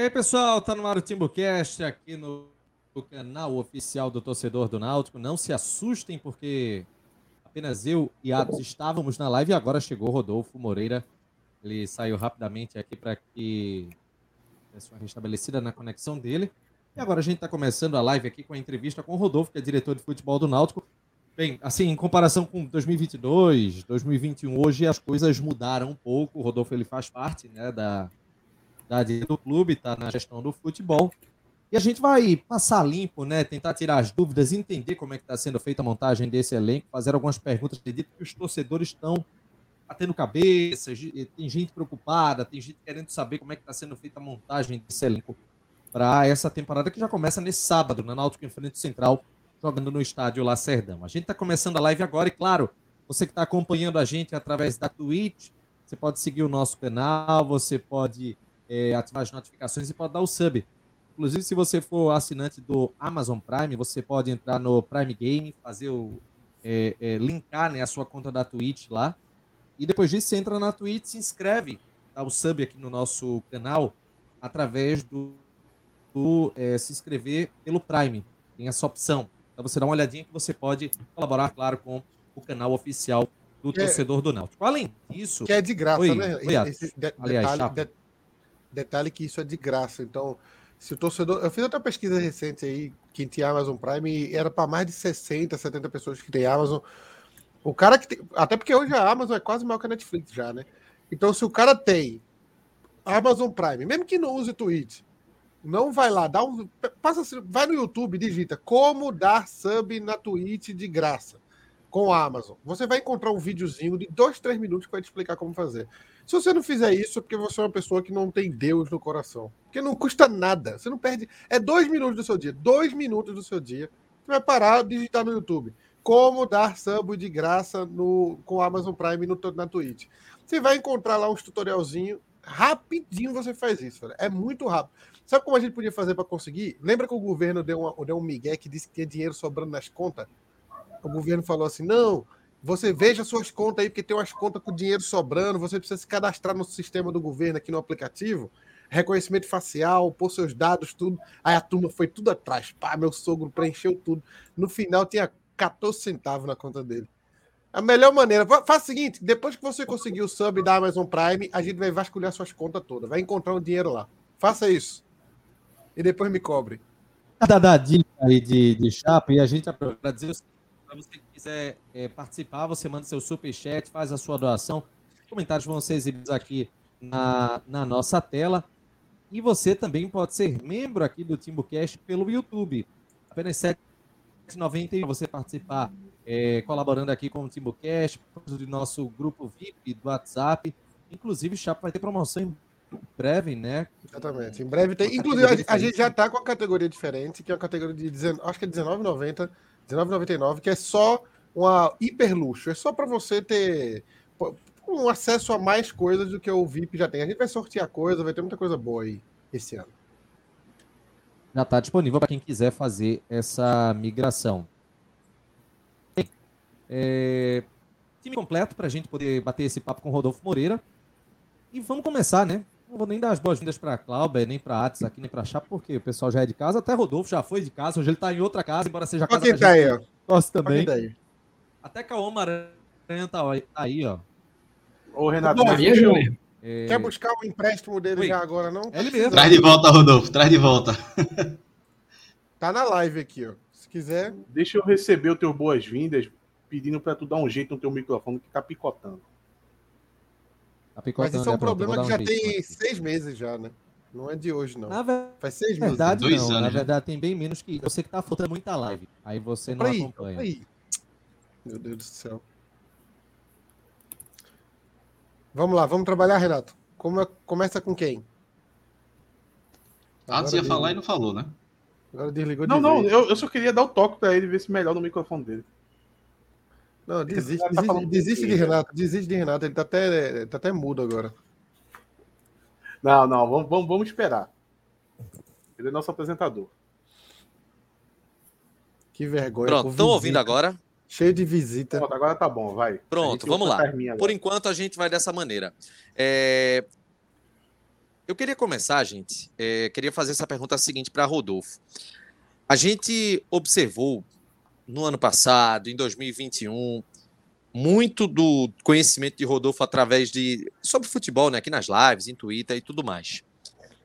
E aí, pessoal, tá no ar o TimbuCast aqui no, canal oficial do Torcedor do Náutico. Não se assustem, porque apenas eu e Atos estávamos na live e agora chegou Rodolfo Moreira. Ele saiu rapidamente aqui para que tivesse uma restabelecida na conexão dele. E agora a gente está começando a live aqui com a entrevista com o Rodolfo, que é diretor de futebol do Náutico. Bem, assim, em comparação com 2022, 2021, hoje as coisas mudaram um pouco. O Rodolfo ele faz parte né, da, do clube, está na gestão do futebol. E a gente vai passar limpo, né? Tentar tirar as dúvidas, entender como é que está sendo feita a montagem desse elenco, fazer algumas perguntas. Acredito que os torcedores estão batendo cabeça, tem gente preocupada, tem gente querendo saber como é que está sendo feita a montagem desse elenco para essa temporada que já começa nesse sábado, na Náutico em frente central, jogando no estádio Lacerdão. A gente está começando a live agora e, claro, você que está acompanhando a gente através da Twitch, você pode seguir o nosso canal, você pode é, ativar as notificações e pode dar o sub. Inclusive, se você for assinante do Amazon Prime, você pode entrar no Prime Game, fazer o. É, é, linkar né, a sua conta da Twitch lá. E depois disso, você entra na Twitch, se inscreve, dá o sub aqui no nosso canal, através do, do é, se inscrever pelo Prime. Tem essa opção. Então você dá uma olhadinha que você pode colaborar, claro, com o canal oficial do é torcedor do Náutico. Além disso. Que é de graça, oi, né? Oi, Esse de, Aliás, detalhe, Detalhe que isso é de graça. Então, se o torcedor. Eu fiz outra pesquisa recente aí, que tinha Amazon Prime, era para mais de 60, 70 pessoas que tem Amazon. O cara que tem. Até porque hoje a Amazon é quase maior que a Netflix já, né? Então, se o cara tem Amazon Prime, mesmo que não use Twitch, não vai lá, dá um. Passa, vai no YouTube, digita como dar sub na Twitch de graça com a Amazon. Você vai encontrar um videozinho de dois, três minutos que vai te explicar como fazer. Se você não fizer isso, é porque você é uma pessoa que não tem Deus no coração. Porque não custa nada. Você não perde. É dois minutos do seu dia. Dois minutos do seu dia. Você vai parar, digitar no YouTube. Como dar sub de graça no, com Amazon Prime no, na Twitch. Você vai encontrar lá uns tutorialzinho. Rapidinho você faz isso. É muito rápido. Sabe como a gente podia fazer para conseguir? Lembra que o governo deu, uma, deu um migué que disse que tinha dinheiro sobrando nas contas? O governo falou assim: não, você veja suas contas aí, porque tem umas contas com dinheiro sobrando, você precisa se cadastrar no sistema do governo aqui no aplicativo, reconhecimento facial, pôr seus dados, tudo. Aí a turma foi tudo atrás. Pá, meu sogro preencheu tudo. No final tinha 14 centavos na conta dele. A melhor maneira, faz o seguinte: depois que você conseguir o sub da Amazon Prime, a gente vai vasculhar suas contas todas, vai encontrar um dinheiro lá. Faça isso. E depois me cobre. Da dica aí de, de chapa, e a gente para dizer o seguinte para você quiser é, participar, você manda seu super chat, faz a sua doação. Os comentários vão ser exibidos aqui na, na nossa tela. E você também pode ser membro aqui do TimbuCast pelo YouTube. Apenas R$ 7,90 você participar é, colaborando aqui com o TimbuCast, do nosso grupo VIP do WhatsApp. Inclusive, o Chapo vai ter promoção em breve, né? Exatamente. Em breve tem. Inclusive, a, gente já está com a categoria diferente, que é a categoria de 19, acho que é R$19,90 R$19,99, que é só uma hiper luxo. É só para você ter um acesso a mais coisas do que o VIP já tem. A gente vai sortear coisa, vai ter muita coisa boa aí esse ano. Já está disponível para quem quiser fazer essa migração. É, time completo para a gente poder bater esse papo com o Rodolfo Moreira. E vamos começar, né? Não vou nem dar as boas-vindas para a Cláudia, nem para Atos aqui, nem para Chapa, porque o pessoal já é de casa. Até Rodolfo já foi de casa, hoje ele está em outra casa, embora seja casa que tá aí, ó. Gosto também. Aí. Até Caô Maranhã tá aí, ó. Ô, Renato, Bom, é... quer buscar o empréstimo dele Oi. já agora, não? Ele mesmo. Traz de volta, Rodolfo, traz de volta. tá na live aqui, ó. Se quiser. Deixa eu receber o teu boas-vindas, pedindo para tu dar um jeito no teu microfone que tá picotando. Tá Mas isso é um problema que já tem seis meses já, né? Não é de hoje, não. Na Faz seis meses. Verdade, Dois não. Anos, Na verdade, tem bem menos que. Eu sei que tá faltando muita live. Aí você não aí, acompanha. Aí. Meu Deus do céu. Vamos lá, vamos trabalhar, Renato. Como, começa com quem? Atos ia falar e não falou, né? Agora desligou de Não, não, eu, eu, só queria dar o toque para ele ver se melhor no microfone dele. Não, desiste, tá desiste, desiste de Renato, desiste de Renato, ele tá até, tá até mudo agora. Não, não, vamos, vamos, vamos esperar. Ele é nosso apresentador. Que vergonha. Pronto, estão ouvindo agora? Cheio de visita. Pronto, agora tá bom, vai. Pronto, vamos lá. Por enquanto a gente vai dessa maneira. É... Eu queria começar, gente. É, queria fazer essa pergunta seguinte para Rodolfo. A gente observou no ano passado, em 2021, muito do conhecimento de Rodolfo através de sobre futebol, né, aqui nas lives, em Twitter e tudo mais.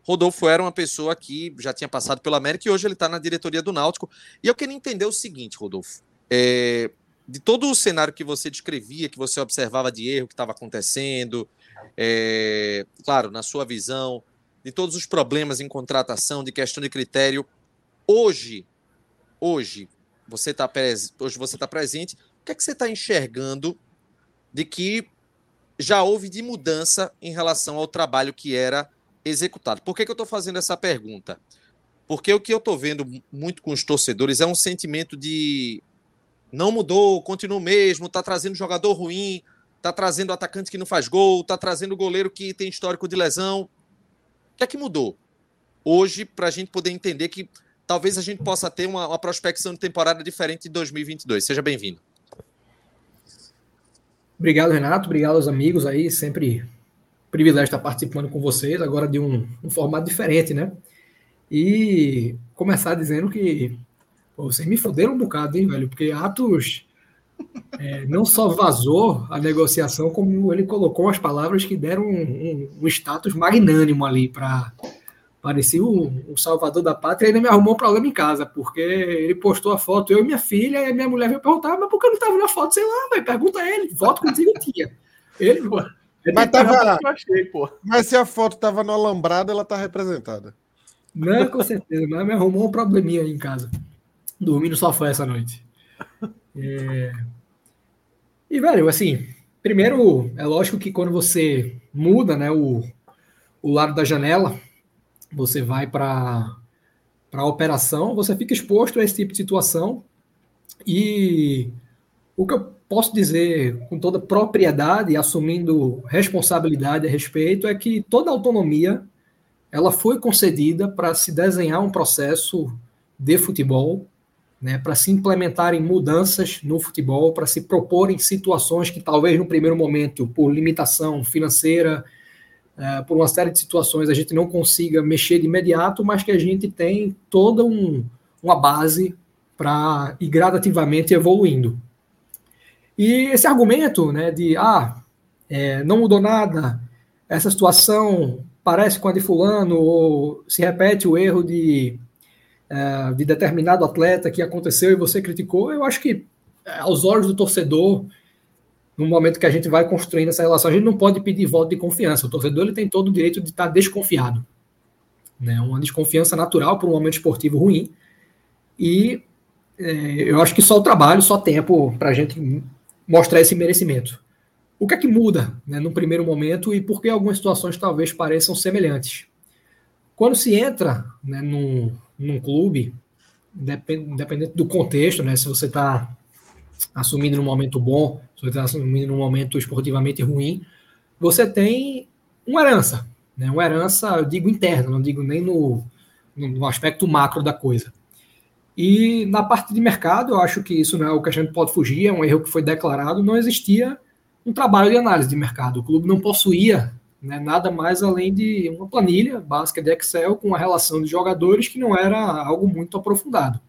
Rodolfo era uma pessoa que já tinha passado pela América e hoje ele está na diretoria do Náutico. E eu queria entender o seguinte, Rodolfo. É, de todo o cenário que você descrevia, que você observava de erro que estava acontecendo, é, claro, na sua visão, de todos os problemas em contratação, de questão de critério, hoje, hoje, você está hoje você está presente. O que é que você está enxergando de que já houve de mudança em relação ao trabalho que era executado. Por que, que eu estou fazendo essa pergunta? Porque o que eu estou vendo muito com os torcedores é um sentimento de não mudou, continua o mesmo, está trazendo jogador ruim, está trazendo atacante que não faz gol, está trazendo goleiro que tem histórico de lesão. O que é que mudou? Hoje, para a gente poder entender que talvez a gente possa ter uma, uma prospecção de temporada diferente de 2022. Seja bem-vindo. Obrigado, Renato. Obrigado aos amigos aí, sempre privilégio estar participando com vocês, agora de um, um formato diferente, né? E começar dizendo que pô, vocês me fuderam um bocado, hein, velho? Porque Atos é, não só vazou a negociação, como ele colocou as palavras que deram um, um, um status magnânimo ali para parecia o, o, salvador da pátria e ainda me arrumou um problema em casa, porque ele postou a foto, eu e minha filha, e a minha mulher veio perguntar, mas por que eu não estava na foto? Sei lá, vai, pergunta a ele, voto contigo, tia. Ele, mas, tava, achei, pô. mas se a foto tava no alambrado, ela tá representada. Não, com certeza. Mas me arrumou um probleminha aí em casa. Dormindo só foi essa noite. É... E, velho, assim, primeiro, é lógico que quando você muda né, o, o lado da janela, você vai para a operação, você fica exposto a esse tipo de situação. E o que eu posso dizer com toda propriedade, assumindo responsabilidade a respeito, é que toda autonomia ela foi concedida para se desenhar um processo de futebol, né, para se implementarem mudanças no futebol, para se proporem situações que talvez no primeiro momento, por limitação financeira, é, por uma série de situações, a gente não consiga mexer de imediato, mas que a gente tem toda um, uma base para ir gradativamente evoluindo. E esse argumento né, de ah, é, não mudou nada, essa situação parece com a de fulano, ou se repete o erro de, é, de determinado atleta que aconteceu e você criticou, eu acho que é, aos olhos do torcedor, no momento que a gente vai construindo essa relação, a gente não pode pedir voto de confiança. O torcedor ele tem todo o direito de estar desconfiado. Né? Uma desconfiança natural por um momento esportivo ruim. E é, eu acho que só o trabalho, só tempo para a gente mostrar esse merecimento. O que é que muda né, no primeiro momento e por que algumas situações talvez pareçam semelhantes? Quando se entra né, num, num clube, independente do contexto, né, se você está assumindo num momento bom, se você está assumindo num momento esportivamente ruim, você tem uma herança. Né, uma herança, eu digo interna, não digo nem no, no aspecto macro da coisa. E na parte de mercado, eu acho que isso não é o que a gente pode fugir, é um erro que foi declarado, não existia um trabalho de análise de mercado. O clube não possuía né, nada mais além de uma planilha básica de Excel com a relação de jogadores que não era algo muito aprofundado.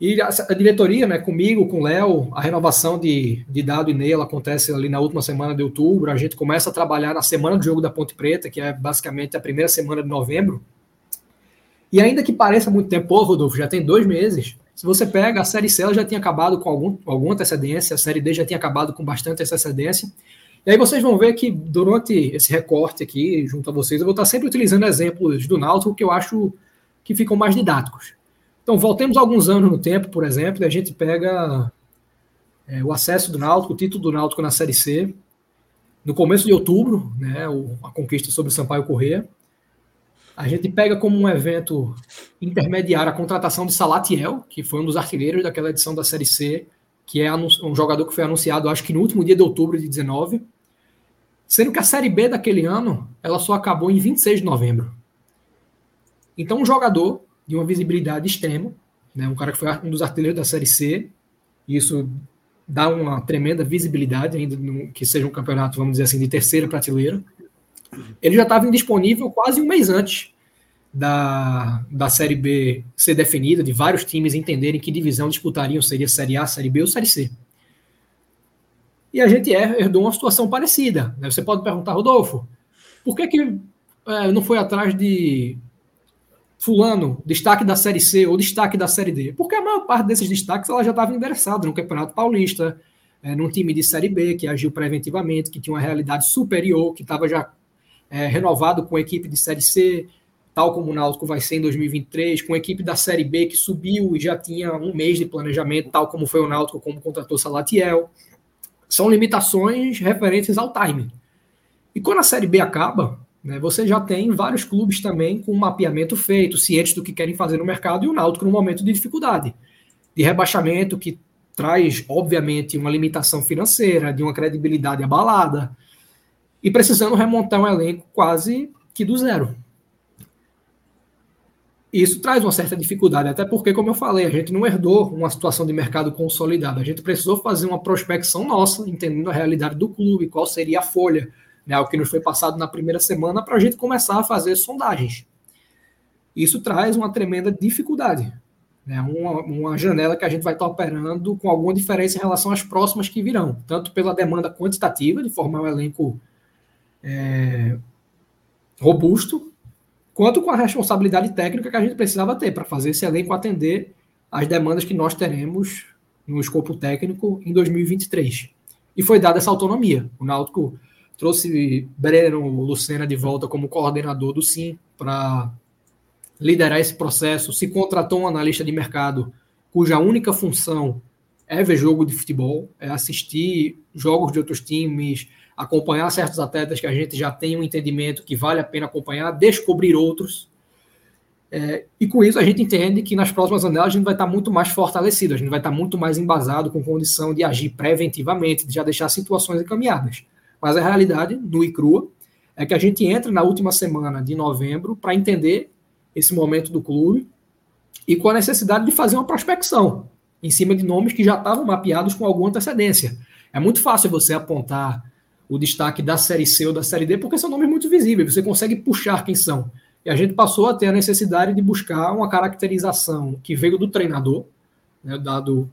E a, a diretoria, né, comigo, com o Léo, a renovação de, de Dado e Ney, ela acontece ali na última semana de outubro. A gente começa a trabalhar na semana do jogo da Ponte Preta, que é basicamente a primeira semana de novembro. E ainda que pareça muito tempo, pô, Rodolfo, já tem dois meses. Se você pega, a Série C ela já tinha acabado com algum, alguma antecedência, a Série D já tinha acabado com bastante antecedência. E aí vocês vão ver que durante esse recorte aqui, junto a vocês, eu vou estar sempre utilizando exemplos do Náutico que eu acho que ficam mais didáticos. Então, voltemos alguns anos no tempo, por exemplo, e a gente pega é, o acesso do Náutico, o título do Náutico na Série C, no começo de outubro, né, a conquista sobre o Sampaio Corrêa. A gente pega como um evento intermediário a contratação de Salatiel, que foi um dos artilheiros daquela edição da Série C, que é um jogador que foi anunciado, acho que no último dia de outubro de 19, sendo que a Série B daquele ano, ela só acabou em 26 de novembro. Então, um jogador de uma visibilidade extrema, né, um cara que foi um dos artilheiros da Série C, isso dá uma tremenda visibilidade, ainda no, que seja um campeonato, vamos dizer assim, de terceira prateleira, ele já estava indisponível quase um mês antes da, da Série B ser definida, de vários times entenderem que divisão disputariam, seria Série A, Série B ou Série C. E a gente herdou uma situação parecida. Né? Você pode perguntar, Rodolfo, por que, que é, não foi atrás de fulano, destaque da Série C ou destaque da Série D? Porque a maior parte desses destaques ela já estava endereçada no Campeonato Paulista, é, num time de Série B que agiu preventivamente, que tinha uma realidade superior, que estava já é, renovado com a equipe de Série C, tal como o Náutico vai ser em 2023, com a equipe da Série B que subiu e já tinha um mês de planejamento, tal como foi o Náutico, como contratou Salatiel. São limitações referentes ao time. E quando a Série B acaba, você já tem vários clubes também com mapeamento feito, cientes do que querem fazer no mercado, e o Náutico num momento de dificuldade, de rebaixamento que traz, obviamente, uma limitação financeira, de uma credibilidade abalada, e precisando remontar um elenco quase que do zero. Isso traz uma certa dificuldade, até porque, como eu falei, a gente não herdou uma situação de mercado consolidada. A gente precisou fazer uma prospecção nossa, entendendo a realidade do clube, qual seria a folha, né, o que nos foi passado na primeira semana, para a gente começar a fazer sondagens. Isso traz uma tremenda dificuldade. Né, uma, uma janela que a gente vai estar operando com alguma diferença em relação às próximas que virão, tanto pela demanda quantitativa, de formar um elenco é, robusto, quanto com a responsabilidade técnica que a gente precisava ter para fazer esse elenco atender às demandas que nós teremos no escopo técnico em 2023. E foi dada essa autonomia. O Náutico trouxe Breno Lucena de volta como coordenador do SIM para liderar esse processo, se contratou um analista de mercado cuja única função é ver jogo de futebol, é assistir jogos de outros times, acompanhar certos atletas que a gente já tem um entendimento que vale a pena acompanhar, descobrir outros. É, e com isso a gente entende que nas próximas anelas a gente vai estar muito mais fortalecido, a gente vai estar muito mais embasado com condição de agir preventivamente, de já deixar situações encaminhadas. Mas a realidade, no e crua, é que a gente entra na última semana de novembro para entender esse momento do clube e com a necessidade de fazer uma prospecção em cima de nomes que já estavam mapeados com alguma antecedência. É muito fácil você apontar o destaque da Série C ou da Série D, porque são nomes muito visíveis, você consegue puxar quem são. E a gente passou a ter a necessidade de buscar uma caracterização que veio do treinador, né, dado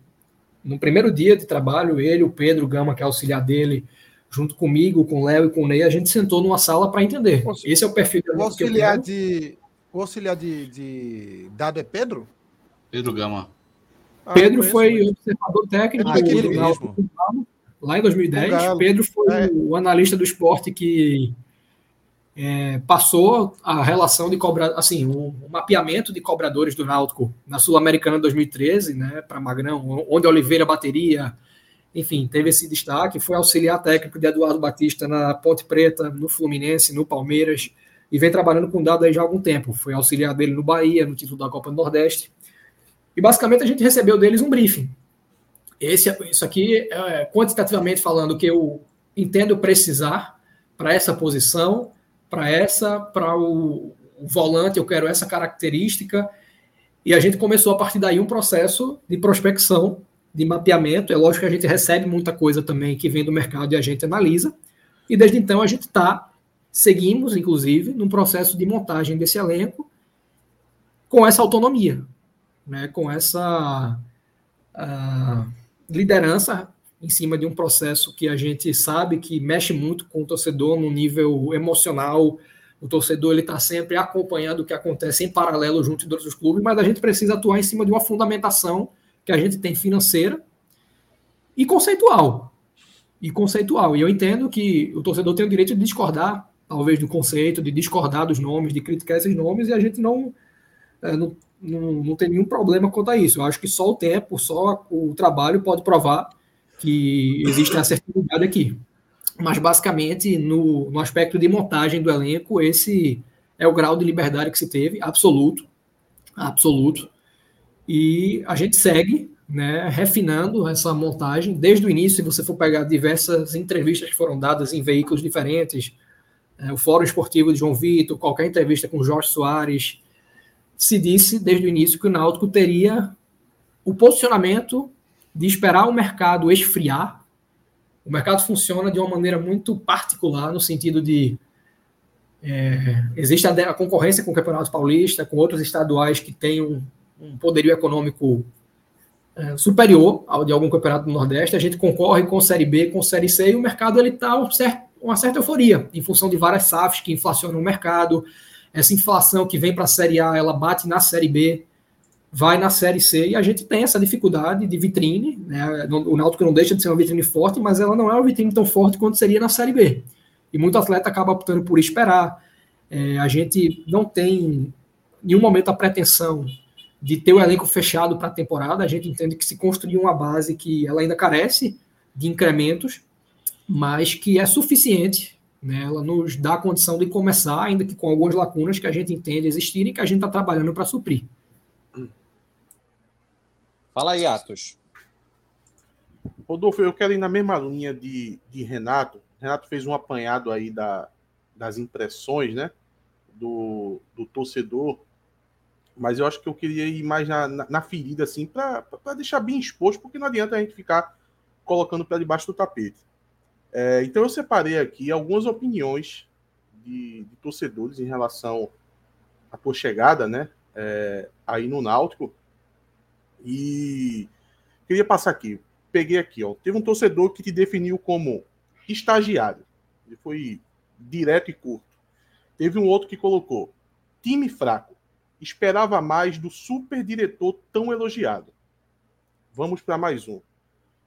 no primeiro dia de trabalho, ele, o Pedro Gama, que é auxiliar dele, junto comigo, com o Léo e com o Ney, a gente sentou numa sala para entender. Esse é o perfil o auxiliar de O auxiliar de, de dado é Pedro? Pedro Gama. Ah, Pedro foi observador técnico ah, do, mesmo lá em 2010. Pedro foi é. o analista do esporte que é, passou a relação de cobra, assim, o, o, mapeamento de cobradores do Náutico na Sul-Americana 2013, né, para Magrão, onde Oliveira bateria, enfim, teve esse destaque. Foi auxiliar técnico de Eduardo Batista na Ponte Preta, no Fluminense, no Palmeiras, e vem trabalhando com o Dado aí já há algum tempo. Foi auxiliar dele no Bahia, no título da Copa do Nordeste. E basicamente a gente recebeu deles um briefing esse, isso aqui, é, quantitativamente falando, que eu entendo precisar para essa posição, para essa, para o, o volante, eu quero essa característica. E a gente começou a partir daí um processo de prospecção, de mapeamento. É lógico que a gente recebe muita coisa também que vem do mercado e a gente analisa. E desde então a gente está, seguimos, inclusive, num processo de montagem desse elenco com essa autonomia, né? com essa. Uh, liderança em cima de um processo que a gente sabe que mexe muito com o torcedor no nível emocional. O torcedor ele está sempre acompanhando o que acontece em paralelo junto de outros clubes, mas a gente precisa atuar em cima de uma fundamentação que a gente tem financeira e conceitual. E conceitual. E eu entendo que o torcedor tem o direito de discordar, talvez, do conceito, de discordar dos nomes, de criticar esses nomes, e a gente não, é, não não, não tem nenhum problema quanto a isso. Eu acho que só o tempo, só o trabalho pode provar que existe assertividade aqui. Mas, basicamente, no, no aspecto de montagem do elenco, esse é o grau de liberdade que se teve, absoluto, absoluto. E a gente segue né, refinando essa montagem desde o início. Se você for pegar diversas entrevistas que foram dadas em veículos diferentes, é, o Fórum Esportivo de João Vitor, qualquer entrevista com Jorge Soares, se disse desde o início que o Náutico teria o posicionamento de esperar o mercado esfriar. O mercado funciona de uma maneira muito particular, no sentido de É, existe a, a, concorrência com o Campeonato Paulista, com outros estaduais que têm um, um poderio econômico é, superior ao de algum campeonato do Nordeste. A gente concorre com Série B, com Série C, e o mercado está um uma certa euforia, em função de várias SAFs que inflacionam o mercado. Essa inflação que vem para a Série A, ela bate na Série B, vai na Série C, e a gente tem essa dificuldade de vitrine. Né? O Náutico não deixa de ser uma vitrine forte, mas ela não é uma vitrine tão forte quanto seria na Série B. E muito atleta acaba optando por esperar. É, a gente não tem em nenhum momento a pretensão de ter o elenco fechado para a temporada. A gente entende que se construiu uma base que ela ainda carece de incrementos, mas que é suficiente. Né? Ela nos dá a condição de começar, ainda que com algumas lacunas que a gente entende existirem e que a gente está trabalhando para suprir. Fala aí, Atos. Rodolfo, eu quero ir na mesma linha de, de Renato. Renato fez um apanhado aí da, das impressões, né? Do, do torcedor mas eu acho que eu queria ir mais na, na, na ferida, assim, para deixar bem exposto, porque não adianta a gente ficar colocando para debaixo do tapete. É, então eu separei aqui algumas opiniões de, de torcedores em relação à tua chegada, né? É, aí no Náutico. E queria passar aqui. Peguei aqui, ó. Teve um torcedor que te definiu como estagiário. Ele foi direto e curto. Teve um outro que colocou time fraco Esperava mais do super diretor tão elogiado. Vamos para mais um.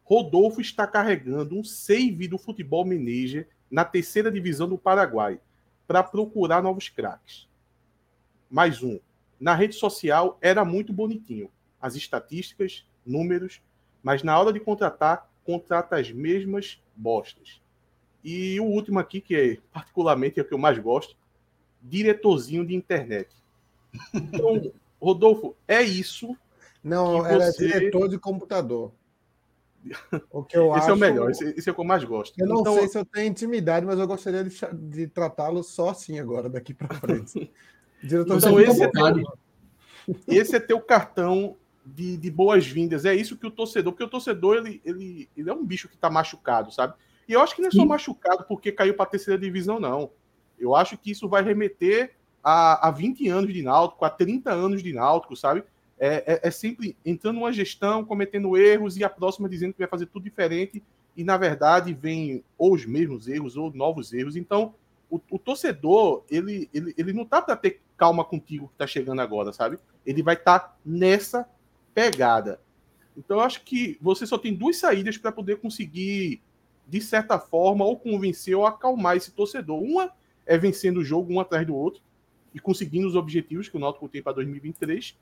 Rodolfo está carregando um save do futebol manager na terceira divisão do Paraguai para procurar novos craques. Mais um. Na rede social era muito bonitinho. As estatísticas, números, mas na hora de contratar, contrata as mesmas bostas. E o último aqui, que é particularmente é o que eu mais gosto, diretorzinho de internet. Então, Rodolfo, é isso. Não, era você... diretor de computador. O que eu esse acho... é o melhor, esse, esse, é o que eu mais gosto. Eu não então... sei se eu tenho intimidade, mas eu gostaria de, de tratá-lo só assim agora, daqui para frente. Diretor então, esse é, teu, esse é teu cartão de, de boas-vindas. É isso que o torcedor, porque o torcedor ele, ele, ele é um bicho que está machucado, sabe? E eu acho que não é só machucado porque caiu para a terceira divisão, não. Eu acho que isso vai remeter há, há 20 anos de náutico, há 30 anos de náutico, sabe? É, é, é, sempre entrando numa gestão, cometendo erros e a próxima dizendo que vai fazer tudo diferente e, na verdade, vem ou os mesmos erros ou novos erros. Então, o, o torcedor, ele, ele, ele não tá para ter calma contigo que tá chegando agora, sabe? Ele vai estar tá nessa pegada. Então, eu acho que você só tem duas saídas para poder conseguir, de certa forma, ou convencer ou acalmar esse torcedor. Uma é vencendo o jogo um atrás do outro, e conseguindo os objetivos que o Náutico tem para 2023,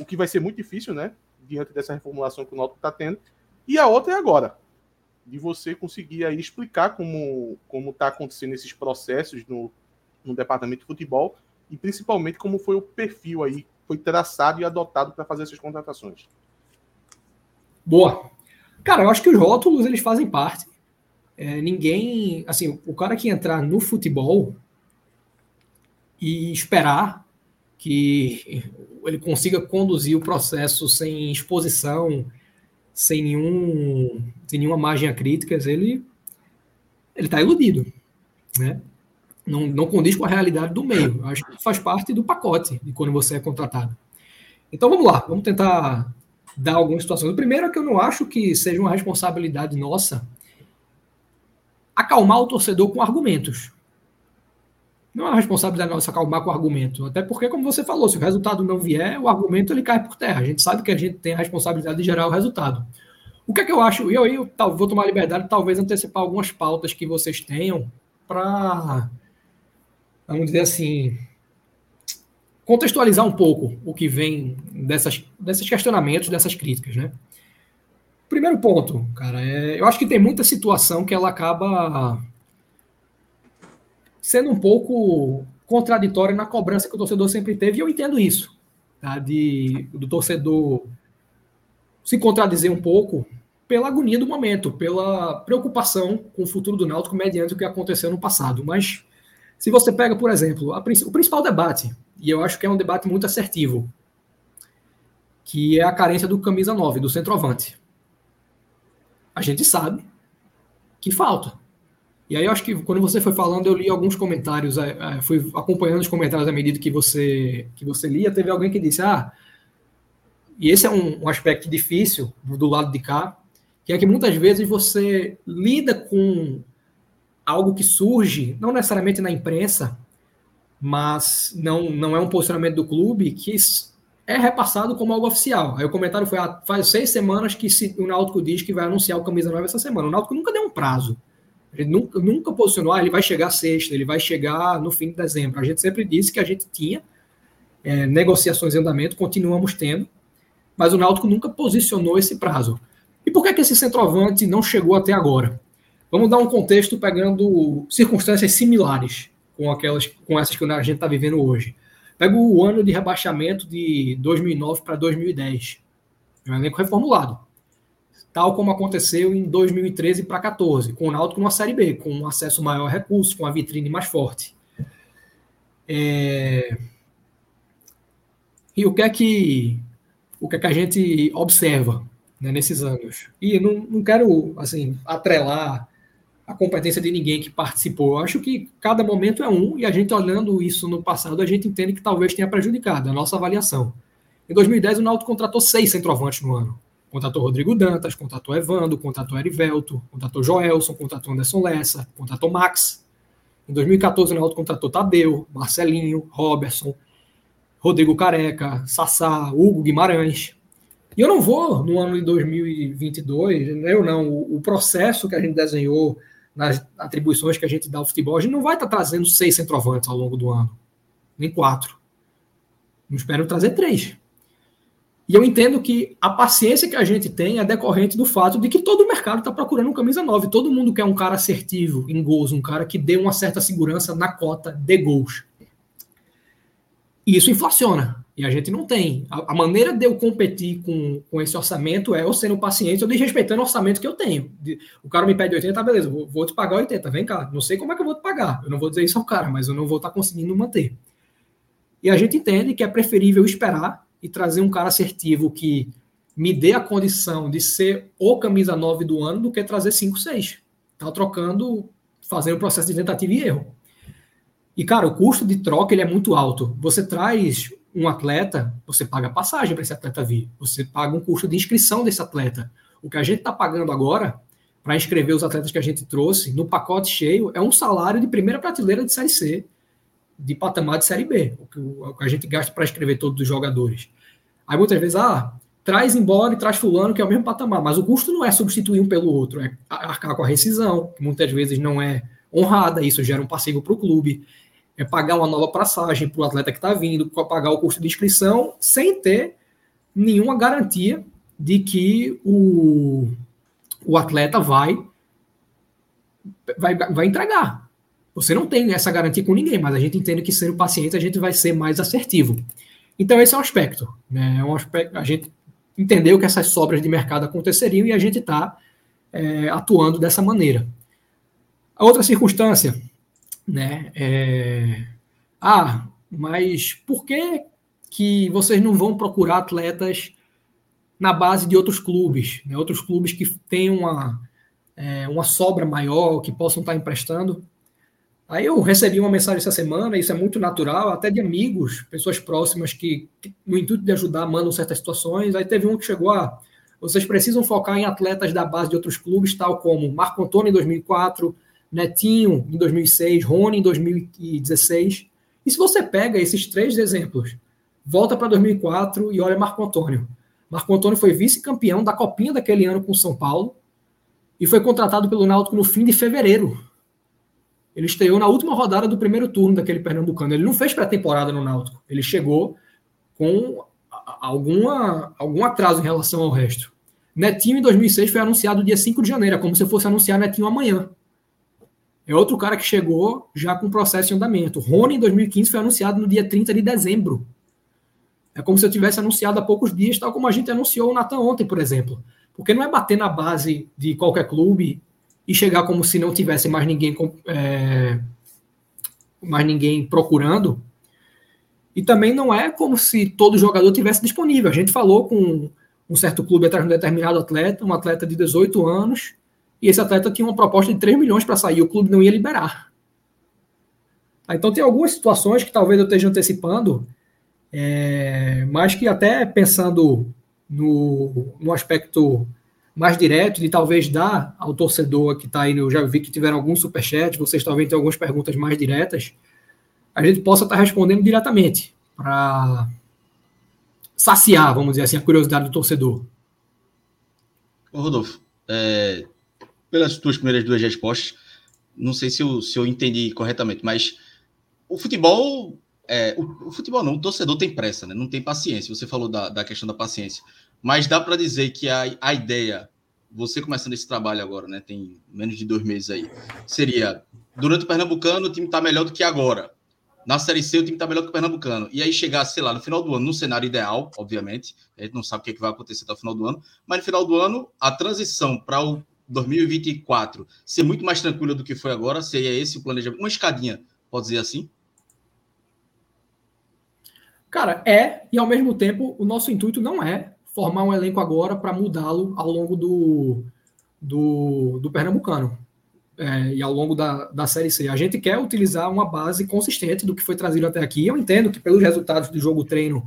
o que vai ser muito difícil, né? Diante dessa reformulação que o Náutico está tendo. E a outra é agora, de você conseguir aí explicar como como está acontecendo esses processos no, no departamento de futebol e principalmente como foi o perfil aí foi traçado e adotado para fazer essas contratações. Boa. Cara, eu acho que os rótulos eles fazem parte. É, ninguém, assim, o cara que entrar no futebol, e esperar que ele consiga conduzir o processo sem exposição, sem, nenhum, sem nenhuma margem a críticas, ele ele está iludido, né? Não, não condiz com a realidade do meio. Acho que faz parte do pacote de quando você é contratado. Então vamos lá, vamos tentar dar algumas situações. O primeiro é que eu não acho que seja uma responsabilidade nossa acalmar o torcedor com argumentos. Não é responsabilidade nossa acalmar com o argumento. Até porque, como você falou, se o resultado não vier, o argumento ele cai por terra. A gente sabe que a gente tem a responsabilidade de gerar o resultado. O que é que eu acho? E eu aí vou tomar a liberdade de talvez antecipar algumas pautas que vocês tenham para, vamos dizer assim, contextualizar um pouco o que vem dessas, desses questionamentos, dessas críticas, né? Primeiro ponto, cara, é, eu acho que tem muita situação que ela acaba sendo um pouco contraditória na cobrança que o torcedor sempre teve, e eu entendo isso, tá? de, do torcedor se contradizer um pouco pela agonia do momento, pela preocupação com o futuro do Náutico mediante o que aconteceu no passado. Mas se você pega, por exemplo, a, o principal debate, e eu acho que é um debate muito assertivo, que é a carência do camisa 9, do centroavante. A gente sabe que falta. E aí eu acho que quando você foi falando, eu li alguns comentários, é, é, fui acompanhando os comentários à medida que você, que você lia, teve alguém que disse, ah, e esse é um, um aspecto difícil do lado de cá, que é que muitas vezes você lida com algo que surge, não necessariamente na imprensa, mas não, não é um posicionamento do clube, que é repassado como algo oficial. Aí o comentário foi: ah, faz seis semanas que se, o Náutico diz que vai anunciar o camisa nova essa semana. O Náutico nunca deu um prazo. Ele nunca, nunca posicionou, ah, ele vai chegar sexta, ele vai chegar no fim de dezembro. A gente sempre disse que a gente tinha é, negociações em andamento, continuamos tendo, mas o Náutico nunca posicionou esse prazo. E por que, que esse centroavante não chegou até agora? Vamos dar um contexto pegando circunstâncias similares com aquelas com essas que a gente está vivendo hoje. Pega o ano de rebaixamento de 2009 para 2010. É um elenco reformulado. Tal como aconteceu em 2013 para 14, com o Náutico numa Série B, com um acesso maior a recursos, com a vitrine mais forte. É... E o que é que o que é que a gente observa né, nesses anos? E não, não quero assim atrelar a competência de ninguém que participou. Eu acho que cada momento é um, e a gente olhando isso no passado, a gente entende que talvez tenha prejudicado a nossa avaliação. Em 2010, o Náutico contratou seis centroavantes no ano. Contratou Rodrigo Dantas, contratou Evando, contratou Erivelto, contratou Joelson, contratou Anderson Lessa, contratou Max. Em 2014, o Náutico contratou Tadeu, Marcelinho, Robertson, Rodrigo Careca, Sassá, Hugo Guimarães. E eu não vou, no ano de 2022, eu não, o processo que a gente desenhou nas atribuições que a gente dá ao futebol, a gente não vai estar trazendo seis centroavantes ao longo do ano, nem quatro. Não espero trazer três. E eu entendo que a paciência que a gente tem é decorrente do fato de que todo o mercado está procurando um camisa 9. Todo mundo quer um cara assertivo em gols, um cara que dê uma certa segurança na cota de gols. E isso inflaciona. E a gente não tem. A, a, maneira de eu competir com, com esse orçamento é eu sendo paciente, eu desrespeitando o orçamento que eu tenho. De, o cara me pede 80, tá, beleza, vou, vou, te pagar 80, vem cá. Não sei como é que eu vou te pagar. Eu não vou dizer isso ao cara, mas eu não vou estar tá conseguindo manter. E a gente entende que é preferível esperar e trazer um cara assertivo que me dê a condição de ser o camisa 9 do ano do que trazer 5, 6. Tá trocando, fazendo o processo de tentativa e erro. E, cara, o custo de troca ele é muito alto. Você traz um atleta, você paga passagem para esse atleta vir, você paga um custo de inscrição desse atleta. O que a gente está pagando agora para inscrever os atletas que a gente trouxe no pacote cheio é um salário de primeira prateleira de Série C, de patamar de Série B, o que, a gente gasta para inscrever todos os jogadores. Aí muitas vezes, ah, traz embora e traz fulano, que é o mesmo patamar, mas o custo não é substituir um pelo outro, é arcar com a rescisão, que muitas vezes não é honrada, isso gera um passivo para o clube é pagar uma nova passagem para o atleta que está vindo, pagar o custo de inscrição, sem ter nenhuma garantia de que o, o atleta vai, vai, vai entregar. Você não tem essa garantia com ninguém, mas a gente entende que sendo paciente a gente vai ser mais assertivo. Então esse é um aspecto, né? É um aspecto a gente entendeu que essas sobras de mercado aconteceriam e a gente está é, atuando dessa maneira. A outra circunstância né? É... Ah, mas por que que vocês não vão procurar atletas na base de outros clubes, né? outros clubes que têm uma, é, uma sobra maior, que possam estar emprestando? Aí eu recebi uma mensagem essa semana, isso é muito natural, até de amigos, pessoas próximas que, que no intuito de ajudar, mandam certas situações. Aí teve um que chegou a. Ah, vocês precisam focar em atletas da base de outros clubes, tal como Marco Antônio em 2004, Netinho em 2006, Rony em 2016. E se você pega esses três exemplos, volta para 2004 e olha Marco Antônio. Marco Antônio foi vice-campeão da Copinha daquele ano com o São Paulo e foi contratado pelo Náutico no fim de fevereiro. Ele estreou na última rodada do primeiro turno daquele Pernambucano. Ele não fez pré-temporada no Náutico. Ele chegou com alguma, algum atraso em relação ao resto. Netinho em 2006 foi anunciado dia 5 de janeiro, é como se fosse anunciar Netinho amanhã. É outro cara que chegou já com processo em andamento. Rony, em 2015, foi anunciado no dia 30 de dezembro. É como se eu tivesse anunciado há poucos dias, tal como a gente anunciou o Natan ontem, por exemplo. Porque não é bater na base de qualquer clube e chegar como se não tivesse mais ninguém, é, mais ninguém procurando. E também não é como se todo jogador tivesse disponível. A gente falou com um certo clube atrás de um determinado atleta, um atleta de 18 anos, e esse atleta tinha uma proposta de 3 milhões para sair, o clube não ia liberar. Então tem algumas situações que talvez eu esteja antecipando, é, mas que até pensando no, no aspecto mais direto de talvez dar ao torcedor que está aí, eu já vi que tiveram alguns superchats, vocês talvez tenham algumas perguntas mais diretas, a gente possa estar tá respondendo diretamente para saciar, vamos dizer assim, a curiosidade do torcedor. Ô Rodolfo, é, pelas tuas primeiras duas respostas, não sei se eu, se eu entendi corretamente, mas o futebol, é, o, o, futebol não, o torcedor tem pressa, né? não tem paciência. Você falou da, da questão da paciência. Mas dá para dizer que a, a ideia, você começando esse trabalho agora, né? Tem menos de dois meses aí, seria durante o Pernambucano o time está melhor do que agora. Na Série C, o time está melhor que o Pernambucano. E aí chegar, sei lá, no final do ano, no cenário ideal, obviamente, a gente não sabe o que, é que vai acontecer até o final do ano, mas no final do ano, a transição para o 2024 ser muito mais tranquila do que foi agora, seria esse o planejamento. Uma escadinha, pode dizer assim? Cara, é, e ao mesmo tempo, o nosso intuito não é formar um elenco agora para mudá-lo ao longo do, do, do Pernambucano é, e ao longo da, da Série C. A gente quer utilizar uma base consistente do que foi trazido até aqui. Eu entendo que, pelos resultados do jogo treino,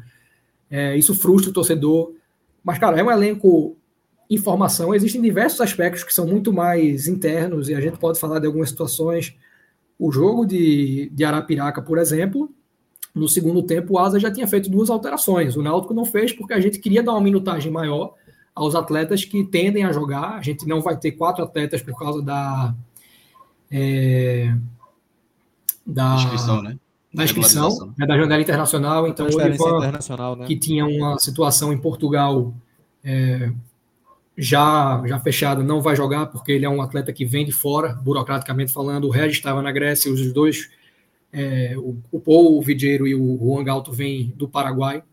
é, isso frustra o torcedor. Mas, cara, é um elenco em formação. Existem diversos aspectos que são muito mais internos e a gente pode falar de algumas situações. O jogo de, de Arapiraca, por exemplo, no segundo tempo, o Asa já tinha feito duas alterações. O Náutico não fez porque a gente queria dar uma minutagem maior aos atletas que tendem a jogar. A gente não vai ter quatro atletas por causa da. É, da inscrição, né? Da inscrição, é da janela internacional. Então, o internacional, né? que tinha uma situação em Portugal é, já, já fechada, não vai jogar porque ele é um atleta que vem de fora, burocraticamente falando. O Regis estava na Grécia, os dois é, o, o Paul, e o Juan Galto vêm do Paraguai.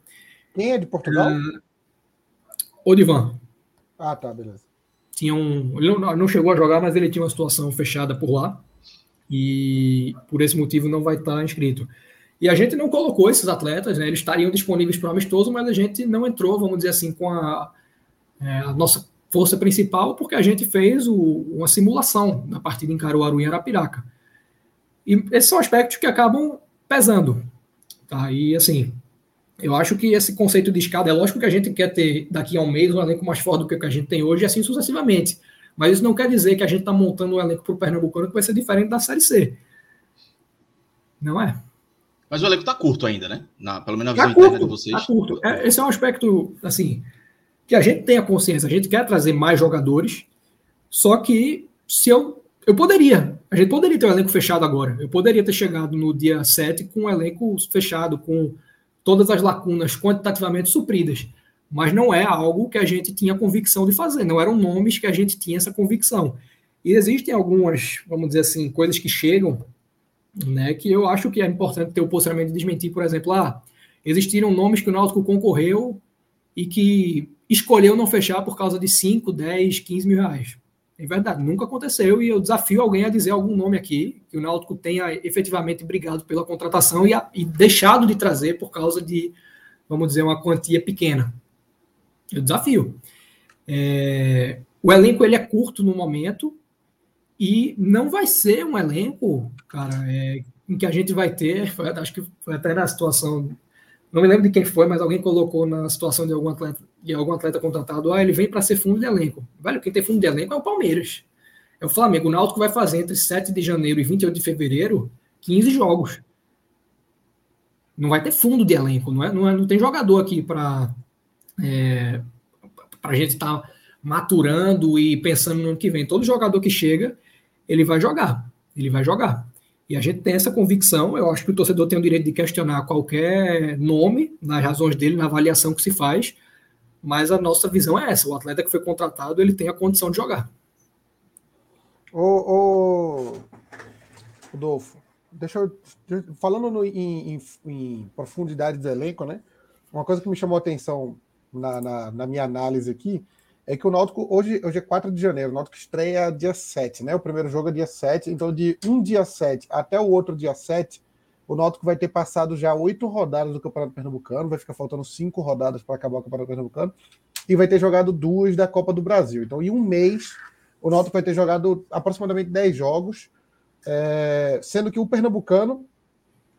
Quem é de Portugal? Uh, Odivan. Ah, tá, beleza. Tinha um, ele não, não chegou a jogar, mas ele tinha uma situação fechada por lá. E por esse motivo não vai estar inscrito. E a gente não colocou esses atletas, né? Eles estariam disponíveis para o amistoso, mas a gente não entrou, vamos dizer assim, com a, é, a nossa força principal, porque a gente fez o, uma simulação da partida em Caruaru e Arapiraca. E esses são aspectos que acabam pesando. Tá? E assim, eu acho que esse conceito de escada, é lógico que a gente quer ter daqui a um mês um elenco mais forte do que o que a gente tem hoje, e assim sucessivamente. Mas isso não quer dizer que a gente está montando um elenco para o Pernambucano que vai ser diferente da Série C. Não é? Mas o elenco está curto ainda, né? Na, pelo menos na tá visão tá interna de vocês. Está curto. É, esse é um aspecto, assim, que a gente tem a consciência. A gente quer trazer mais jogadores, só que se eu eu poderia. A gente poderia ter um elenco fechado agora. Eu poderia ter chegado no dia 7 com um elenco fechado, com todas as lacunas quantitativamente supridas. Mas não é algo que a gente tinha convicção de fazer. Não eram nomes que a gente tinha essa convicção. E existem algumas, vamos dizer assim, coisas que chegam, né, que eu acho que é importante ter o posicionamento de desmentir. Por exemplo, ah, existiram nomes que o Náutico concorreu e que escolheu não fechar por causa de 5, 10, 15 mil reais. É verdade, nunca aconteceu e eu desafio alguém a dizer algum nome aqui que o Náutico tenha efetivamente brigado pela contratação e, a, e deixado de trazer por causa de, vamos dizer, uma quantia pequena. Eu desafio. É, o elenco ele é curto no momento e não vai ser um elenco, cara, é, em que a gente vai ter, acho que foi até na situação não me lembro de quem foi, mas alguém colocou na situação de algum atleta, de algum atleta contratado, ah, ele vem para ser fundo de elenco. Velho, quem tem fundo de elenco é o Palmeiras. É o Flamengo. O Náutico vai fazer entre 7 de janeiro e 28 de fevereiro 15 jogos. Não vai ter fundo de elenco, não, é, não, é, não tem jogador aqui para é, a gente estar tá maturando e pensando no ano que vem. Todo jogador que chega, ele vai jogar. Ele vai jogar. E a gente tem essa convicção. Eu acho que o torcedor tem o direito de questionar qualquer nome nas razões dele, na avaliação que se faz. Mas a nossa visão é essa: o atleta que foi contratado ele tem a condição de jogar. Ô, ô Rodolfo, deixa eu. Falando no, em, em, em, profundidade do elenco, né? Uma coisa que me chamou a atenção na, na, na minha análise aqui é que o Náutico, hoje, hoje é 4 de janeiro, o Náutico estreia dia 7, né? O primeiro jogo é dia 7, então de um dia 7 até o outro dia 7, o Náutico vai ter passado já oito rodadas do Campeonato Pernambucano, vai ficar faltando cinco rodadas para acabar o Campeonato Pernambucano, e vai ter jogado duas da Copa do Brasil. Então, em um mês, o Náutico vai ter jogado aproximadamente 10 jogos, é, sendo que o Pernambucano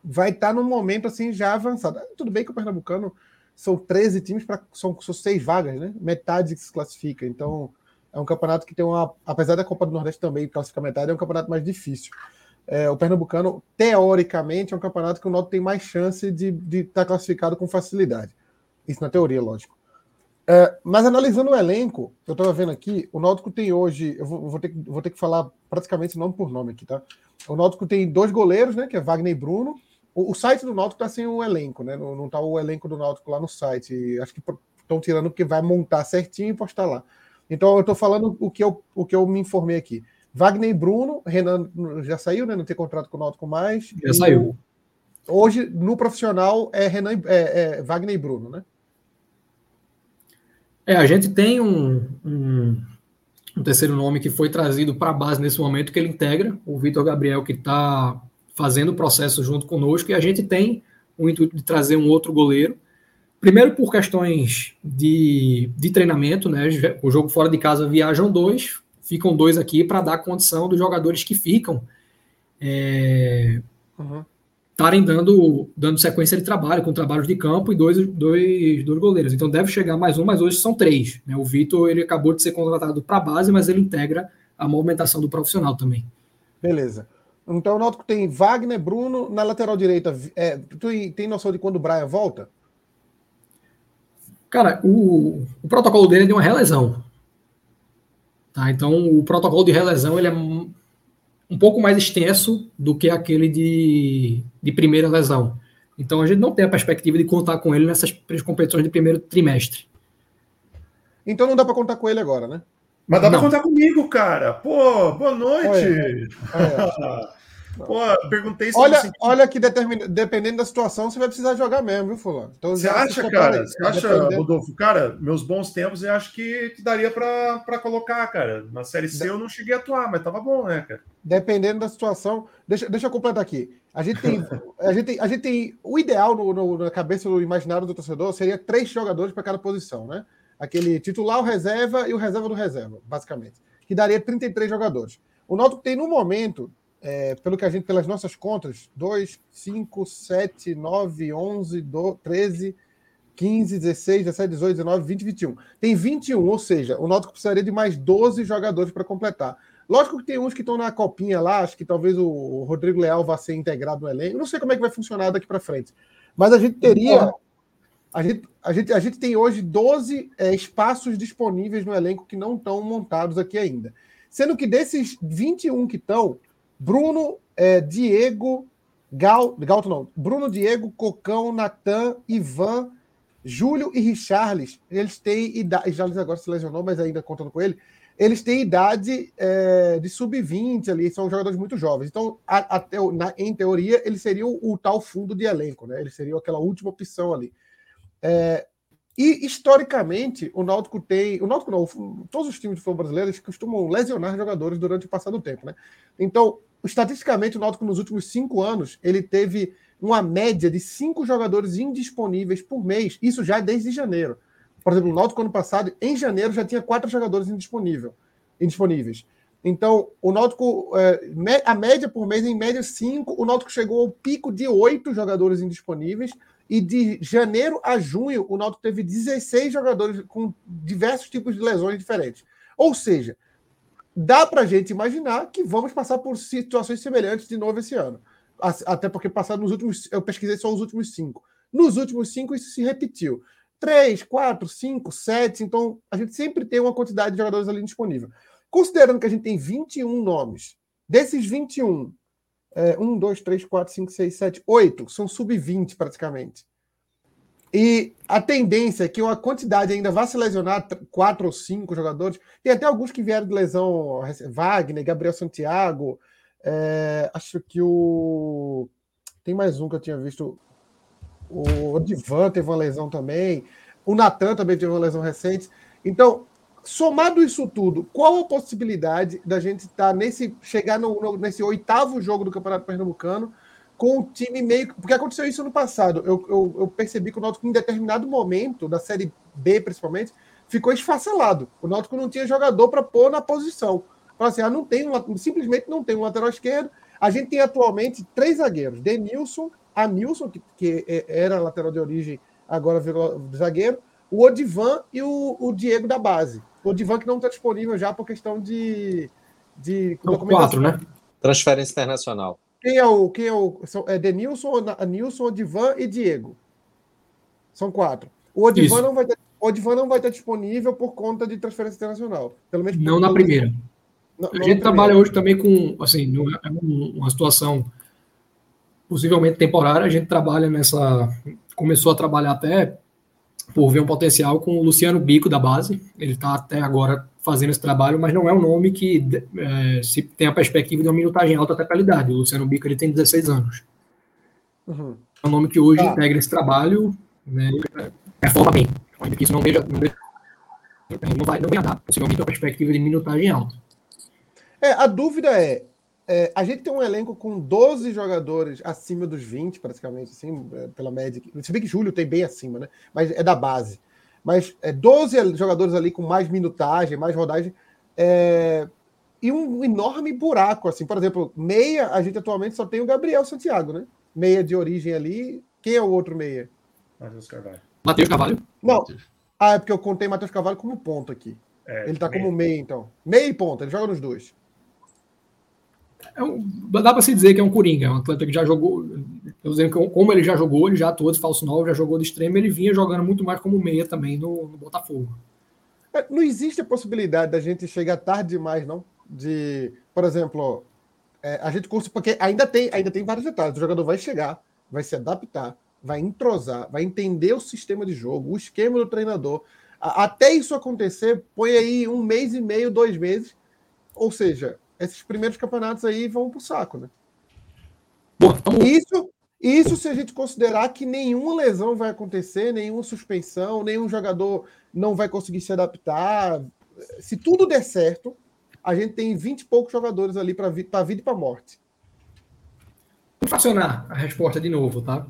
vai estar tá num momento assim já avançado. Tudo bem que o Pernambucano são 13 times para são, são seis vagas, né? Metade que se classifica. Então, é um campeonato que tem uma. Apesar da Copa do Nordeste também classificar metade, é um campeonato mais difícil. É, o Pernambucano, teoricamente, é um campeonato que o Náutico tem mais chance de estar tá classificado com facilidade. Isso na teoria, lógico. É, mas analisando o elenco, eu estava vendo aqui, o Náutico tem hoje, eu vou, vou, ter, vou ter que falar praticamente nome por nome aqui, tá? O Náutico tem dois goleiros, né? Que é Wagner e Bruno. O, o site do Náutico está sem o elenco, né? Não, não tá o elenco do Náutico lá no site. Acho que estão tirando porque vai montar certinho e postar lá. Então eu estou falando o que, eu, o que eu me informei aqui. Wagner e Bruno, Renan já saiu, né? Não tem contrato com o Náutico mais. Já saiu. Hoje, no profissional, é, Renan, é, é Wagner e Bruno, né? É, a gente tem um, um, um terceiro nome que foi trazido para a base nesse momento, que ele integra, o Vitor Gabriel, que está fazendo o processo junto conosco, e a gente tem o intuito de trazer um outro goleiro. Primeiro por questões de, de treinamento, né? O jogo fora de casa viajam dois, ficam dois aqui para dar condição dos jogadores que ficam é, uhum estarem dando, dando sequência de trabalho, com trabalhos de campo e dois, dois, dois goleiros. Então deve chegar mais um, mas hoje são três. Né? O Vitor ele acabou de ser contratado para a base, mas ele integra a movimentação do profissional também. Beleza. Então o Náutico tem Wagner, Bruno, na lateral direita. É, tu tem noção de quando o Brian volta? Cara, o, o protocolo dele é de uma relesão. Tá? Então o protocolo de relesão ele é um pouco mais extenso do que aquele de, de primeira lesão. Então a gente não tem a perspectiva de contar com ele nessas competições de primeiro trimestre. Então não dá para contar com ele agora, né? Mas dá para contar comigo, cara. Pô, boa noite. Olha. Pô, perguntei se olha, olha que determin... dependendo da situação, você vai precisar jogar mesmo, viu, Fulano? Então, você acha, cara? Você acha, dependendo... Rodolfo? Cara, meus bons tempos eu acho que, que daria para colocar, cara. Na Série C eu não cheguei a atuar, mas tava bom, né, cara? Dependendo da situação. Deixa, deixa eu completar aqui. A gente tem. a, gente tem a gente tem. O ideal no, no, na cabeça do imaginário do torcedor seria três jogadores para cada posição, né? Aquele titular, o reserva e o reserva do reserva, basicamente. Que daria 33 jogadores. O Náutico tem, no momento, é, pelo que a gente, pelas nossas contas, 2, 5, 7, 9, 11, 12, 13, 15, 16, 17, 18, 19, 20, 21. Tem 21, ou seja, o Náutico precisaria de mais 12 jogadores para completar. Lógico que tem uns que estão na copinha lá, acho que talvez o Rodrigo Leal vá ser integrado no elenco. Não sei como é que vai funcionar daqui para frente. Mas a gente teria. A gente, a gente, a gente tem hoje 12 é, espaços disponíveis no elenco que não estão montados aqui ainda. Sendo que desses 21 que estão, Bruno, é, Diego, Gal, Galto não, Bruno, Diego, Cocão, Natan, Ivan, Júlio e Richarles, eles têm idade. Richarles agora se lesionou, mas ainda contando com ele. Eles têm idade é, de sub-20 ali, são jogadores muito jovens. Então, a, a, na, em teoria, eles seriam o, tal fundo de elenco, né? Eles seriam aquela última opção ali. É, e historicamente, o Náutico tem. O Náutico não, todos os times de futebol brasileiros costumam lesionar jogadores durante o passar do tempo, né? Então, estatisticamente, o Náutico nos últimos cinco anos ele teve uma média de cinco jogadores indisponíveis por mês. Isso já desde janeiro. Por exemplo, o Náutico ano passado, em janeiro, já tinha quatro jogadores indisponível, indisponíveis. Então, o Náutico, é, a média por mês, em média, cinco. O Náutico chegou ao pico de oito jogadores indisponíveis. E de janeiro a junho, o Náutico teve 16 jogadores com diversos tipos de lesões diferentes. Ou seja, dá para a gente imaginar que vamos passar por situações semelhantes de novo esse ano. Até porque passado nos últimos. Eu pesquisei só os últimos cinco. Nos últimos cinco, isso se repetiu. Três, quatro, cinco, sete. Então, a gente sempre tem uma quantidade de jogadores ali disponível. Considerando que a gente tem 21 nomes, desses 21, é, um, dois, três, quatro, cinco, seis, sete, oito são sub-20 praticamente. E a tendência é que uma quantidade ainda vá se lesionar quatro ou cinco jogadores. Tem até alguns que vieram de lesão, Wagner, Gabriel Santiago. É, acho que o. Tem mais um que eu tinha visto. O Divan teve uma lesão também. O Natan também teve uma lesão recente. Então, somado isso tudo, qual a possibilidade da gente estar tá nesse. chegar no, no, nesse oitavo jogo do Campeonato Pernambucano? Com o time meio. Porque aconteceu isso no passado. Eu, eu, eu, percebi que o Náutico, em determinado momento, da Série B principalmente, ficou esfacelado. O Náutico não tinha jogador para pôr na posição. Fala assim, ah, não tem um, simplesmente não tem um lateral esquerdo. A gente tem atualmente três zagueiros: Denilson, Anilson, que, que é, era lateral de origem, agora virou zagueiro, o Odivan e o, o Diego da base. O Odivan que não está disponível já por questão de. de quatro, né? Transferência internacional. Quem é o. Quem é o. É Denilson, Anilson, Odivan e Diego. São quatro. O Odivan não vai ter. Odivan não vai estar disponível por conta de transferência internacional. Pelo menos não na primeira. Não, a gente trabalha hoje também com, assim, é uma situação possivelmente temporária. A gente trabalha nessa, começou a trabalhar até por ver um potencial com o Luciano Bico da base. Ele está até agora fazendo esse trabalho, mas não é um nome que é, se tem a perspectiva de uma minutagem alta até qualidade. O Luciano Bico ele tem 16 anos. Uhum. É um nome que hoje tá. integra esse trabalho, né, performa bem. Ainda que isso não veja, não, não vai, não vai dar possivelmente uma perspectiva de minutagem alta. É, a dúvida é, é, a gente tem um elenco com 12 jogadores acima dos 20, praticamente, assim, é, pela média. Se bem que Júlio tem bem acima, né? Mas é da base. Mas é 12 jogadores ali com mais minutagem, mais rodagem. É, e um enorme buraco, assim. Por exemplo, meia, a gente atualmente só tem o Gabriel Santiago, né? Meia de origem ali. Quem é o outro meia? Matheus Carvalho. Matheus Carvalho? Não. Mateus. Ah, é porque eu contei Matheus Carvalho como ponto aqui. É, ele tá meia. como meia, então. Meia e ponta, ele joga nos dois é um, dá para se dizer que é um Coringa, é um atleta que já jogou, eu dizendo como ele já jogou, ele já atuou de falso 9, já jogou de extremo, ele vinha jogando muito mais como meia também no, no Botafogo. É, não existe a possibilidade da gente chegar tarde demais, não? De, por exemplo, é, a gente porque ainda tem, ainda tem vários detalhes. O jogador vai chegar, vai se adaptar, vai entrosar, vai entender o sistema de jogo, o esquema do treinador. até isso acontecer, põe aí um mês e meio, dois meses. Ou seja, esses primeiros campeonatos aí vão para o saco, né? Isso, isso se a gente considerar que nenhuma lesão vai acontecer, nenhuma suspensão, nenhum jogador não vai conseguir se adaptar. Se tudo der certo, a gente tem 20 e poucos jogadores ali para a vida e para morte. Vou fracionar a resposta de novo, tá?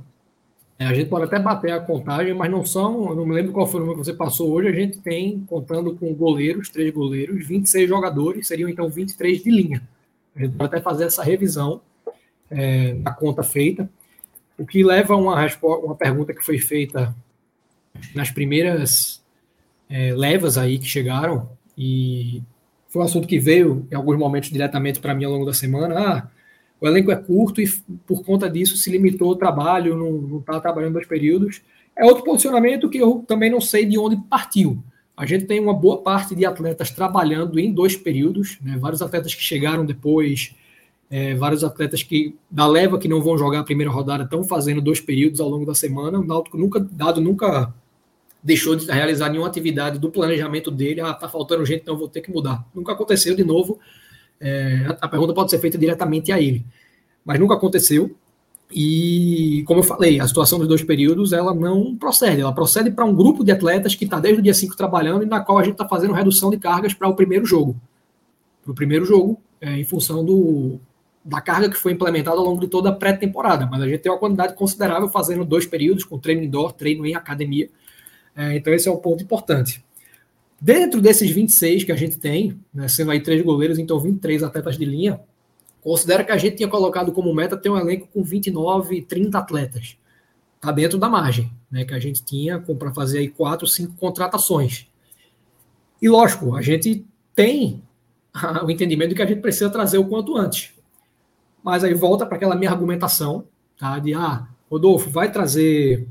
É, a gente pode até bater a contagem, mas não são. Não me lembro qual foi o número que você passou hoje. A gente tem, contando com goleiros, três goleiros, 26 jogadores, seriam então 23 de linha. A gente pode até fazer essa revisão é, da conta feita. O que leva a uma, uma pergunta que foi feita nas primeiras é, levas aí que chegaram, e foi um assunto que veio em alguns momentos diretamente para mim ao longo da semana. Ah, o elenco é curto e por conta disso se limitou o trabalho, não está trabalhando dois períodos. É outro posicionamento que eu também não sei de onde partiu. A gente tem uma boa parte de atletas trabalhando em dois períodos, né? vários atletas que chegaram depois, é, vários atletas que da leva que não vão jogar a primeira rodada estão fazendo dois períodos ao longo da semana. O Náutico nunca, dado nunca deixou de realizar nenhuma atividade do planejamento dele. Ah, tá faltando gente, então vou ter que mudar. Nunca aconteceu de novo. É, a pergunta pode ser feita diretamente a ele, mas nunca aconteceu. E, como eu falei, a situação dos dois períodos ela não procede. Ela procede para um grupo de atletas que está desde o dia 5 trabalhando e na qual a gente está fazendo redução de cargas para o primeiro jogo. Para o primeiro jogo, é, em função do, da carga que foi implementada ao longo de toda a pré-temporada. Mas a gente tem uma quantidade considerável fazendo dois períodos, com treino indoor, treino em academia. É, então, esse é um ponto importante. Dentro desses 26 que a gente tem, né, sendo aí três goleiros, então 23 atletas de linha, considera que a gente tinha colocado como meta ter um elenco com 29, 30 atletas. Está dentro da margem, né, que a gente tinha para fazer aí quatro, cinco contratações. E lógico, a gente tem o entendimento de que a gente precisa trazer o quanto antes. Mas aí volta para aquela minha argumentação, tá? De ah, Rodolfo, vai trazer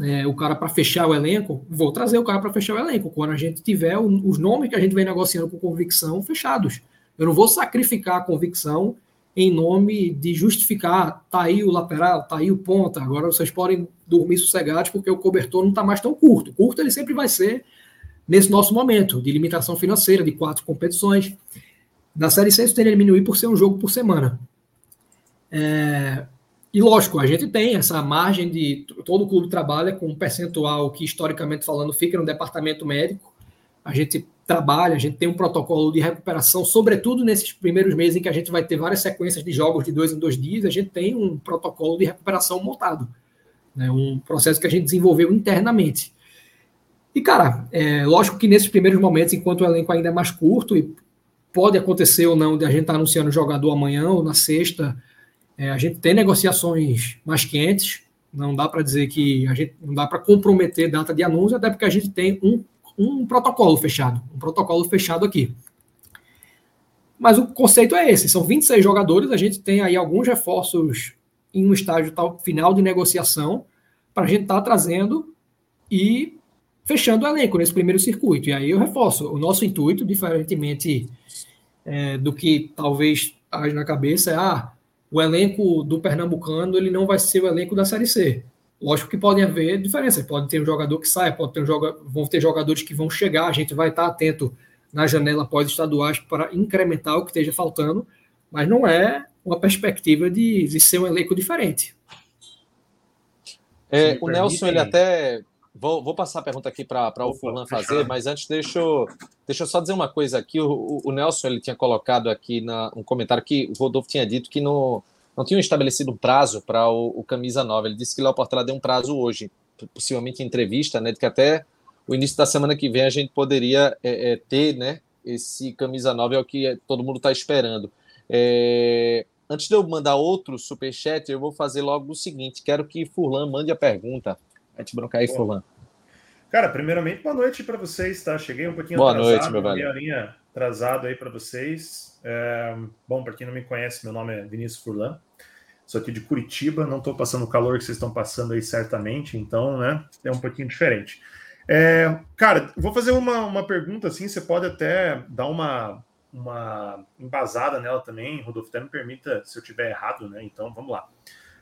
é, o cara para fechar o elenco, vou trazer o cara para fechar o elenco, quando a gente tiver o, os nomes que a gente vem negociando com convicção fechados. Eu não vou sacrificar a convicção em nome de justificar, tá aí o lateral, tá aí o ponta, agora vocês podem dormir sossegados porque o cobertor não está mais tão curto. Curto ele sempre vai ser nesse nosso momento de limitação financeira, de quatro competições. Na Série C isso tem diminuir por ser um jogo por semana. É, e lógico, a gente tem essa margem de. Todo clube trabalha com um percentual que, historicamente falando, fica no departamento médico. A gente trabalha, a gente tem um protocolo de recuperação, sobretudo nesses primeiros meses em que a gente vai ter várias sequências de jogos de dois em dois dias, a gente tem um protocolo de recuperação montado. Né, um processo que a gente desenvolveu internamente. E, cara, é lógico que nesses primeiros momentos, enquanto o elenco ainda é mais curto, e pode acontecer ou não de a gente estar anunciando o jogador amanhã ou na sexta. É, a gente tem negociações mais quentes, não dá para dizer que a gente não dá para comprometer data de anúncio, até porque a gente tem um, um protocolo fechado, um protocolo fechado aqui. Mas o conceito é esse: são 26 jogadores, a gente tem aí alguns reforços em um estágio tal, final de negociação para a gente estar tá trazendo e fechando o elenco nesse primeiro circuito. E aí eu reforço: o nosso intuito, diferentemente é, do que talvez haja na cabeça, é ah, o elenco do Pernambucano ele não vai ser o elenco da Série C. Lógico que podem haver diferenças, pode ter um jogador que sai, pode ter um joga, vão ter jogadores que vão chegar, a gente vai estar atento na janela pós-estaduais para incrementar o que esteja faltando, mas não é uma perspectiva de, de ser um elenco diferente. É, o Nelson, ele até. Vou, vou, passar a pergunta aqui para o Furlan fazer, mas antes deixa eu, deixa eu só dizer uma coisa aqui. O, o Nelson ele tinha colocado aqui na, um comentário que o Rodolfo tinha dito que no, não tinham estabelecido um prazo para o, o, Camisa Nova. Ele disse que o Léo Portela deu um prazo hoje, possivelmente em entrevista, né, de que até o início da semana que vem a gente poderia é, é, ter né, esse Camisa Nova, é o que todo mundo está esperando. É, antes de eu mandar outro superchat, eu vou fazer logo o seguinte: quero que Furlan mande a pergunta. Vai te broncar aí, Bom. Furlan. Cara, primeiramente, boa noite para vocês, tá? Cheguei um pouquinho boa atrasado, noite, meu velho. meia horinha atrasado aí para vocês. É, bom, para quem não me conhece, meu nome é Vinícius Furlan. Sou aqui de Curitiba, não estou passando o calor que vocês estão passando aí certamente, então, né, é um pouquinho diferente. É, cara, vou fazer uma, uma pergunta assim, você pode até dar uma, uma embasada nela também, Rodolfo, até me permita se eu tiver errado, né? Então, vamos lá.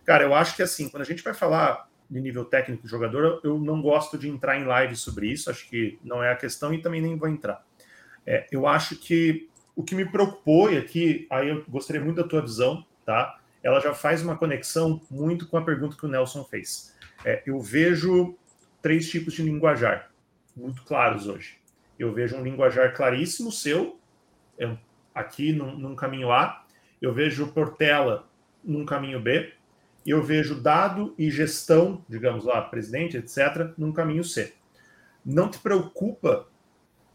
Cara, eu acho que assim, quando a gente vai falar de nível técnico do jogador, eu não gosto de entrar em live sobre isso, acho que não é a questão e também nem vou entrar. É, eu acho que o que me preocupou, e aqui aí eu gostaria muito da tua visão, tá? Ela já faz uma conexão muito com a pergunta que o Nelson fez. É, eu vejo três tipos de linguajar muito claros hoje. Eu vejo um linguajar claríssimo seu, aqui num, num caminho A, eu vejo Portela num caminho B, e eu vejo dado e gestão, digamos lá, presidente, etc., num caminho C. Não te preocupa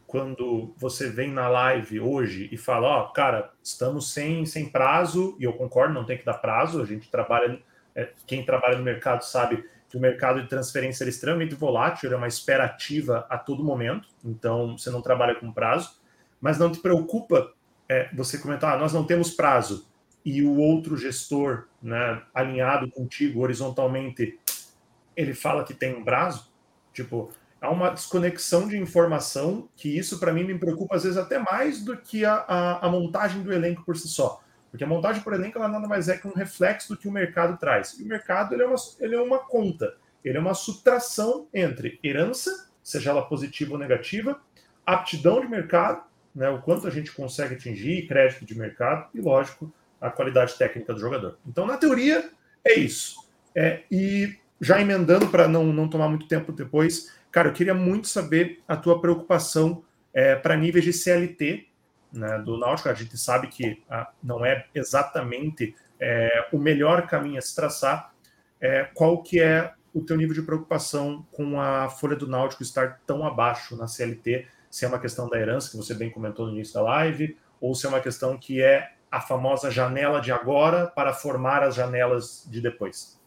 quando você vem na live hoje e fala, ó, oh, cara, estamos sem, sem prazo, e eu concordo, não tem que dar prazo, a gente trabalha, é, quem trabalha no mercado sabe que o mercado de transferência é extremamente volátil, é uma espera ativa a todo momento, então você não trabalha com prazo, mas não te preocupa é, você comentar, ah, nós não temos prazo, e o outro gestor, né, alinhado contigo horizontalmente, ele fala que tem um prazo, tipo, há uma desconexão de informação que isso para mim me preocupa às vezes até mais do que a, a, a, montagem do elenco por si só. Porque a montagem por elenco ela nada mais é que um reflexo do que o mercado traz. E o mercado ele é, uma, ele é uma conta, ele é uma subtração entre herança, seja ela positiva ou negativa, aptidão de mercado, né, o quanto a gente consegue atingir, crédito de mercado e, lógico, a qualidade técnica do jogador. Então, na teoria, é isso. É, e já emendando para não, não tomar muito tempo depois, Cara, eu queria muito saber a tua preocupação é, para níveis de CLT né, do Náutico. A gente sabe que ah, não é exatamente é, o melhor caminho a se traçar. É, qual que é o teu nível de preocupação com a folha do Náutico estar tão abaixo na CLT? Se é uma questão da herança, que você bem comentou no início da live, ou se é uma questão que é a famosa janela de agora para formar as janelas de depois?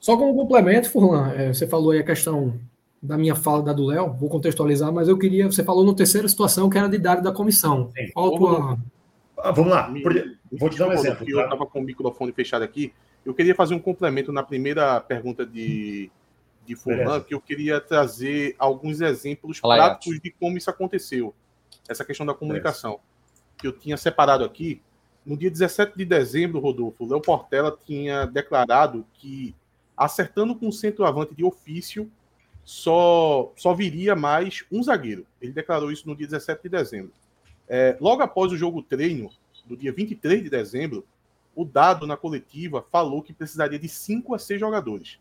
Só como complemento, Furlan, é, você falou aí a questão da minha fala da do Léo, vou contextualizar, mas eu queria. Você falou no terceira situação que era de idade da comissão. Sim. Qual a tua. Ah, vamos lá. Vou te dar um exemplo. Eu estava tá? com o microfone fechado aqui. Eu queria fazer um complemento na primeira pergunta de, de Furlan, que eu queria trazer alguns exemplos Olá, práticos de como isso aconteceu. Essa questão da comunicação. Que eu tinha separado aqui. No dia 17 de dezembro, Rodolfo, Léo Portela tinha declarado que acertando com o centroavante de ofício, só, só viria mais um zagueiro. Ele declarou isso no dia 17 de dezembro. É, logo após o jogo treino, do dia 23 de dezembro, o dado na coletiva falou que precisaria de 5 a 6 jogadores.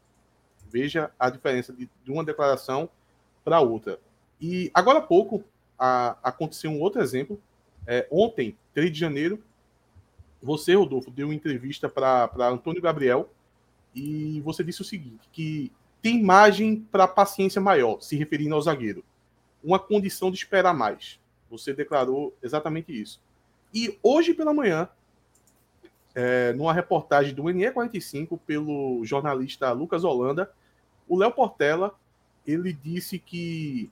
Veja a diferença de, de uma declaração para outra. E agora há pouco a, aconteceu um outro exemplo. É, ontem, 3 de janeiro, você, Rodolfo, deu uma entrevista para Antônio Gabriel, e você disse o seguinte, que tem margem para paciência maior, se referindo ao zagueiro. Uma condição de esperar mais. Você declarou exatamente isso. E hoje pela manhã, é, numa reportagem do NE45 pelo jornalista Lucas Holanda, o Léo Portela ele disse que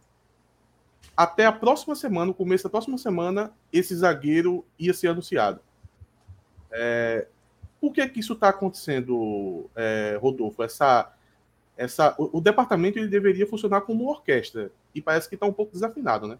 até a próxima semana, o começo da próxima semana, esse zagueiro ia ser anunciado. É, por que que isso está acontecendo, é, Rodolfo? Essa, essa, o, o, departamento ele deveria funcionar como uma orquestra e parece que está um pouco desafinado, né?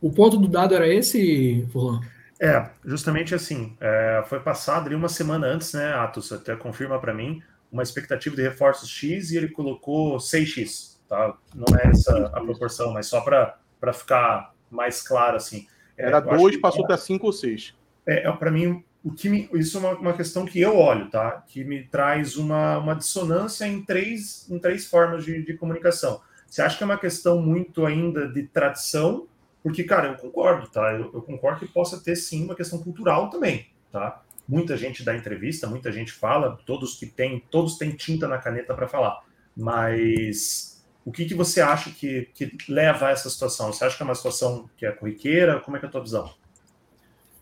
O ponto do dado era esse, Fulano? É, justamente assim. É, foi passado ali uma semana antes, né, Atos? Até confirma para mim uma expectativa de reforços X e ele colocou 6X, tá? Não é essa a proporção, mas só para ficar mais claro assim. É, Era 2, passou até 5 ou 6. É, é para mim, o que me, isso é uma, uma, questão que eu olho, tá? Que me traz uma, uma dissonância em três, em três formas de, de comunicação. Você acha que é uma questão muito ainda de tradição? Porque, cara, eu concordo, tá? Eu, eu concordo que possa ter sim uma questão cultural também, tá? muita gente dá entrevista, muita gente fala, todos que têm, todos têm tinta na caneta para falar. Mas o que, que você acha que, que leva a essa situação? Você acha que é uma situação que é corriqueira? Como é que é a tua visão?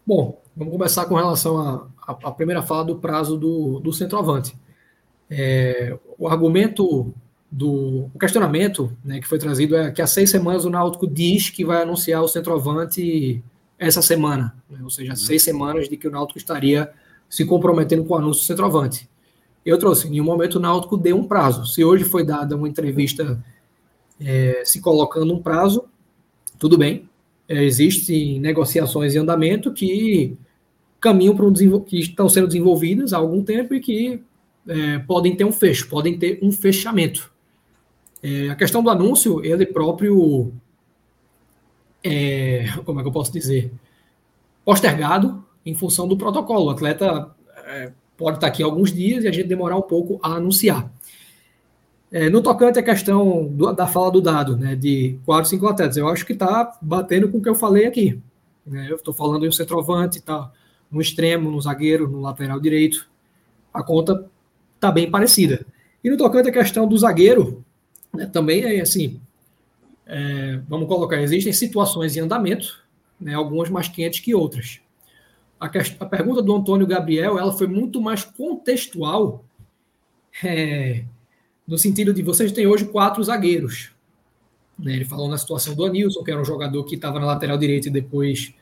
Bom, vamos começar com relação à primeira fala do prazo do, do centroavante. É, o argumento do o questionamento né, que foi trazido é que há seis semanas o Náutico diz que vai anunciar o centroavante essa semana, né? ou seja, uhum. seis semanas de que o Náutico estaria se comprometendo com o anúncio do centroavante. Eu trouxe, em nenhum momento o Náutico deu um prazo. Se hoje foi dada uma entrevista é, se colocando um prazo, tudo bem. É, existem negociações em andamento que caminham para um que estão sendo desenvolvidas há algum tempo e que é, podem ter um fecho, podem ter um fechamento. É, a questão do anúncio, ele próprio é, como é que eu posso dizer, postergado em função do protocolo. O atleta é, pode estar aqui alguns dias e a gente demorar um pouco a anunciar. É, no tocante à questão do, da fala do dado, né, de quatro, cinco atletas, eu acho que está batendo com o que eu falei aqui. Né, eu estou falando em um centroavante, tá no extremo, no zagueiro, no lateral direito. A conta está bem parecida. E no tocante à questão do zagueiro, né, também é assim, é, vamos colocar, existem situações em andamento, né, algumas mais quentes que outras. A, a, pergunta do Antônio Gabriel ela foi muito mais contextual, é, no sentido de vocês têm hoje quatro zagueiros. Né, ele falou na situação do Anilson, que era um jogador que estava na lateral direita e depois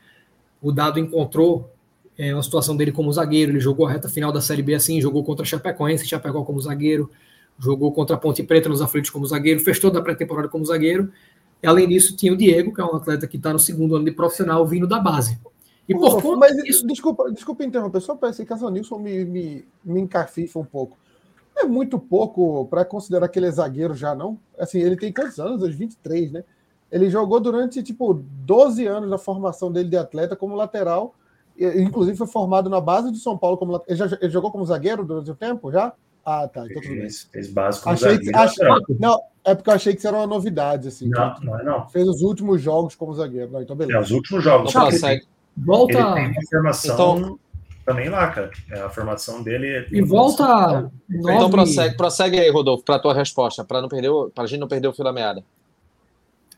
o Dado encontrou é, a situação dele como zagueiro. Ele jogou a reta final da Série B assim, jogou contra a Chapecoense, Chapecó como zagueiro, jogou contra a Ponte Preta nos aflitos como zagueiro, fez toda a pré-temporada como zagueiro. E, além disso, tinha o Diego, que é um atleta que está no segundo ano de profissional, vindo da base. E por conta mas, disso... desculpa, desculpa interromper, só parece que o Nilson me, me, me encafifa um pouco. É muito pouco para considerar que ele é zagueiro já, não? Assim, ele tem quantos anos? Os 23, né? Ele jogou durante, tipo, 12 anos da formação dele de atleta como lateral. Inclusive foi formado na base do São Paulo como lateral. Ele, já, ele jogou como zagueiro durante o tempo já? Ah, tá. Então tudo bem. Fez básico achei que, achei, Não, é porque eu achei que isso era uma novidade, assim. Não, não é não. Fez os últimos jogos como zagueiro. Não, então beleza. É, os últimos jogos. Então, ele, volta. Ele tem uma formação então... também lá, cara. É, a formação dele. É e volta. Nove... Então prossegue, prossegue aí, Rodolfo, para a tua resposta, para não perder, para a gente não perder o fio da meada.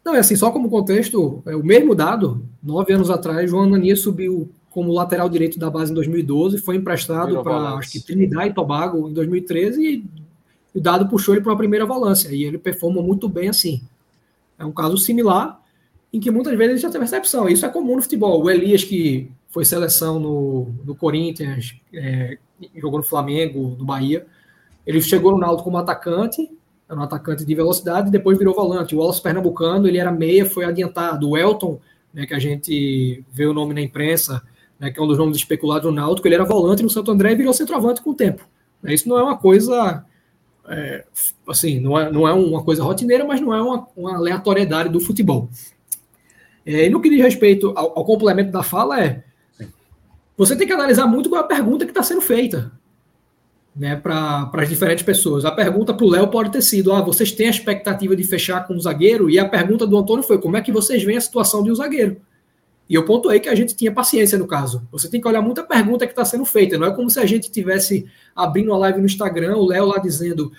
Não, é assim, só como contexto, é o mesmo dado, nove anos atrás, João Ananias subiu como lateral direito da base em 2012, foi emprestado para acho que Trinidad e Tobago em 2013 e o Dado puxou ele para uma primeira volância e ele performa muito bem assim. É um caso similar em que muitas vezes já tem percepção. Isso é comum no futebol. O Elias, que foi seleção no, no Corinthians, é, jogou no Flamengo, no Bahia, ele chegou no Náutico como atacante, era um atacante de velocidade, e depois virou volante. O Wallace Pernambucano, ele era meia, foi adiantado. O Elton, né, que a gente vê o nome na imprensa, né, que é um dos nomes especulados no Náutico, ele era volante no Santo André e virou centroavante com o tempo. Isso não é uma coisa é, assim, não é, não é uma coisa rotineira, mas não é uma, uma aleatoriedade do futebol. É, e no que diz respeito ao, ao complemento da fala é você tem que analisar muito qual é a pergunta que está sendo feita né, para as diferentes pessoas. A pergunta para o Léo pode ter sido: ah, vocês têm a expectativa de fechar com um zagueiro? E a pergunta do Antônio foi: como é que vocês veem a situação de um zagueiro? E eu pontuei que a gente tinha paciência no caso. Você tem que olhar muita pergunta que está sendo feita. Não é como se a gente tivesse abrindo uma live no Instagram, o Léo lá dizendo,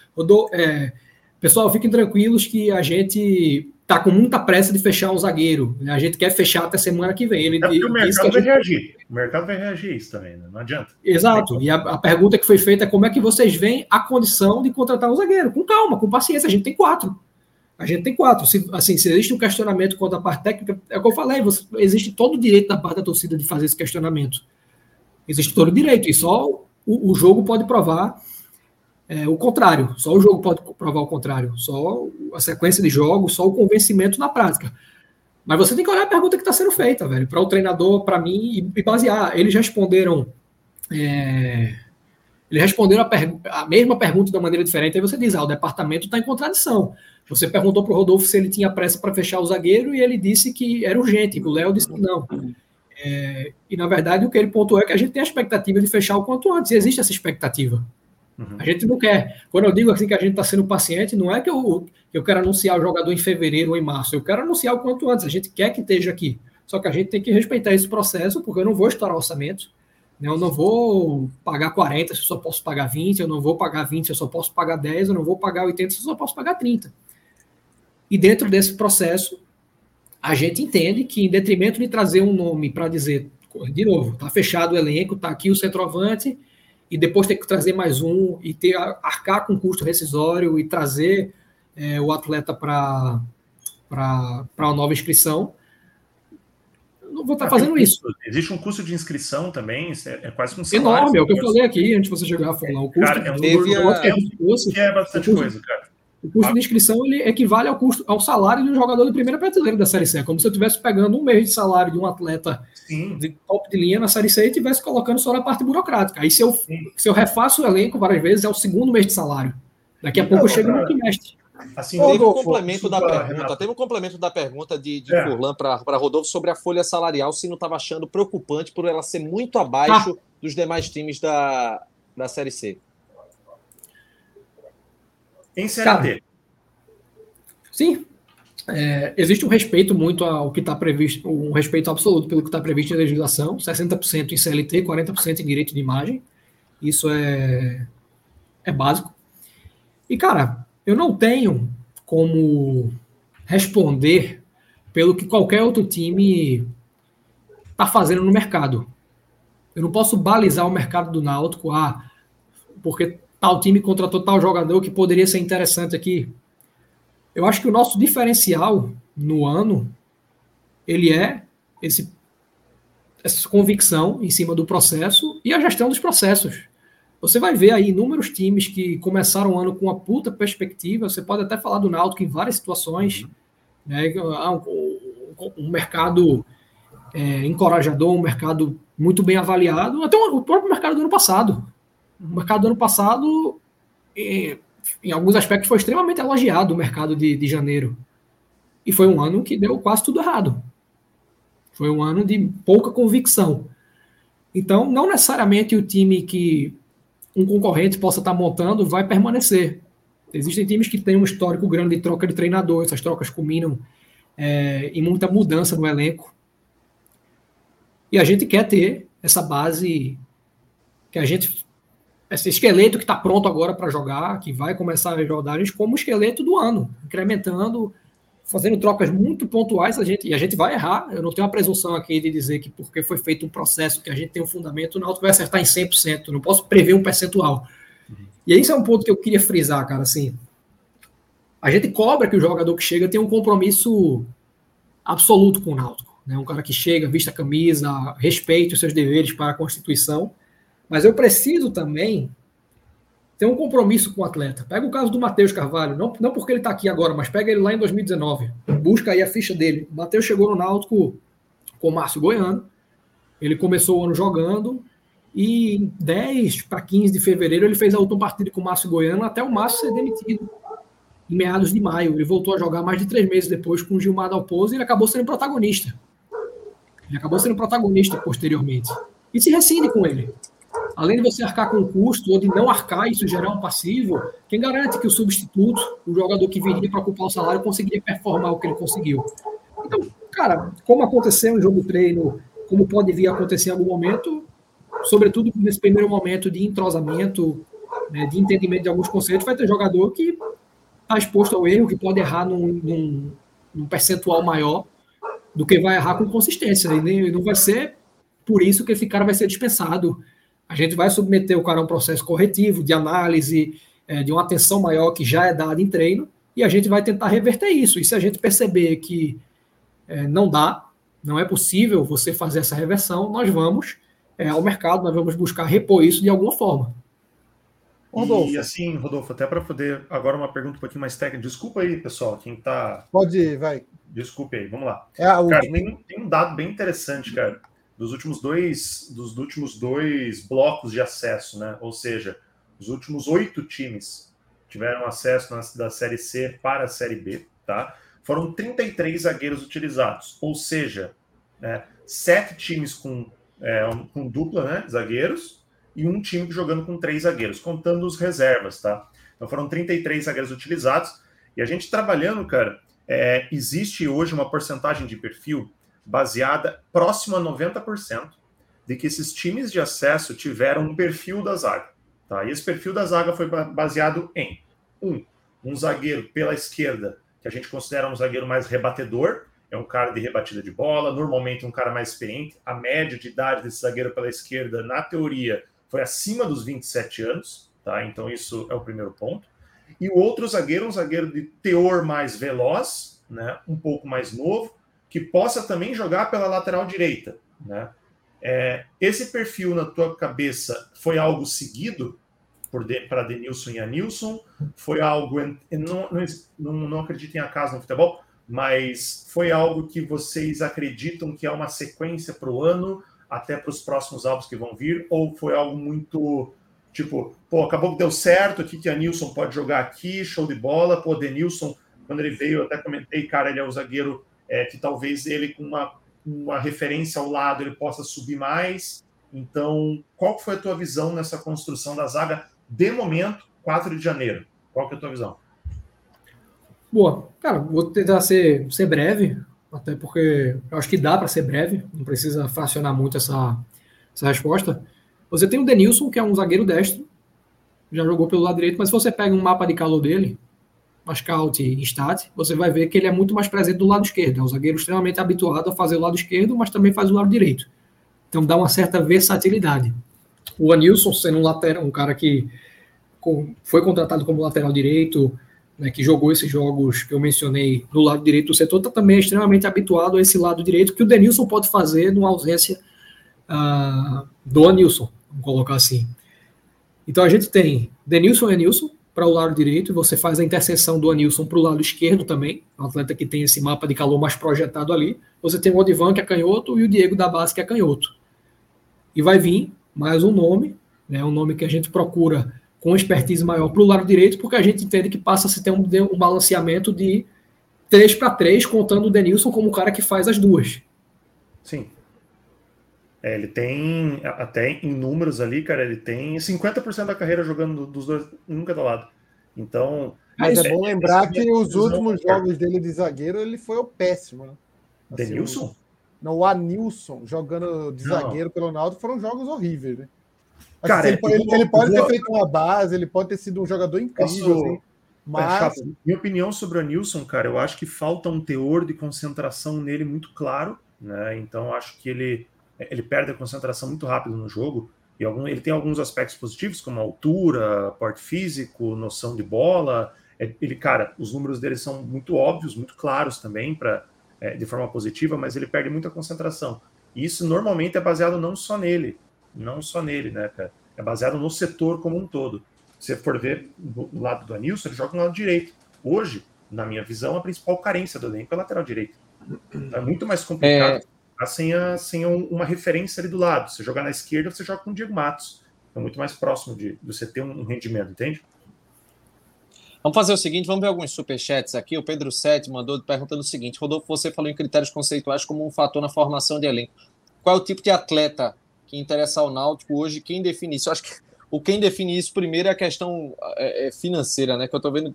é, pessoal, fiquem tranquilos que a gente tá com muita pressa de fechar o zagueiro. Né? A gente quer fechar até semana que vem. Ele, é porque o mercado vai gente... reagir. O mercado vai reagir a isso também, né? não adianta. Exato. E a, a, pergunta que foi feita é como é que vocês veem a condição de contratar um zagueiro? Com calma, com paciência. A gente tem quatro. A gente tem quatro. Se, assim, se existe um questionamento quanto à parte técnica, é o que eu falei, você, existe todo o direito da parte da torcida de fazer esse questionamento. Existe todo o direito, e só o, o jogo pode provar é, o contrário. Só o jogo pode provar o contrário. Só a sequência de jogos, só o convencimento na prática. Mas você tem que olhar a pergunta que está sendo feita, velho, para o treinador, para mim, e, basear. Eles responderam. É, eles responderam a, a, mesma pergunta de maneira diferente. Aí você diz: ah, o departamento está em contradição. Você perguntou para o Rodolfo se ele tinha pressa para fechar o zagueiro e ele disse que era urgente. O Léo disse que não. É, e na verdade o que ele pontuou é que a gente tem a expectativa de fechar o quanto antes. E existe essa expectativa. Uhum. A gente não quer. Quando eu digo assim que a gente está sendo paciente, não é que eu, eu quero anunciar o jogador em fevereiro ou em março. Eu quero anunciar o quanto antes. A gente quer que esteja aqui. Só que a gente tem que respeitar esse processo, porque eu não vou estourar orçamento. Né? Eu não vou pagar 40 se eu só posso pagar 20, eu não vou pagar 20 se eu só posso pagar 10, eu não vou pagar 80 se eu só posso pagar 30. E dentro desse processo, a gente entende que, em detrimento de trazer um nome para dizer, de novo, está fechado o elenco, está aqui o centroavante, e depois ter que trazer mais um e ter arcar com custo rescisório e trazer é, o atleta para uma nova inscrição. não vou estar tá fazendo isso. Existe um custo de inscrição também, é, é quase um salário. Enorme, é o que eu falei aqui antes de você chegar a falar. O custo cara, é, teve a... que, é, é bastante custo, coisa, cara. O custo de inscrição ele equivale ao custo ao salário de um jogador de primeira prateleira da Série C. É como se eu estivesse pegando um mês de salário de um atleta Sim. de top de linha na Série C e estivesse colocando só na parte burocrática. Aí se eu, se eu refaço o elenco várias vezes, é o segundo mês de salário. Daqui a pouco eu chego no trimestre. Assim, teve um complemento da pergunta, teve um complemento da pergunta de, de é. Furlan para Rodolfo sobre a folha salarial, se não estava achando preocupante por ela ser muito abaixo ah. dos demais times da, da Série C. Em CLT. sim. É, existe um respeito muito ao que está previsto, um respeito absoluto pelo que está previsto em legislação, 60% em CLT, 40% em direito de imagem. Isso é, é básico. E, cara, eu não tenho como responder pelo que qualquer outro time está fazendo no mercado. Eu não posso balizar o mercado do Náutico, ah, porque tal time contratou tal jogador que poderia ser interessante aqui. Eu acho que o nosso diferencial no ano ele é esse, essa convicção em cima do processo e a gestão dos processos. Você vai ver aí inúmeros times que começaram o ano com uma puta perspectiva. Você pode até falar do Náutico em várias situações. Né? Um, um mercado é, encorajador, um mercado muito bem avaliado. Até o próprio mercado do ano passado. O mercado do ano passado, em, em alguns aspectos, foi extremamente elogiado o mercado de, de janeiro. E foi um ano que deu quase tudo errado. Foi um ano de pouca convicção. Então, não necessariamente o time que um concorrente possa estar montando vai permanecer. Existem times que têm um histórico grande de troca de treinador, essas trocas culminam é, em muita mudança no elenco. E a gente quer ter essa base que a gente esse esqueleto que está pronto agora para jogar, que vai começar as rodagens como esqueleto do ano, incrementando, fazendo trocas muito pontuais, a gente, e a gente vai errar. Eu não tenho a presunção aqui de dizer que porque foi feito um processo que a gente tem um fundamento, o Náutico vai acertar em 100%. Eu não posso prever um percentual. Uhum. E esse é um ponto que eu queria frisar, cara, assim. A gente cobra que o jogador que chega tem um compromisso absoluto com o Náutico. Né? Um cara que chega, vista a camisa, respeite os seus deveres para a Constituição mas eu preciso também ter um compromisso com o atleta. Pega o caso do Matheus Carvalho, não, não porque ele está aqui agora, mas pega ele lá em 2019. Busca aí a ficha dele. O Matheus chegou no Náutico com o Márcio Goiano. Ele começou o ano jogando e em 10 para 15 de fevereiro ele fez a última partida com o Márcio Goiano até o Márcio ser demitido em meados de maio. Ele voltou a jogar mais de três meses depois com o Gilmar Dalpozo e ele acabou sendo protagonista. Ele acabou sendo protagonista posteriormente. E se rescinde com ele. Além de você arcar com o custo ou de não arcar, isso gerar um passivo, quem garante que o substituto, o jogador que viria para ocupar o salário, conseguiria performar o que ele conseguiu? Então, cara, como aconteceu no jogo treino, como pode vir a acontecer em algum momento, sobretudo nesse primeiro momento de entrosamento, né, de entendimento de alguns conceitos, vai ter jogador que está exposto ao erro, que pode errar num, num, num percentual maior do que vai errar com consistência. E não vai ser por isso que esse cara vai ser dispensado. A gente vai submeter o cara a um processo corretivo, de análise, é, de uma atenção maior que já é dada em treino, e a gente vai tentar reverter isso. E se a gente perceber que é, não dá, não é possível você fazer essa reversão, nós vamos é, ao mercado, nós vamos buscar repor isso de alguma forma. Rodolfo. E assim, Rodolfo, até para poder. Agora uma pergunta um pouquinho mais técnica. Desculpa aí, pessoal, quem tá. Pode ir, vai. Desculpe aí, vamos lá. É a cara, tem, tem, um dado bem interessante, cara, dos últimos dois, dos últimos dois blocos de acesso, né? Ou seja, os últimos oito times tiveram acesso na, da Série C para a Série B, tá? Foram 33 zagueiros utilizados, ou seja, né, sete times com, é, com dupla, né? Zagueiros e um time jogando com três zagueiros, contando os reservas, tá? Então foram 33 zagueiros utilizados. E a gente trabalhando, cara, é, existe hoje uma porcentagem de perfil baseada próxima a 90% de que esses times de acesso tiveram um perfil da zaga. Tá? E esse perfil da zaga foi baseado em um, um zagueiro pela esquerda, que a gente considera um zagueiro mais rebatedor, é um cara de rebatida de bola, normalmente um cara mais experiente. A média de idade desse zagueiro pela esquerda, na teoria, foi acima dos 27 anos, tá? Então isso é o primeiro ponto. E o outro zagueiro, um zagueiro de teor mais veloz, né? Um pouco mais novo, que possa também jogar pela lateral direita, né? É, esse perfil na tua cabeça foi algo seguido por para Denilson e Anilson? Foi algo. Não, não, não acredito em acaso no futebol, mas foi algo que vocês acreditam que é uma sequência para o ano? até para os próximos álbuns que vão vir? Ou foi algo muito tipo, pô, acabou que deu certo, o que a Nilson pode jogar aqui, show de bola, pô, Denilson, quando ele veio, eu até comentei, cara, ele é o zagueiro é, que talvez ele com uma, uma referência ao lado ele possa subir mais. Então, qual foi a tua visão nessa construção da zaga de momento, 4 de janeiro? Qual que é a tua visão? Boa, cara, vou tentar ser, ser breve até porque eu acho que dá para ser breve, não precisa fracionar muito essa, essa resposta. Você tem o Denilson, que é um zagueiro destro, já jogou pelo lado direito, mas se você pega um mapa de calor dele, uma scout e stat, você vai ver que ele é muito mais presente do lado esquerdo. É um zagueiro extremamente habituado a fazer o lado esquerdo, mas também faz o lado direito. Então dá uma certa versatilidade. O Anilson, sendo um lateral, um cara que foi contratado como lateral direito, né, que jogou esses jogos que eu mencionei no lado direito do setor, está também extremamente habituado a esse lado direito que o Denilson pode fazer numa ausência uh, do Anilson, vamos colocar assim. Então a gente tem Denilson e Anilson para o lado direito, e você faz a interseção do Anilson para o lado esquerdo também, um atleta que tem esse mapa de calor mais projetado ali. Você tem o Odivan, que é canhoto, e o Diego da base, que é canhoto. E vai vir mais um nome, né, um nome que a gente procura com expertise maior para o lado direito, porque a gente entende que passa a se ter um, um balanceamento de 3 para 3, contando o Denilson como o cara que faz as duas. Sim. É, ele tem, até em números ali, cara, ele tem 50% da carreira jogando dos dois, num cada lado. Então. Mas é, é bom lembrar que os últimos jogos dele de zagueiro, ele foi o péssimo, né? Assim, Denilson? Não, o Anilson jogando de não. zagueiro pelo Naldo foram jogos horríveis, né? Cara, ele, ele, ele, pode ter feito uma base, ele pode ter sido um jogador incrível, posso... assim, mas... É, Minha opinião sobre o Nilson, cara, eu acho que falta um teor de concentração nele muito claro, né? Então acho que ele, ele perde a concentração muito rápido no jogo. E algum, ele tem alguns aspectos positivos, como altura, porte físico, noção de bola. É, ele, cara, os números dele são muito óbvios, muito claros também, para é, de forma positiva, mas ele perde muita concentração. E isso normalmente é baseado não só nele, não só nele, né, cara? É baseado no setor como um todo. Se você for ver do lado do Anilson, ele joga no lado direito. Hoje, na minha visão, a principal carência do elenco é a lateral direito. É muito mais complicado é... sem, a, sem uma referência ali do lado. Você jogar na esquerda, você joga com o Diego Matos. É muito mais próximo de, de você ter um rendimento, entende? Vamos fazer o seguinte, vamos ver alguns superchats aqui. O Pedro Sete mandou perguntando o seguinte: Rodolfo, você falou em critérios conceituais como um fator na formação de elenco. Qual é o tipo de atleta que interessa ao Náutico hoje, quem define isso? Eu acho que o quem define isso primeiro é a questão é, é financeira, né? Que eu estou vendo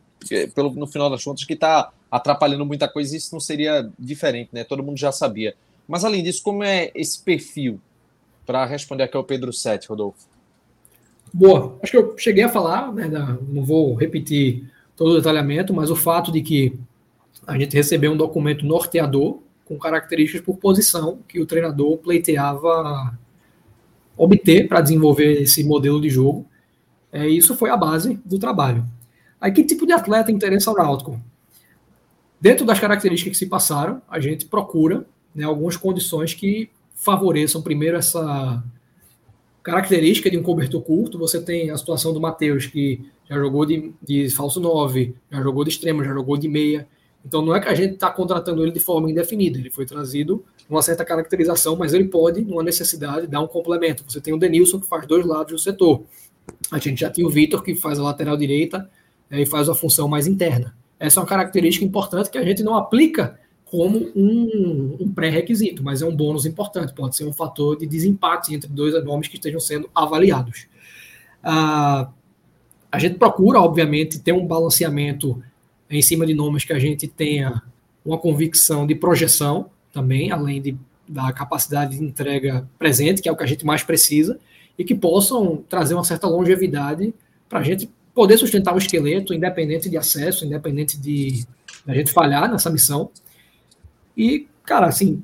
pelo, no final das contas que está atrapalhando muita coisa. Isso não seria diferente, né? Todo mundo já sabia. Mas além disso, como é esse perfil? Para responder aqui ao Pedro Sete, Rodolfo. Boa. Acho que eu cheguei a falar, né? Não vou repetir todo o detalhamento, mas o fato de que a gente recebeu um documento norteador com características por posição que o treinador pleiteava obter para desenvolver esse modelo de jogo. É, isso foi a base do trabalho. Aí, que tipo de atleta interessa ao Náutico? Dentro das características que se passaram, a gente procura né, algumas condições que favoreçam, primeiro, essa característica de um cobertor curto. Você tem a situação do Matheus, que já jogou de, de falso 9, já jogou de extremo, já jogou de meia. Então não é que a gente está contratando ele de forma indefinida, ele foi trazido uma certa caracterização, mas ele pode, numa necessidade, dar um complemento. Você tem o Denilson que faz dois lados do setor. A gente já tem o Vitor que faz a lateral direita né, e faz a função mais interna. Essa é uma característica importante que a gente não aplica como um, um pré-requisito, mas é um bônus importante, pode ser um fator de desempate entre dois nomes que estejam sendo avaliados. Ah, a gente procura, obviamente, ter um balanceamento em cima de nomes que a gente tenha uma convicção de projeção também, além de, da capacidade de entrega presente, que é o que a gente mais precisa, e que possam trazer uma certa longevidade para a gente poder sustentar o esqueleto, independente de acesso, independente de, de a gente falhar nessa missão. E, cara, assim,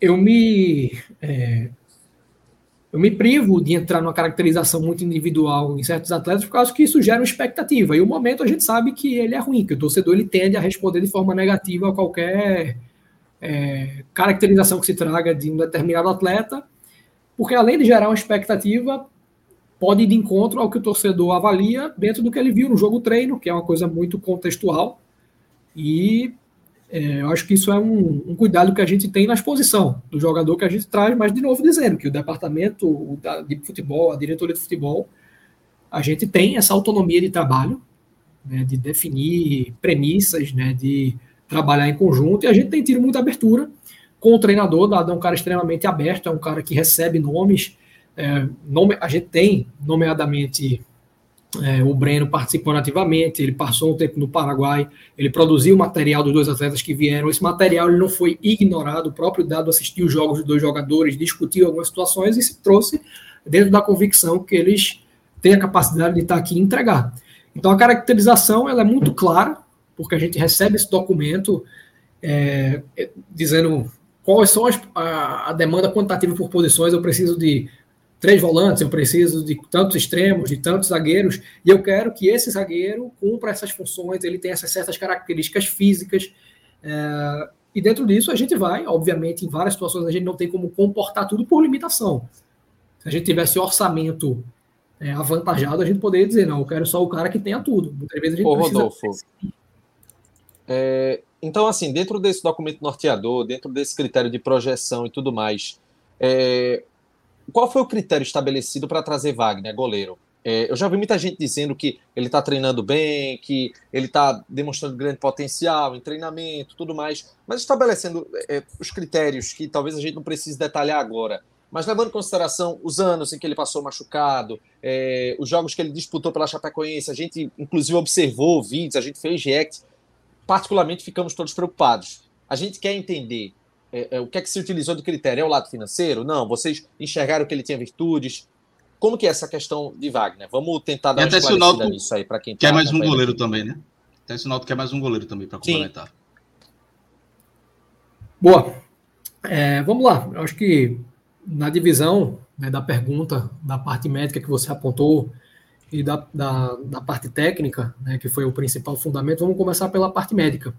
eu me. É, eu me privo de entrar numa caracterização muito individual em certos atletas por causa que isso gera uma expectativa. E o momento a gente sabe que ele é ruim, que o torcedor ele tende a responder de forma negativa a qualquer é, caracterização que se traga de um determinado atleta, porque além de gerar uma expectativa, pode ir de encontro ao que o torcedor avalia dentro do que ele viu no jogo treino, que é uma coisa muito contextual. E é, eu acho que isso é um, um, cuidado que a gente tem na exposição do jogador que a gente traz, mas de novo dizendo que o departamento de futebol, a diretoria de futebol, a gente tem essa autonomia de trabalho, né, de definir premissas, né, de trabalhar em conjunto, e a gente tem tido muita abertura com o treinador, Dado é um cara extremamente aberto, é um cara que recebe nomes, é, nome, a gente tem, nomeadamente, é, o Breno participando ativamente, ele passou um tempo no Paraguai, ele produziu material dos dois atletas que vieram. Esse material ele não foi ignorado, o próprio Dado assistiu os jogos dos dois jogadores, discutiu algumas situações e se trouxe dentro da convicção que eles têm a capacidade de estar aqui e entregar. Então a caracterização ela é muito clara, porque a gente recebe esse documento é, dizendo quais são as, a, a demanda quantitativa por posições. Eu preciso de três volantes, eu preciso de tantos extremos, de tantos zagueiros, e eu quero que esse zagueiro cumpra essas funções, ele tenha essas certas características físicas. É, e dentro disso a gente vai, obviamente, em várias situações a gente não tem como comportar tudo por limitação. Se a gente tivesse orçamento é, avantajado, a gente poderia dizer, não, eu quero só o cara que tenha tudo. Muitas vezes a gente Ô, precisa... Rodolfo, é, então, assim, dentro desse documento norteador, dentro desse critério de projeção e tudo mais, é, qual foi o critério estabelecido para trazer Wagner, goleiro? É, eu já vi muita gente dizendo que ele está treinando bem, que ele está demonstrando grande potencial em treinamento, tudo mais, mas estabelecendo é, os critérios que talvez a gente não precise detalhar agora. Mas levando em consideração os anos em que ele passou machucado, é, os jogos que ele disputou pela Chapecoense, a gente inclusive observou vídeos, a gente fez react, particularmente ficamos todos preocupados. A gente quer entender é, é, o que é que se utilizou de critério? É o lado financeiro? Não, vocês enxergaram que ele tinha virtudes? Como que é essa questão de Wagner? Vamos tentar dar uma esclarecida nisso aí para quem quer tá mais um goleiro aqui. também, né? Até o Sinaldo quer mais um goleiro também para complementar. Boa. É, vamos lá. Eu acho que na divisão né, da pergunta, da parte médica que você apontou e da, da, da parte técnica, né, que foi o principal fundamento, vamos começar pela parte médica.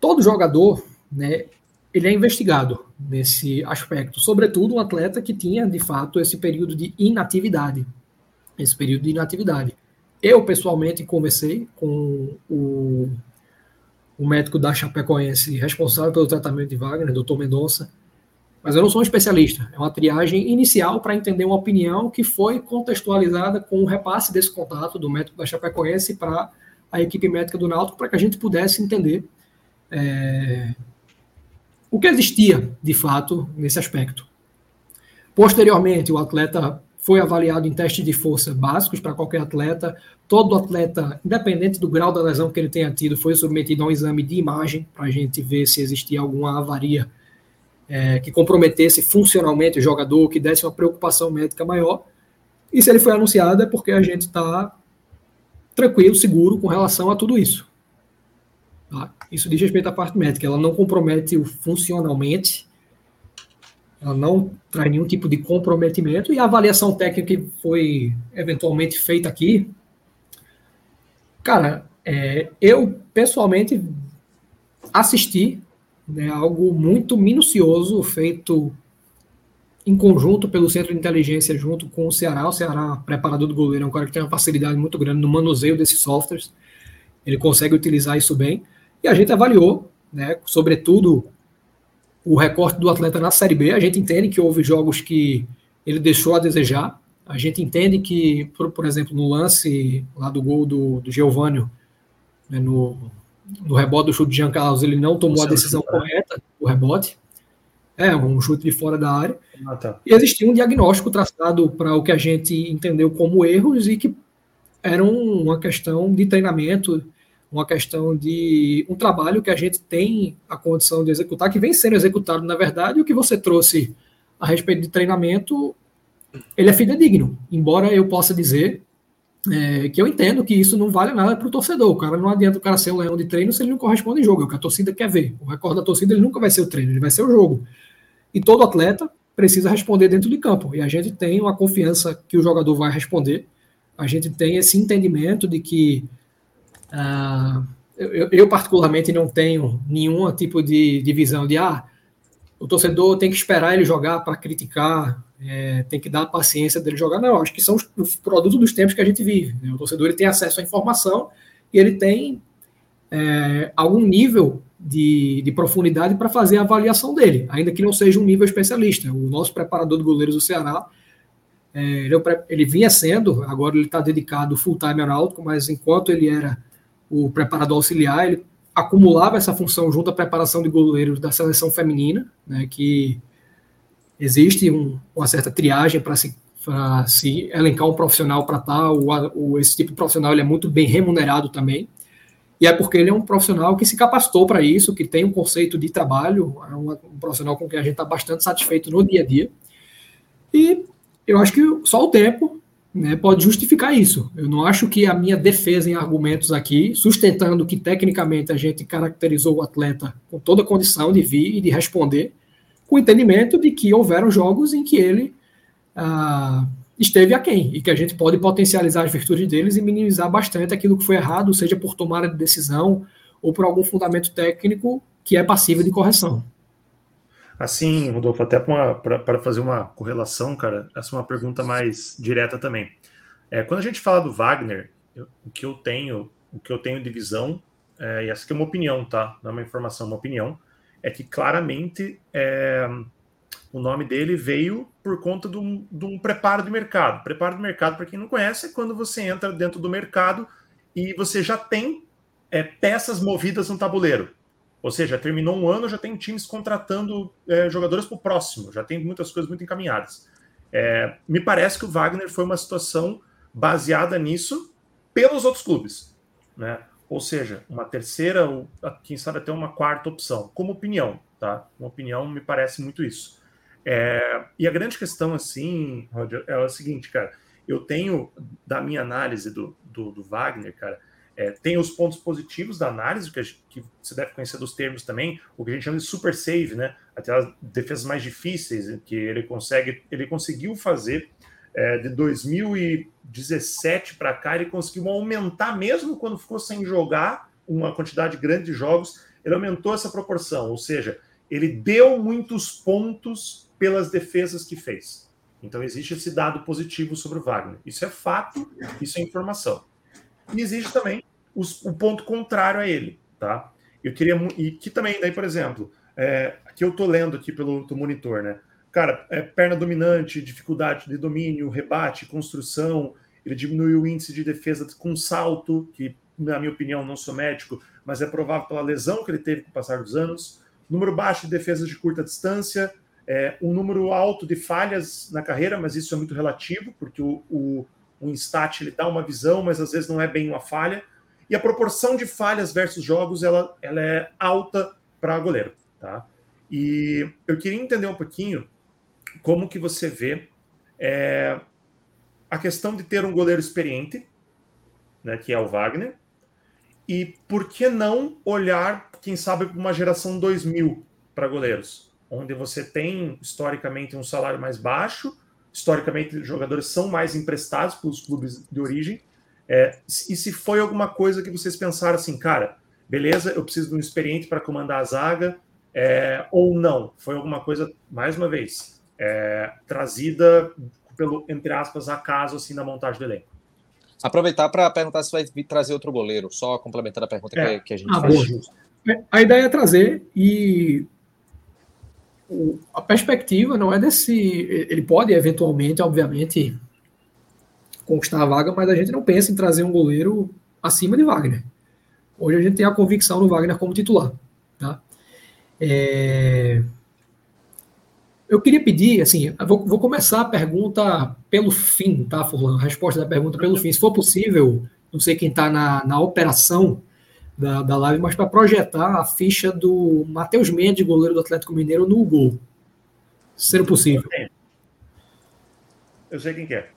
Todo jogador né, ele é investigado nesse aspecto, sobretudo um atleta que tinha, de fato, esse período de inatividade. Esse período de inatividade. Eu, pessoalmente, conversei com o, o médico da Chapecoense responsável pelo tratamento de Wagner, doutor Mendonça, mas eu não sou um especialista. É uma triagem inicial para entender uma opinião que foi contextualizada com o repasse desse contato do médico da Chapecoense para a equipe médica do Náutico, para que a gente pudesse entender é, o que existia, de fato, nesse aspecto. Posteriormente, o atleta foi avaliado em testes de força básicos para qualquer atleta. Todo atleta, independente do grau da lesão que ele tenha tido, foi submetido a um exame de imagem para a gente ver se existia alguma avaria é, que comprometesse funcionalmente o jogador, que desse uma preocupação médica maior. E se ele foi anunciado é porque a gente está tranquilo, seguro com relação a tudo isso. Isso diz respeito à parte médica. Ela não compromete o funcionalmente, ela não traz nenhum tipo de comprometimento. E a avaliação técnica que foi eventualmente feita aqui, cara, é, eu pessoalmente assisti né, algo muito minucioso feito em conjunto pelo Centro de Inteligência junto com o Ceará. O Ceará, preparador do goleiro, é um cara que tem uma facilidade muito grande no manuseio desses softwares. Ele consegue utilizar isso bem. E a gente avaliou, né, sobretudo, o recorte do atleta na Série B. A gente entende que houve jogos que ele deixou a desejar. A gente entende que, por, por exemplo, no lance lá do gol do, do Geovânio, né, no, no rebote do chute de Jean Carlos, ele não tomou a decisão correta, o rebote. É, um chute de fora da área. Ah, tá. E existia um diagnóstico traçado para o que a gente entendeu como erros e que eram uma questão de treinamento, uma questão de um trabalho que a gente tem a condição de executar, que vem sendo executado, na verdade, o que você trouxe a respeito de treinamento, ele é fidedigno. Embora eu possa dizer é, que eu entendo que isso não vale nada para o torcedor. O cara não adianta o cara ser um leão de treino se ele não corresponde em jogo. É o que a torcida quer ver. O recorde da torcida ele nunca vai ser o treino, ele vai ser o jogo. E todo atleta precisa responder dentro de campo. E a gente tem uma confiança que o jogador vai responder. A gente tem esse entendimento de que uh, eu, eu, particularmente não tenho nenhum tipo de, de visão de ah, o torcedor tem que esperar ele jogar para criticar, é, tem que dar a paciência dele jogar. Não, acho que são os, os produtos dos tempos que a gente vive. Né? O torcedor ele tem acesso à informação e ele tem é, algum nível de, de profundidade para fazer a avaliação dele, ainda que não seja um nível especialista. O nosso preparador de goleiros do Ceará, é, ele, é ele, vinha sendo, agora ele está dedicado full time ao Náutico, mas enquanto ele era o preparador auxiliar, ele acumulava essa função junto à preparação de goleiros da seleção feminina, né, que existe um, uma certa triagem para se, se elencar um profissional para tal, o, esse tipo de profissional ele é muito bem remunerado também, e é porque ele é um profissional que se capacitou para isso, que tem um conceito de trabalho, é um, um profissional com quem a gente está bastante satisfeito no dia a dia. E eu acho que só o tempo né, pode justificar isso. Eu não acho que a minha defesa em argumentos aqui, sustentando que tecnicamente a gente caracterizou o atleta com toda a condição de vir e de responder, com o entendimento de que houveram jogos em que ele. Ah, esteve aquém e que a gente pode potencializar as virtudes deles e minimizar bastante aquilo que foi errado, seja por tomada de decisão ou por algum fundamento técnico que é passível de correção. Assim, Rodolfo, até para fazer uma correlação, cara, essa é uma pergunta mais direta também. É, quando a gente fala do Wagner, eu, o que eu tenho, o que eu tenho de visão, é, e essa aqui é uma opinião, tá? Não é uma informação, é uma opinião, é que claramente é, o nome dele veio por conta de um, de um preparo de mercado. Preparo de mercado, para quem não conhece, é quando você entra dentro do mercado e você já tem é, peças movidas no tabuleiro. Ou seja, terminou um ano, já tem times contratando é, jogadores para o próximo, já tem muitas coisas muito encaminhadas. É, me parece que o Wagner foi uma situação baseada nisso pelos outros clubes. Né? Ou seja, uma terceira, ou quem sabe até uma quarta opção, como opinião. Tá? Uma opinião me parece muito isso. É, e a grande questão, assim, Roger, é o seguinte, cara. Eu tenho, da minha análise do, do, do Wagner, cara, é, tem os pontos positivos da análise, que, gente, que, você deve conhecer dos termos também, o que a gente chama de super save, né? Aquelas defesas mais difíceis que ele consegue, ele conseguiu fazer é, de 2017 para cá, ele conseguiu aumentar, mesmo quando ficou sem jogar uma quantidade grande de jogos, ele aumentou essa proporção, ou seja, ele deu muitos pontos pelas defesas que fez. Então existe esse dado positivo sobre o Wagner. Isso é fato, isso é informação. E existe também os, o ponto contrário a ele, tá? Eu queria e que também daí, por exemplo, é, aqui eu estou lendo aqui pelo, pelo monitor, né? Cara, é, perna dominante, dificuldade de domínio, rebate, construção. Ele diminuiu o índice de defesa com salto, que na minha opinião não sou médico, mas é provável pela lesão que ele teve com o passar dos anos. Número baixo de defesas de curta distância, é, um número alto de falhas na carreira, mas isso é muito relativo, porque o, o, o Instat ele dá uma visão, mas às vezes não é bem uma falha. E a proporção de falhas versus jogos ela, ela é alta para goleiro. Tá? E eu queria entender um pouquinho como que você vê é, a questão de ter um goleiro experiente, né, que é o Wagner, E por que não olhar, quem sabe, para uma geração 2000 para goleiros, onde você tem historicamente um salário mais baixo, historicamente os jogadores são mais emprestados pelos clubes de origem. É, e se foi alguma coisa que vocês pensaram assim, cara, beleza, eu preciso de um experiente para comandar a zaga, é, ou não? Foi alguma coisa, mais uma vez, é, trazida pelo, entre aspas, acaso assim na montagem do elenco. Aproveitar para perguntar se vai trazer outro goleiro, só complementando a pergunta é. que, que, a gente ah, fez. É, a ideia é trazer e a perspectiva não é desse. Ele pode eventualmente, obviamente, conquistar a vaga, mas a gente não pensa em trazer um goleiro acima de Wagner. Hoje a gente tem a convicção no Wagner como titular. Tá? É... Eu queria pedir, assim, vou, vou, começar a pergunta pelo fim, tá, Furlan? A resposta da pergunta pelo fim. Se for possível, não sei quem está na, na operação da, da live, mas para projetar a ficha do Matheus Mendes, goleiro do Atlético Mineiro, no gol. Ser possível. Eu sei quem quer.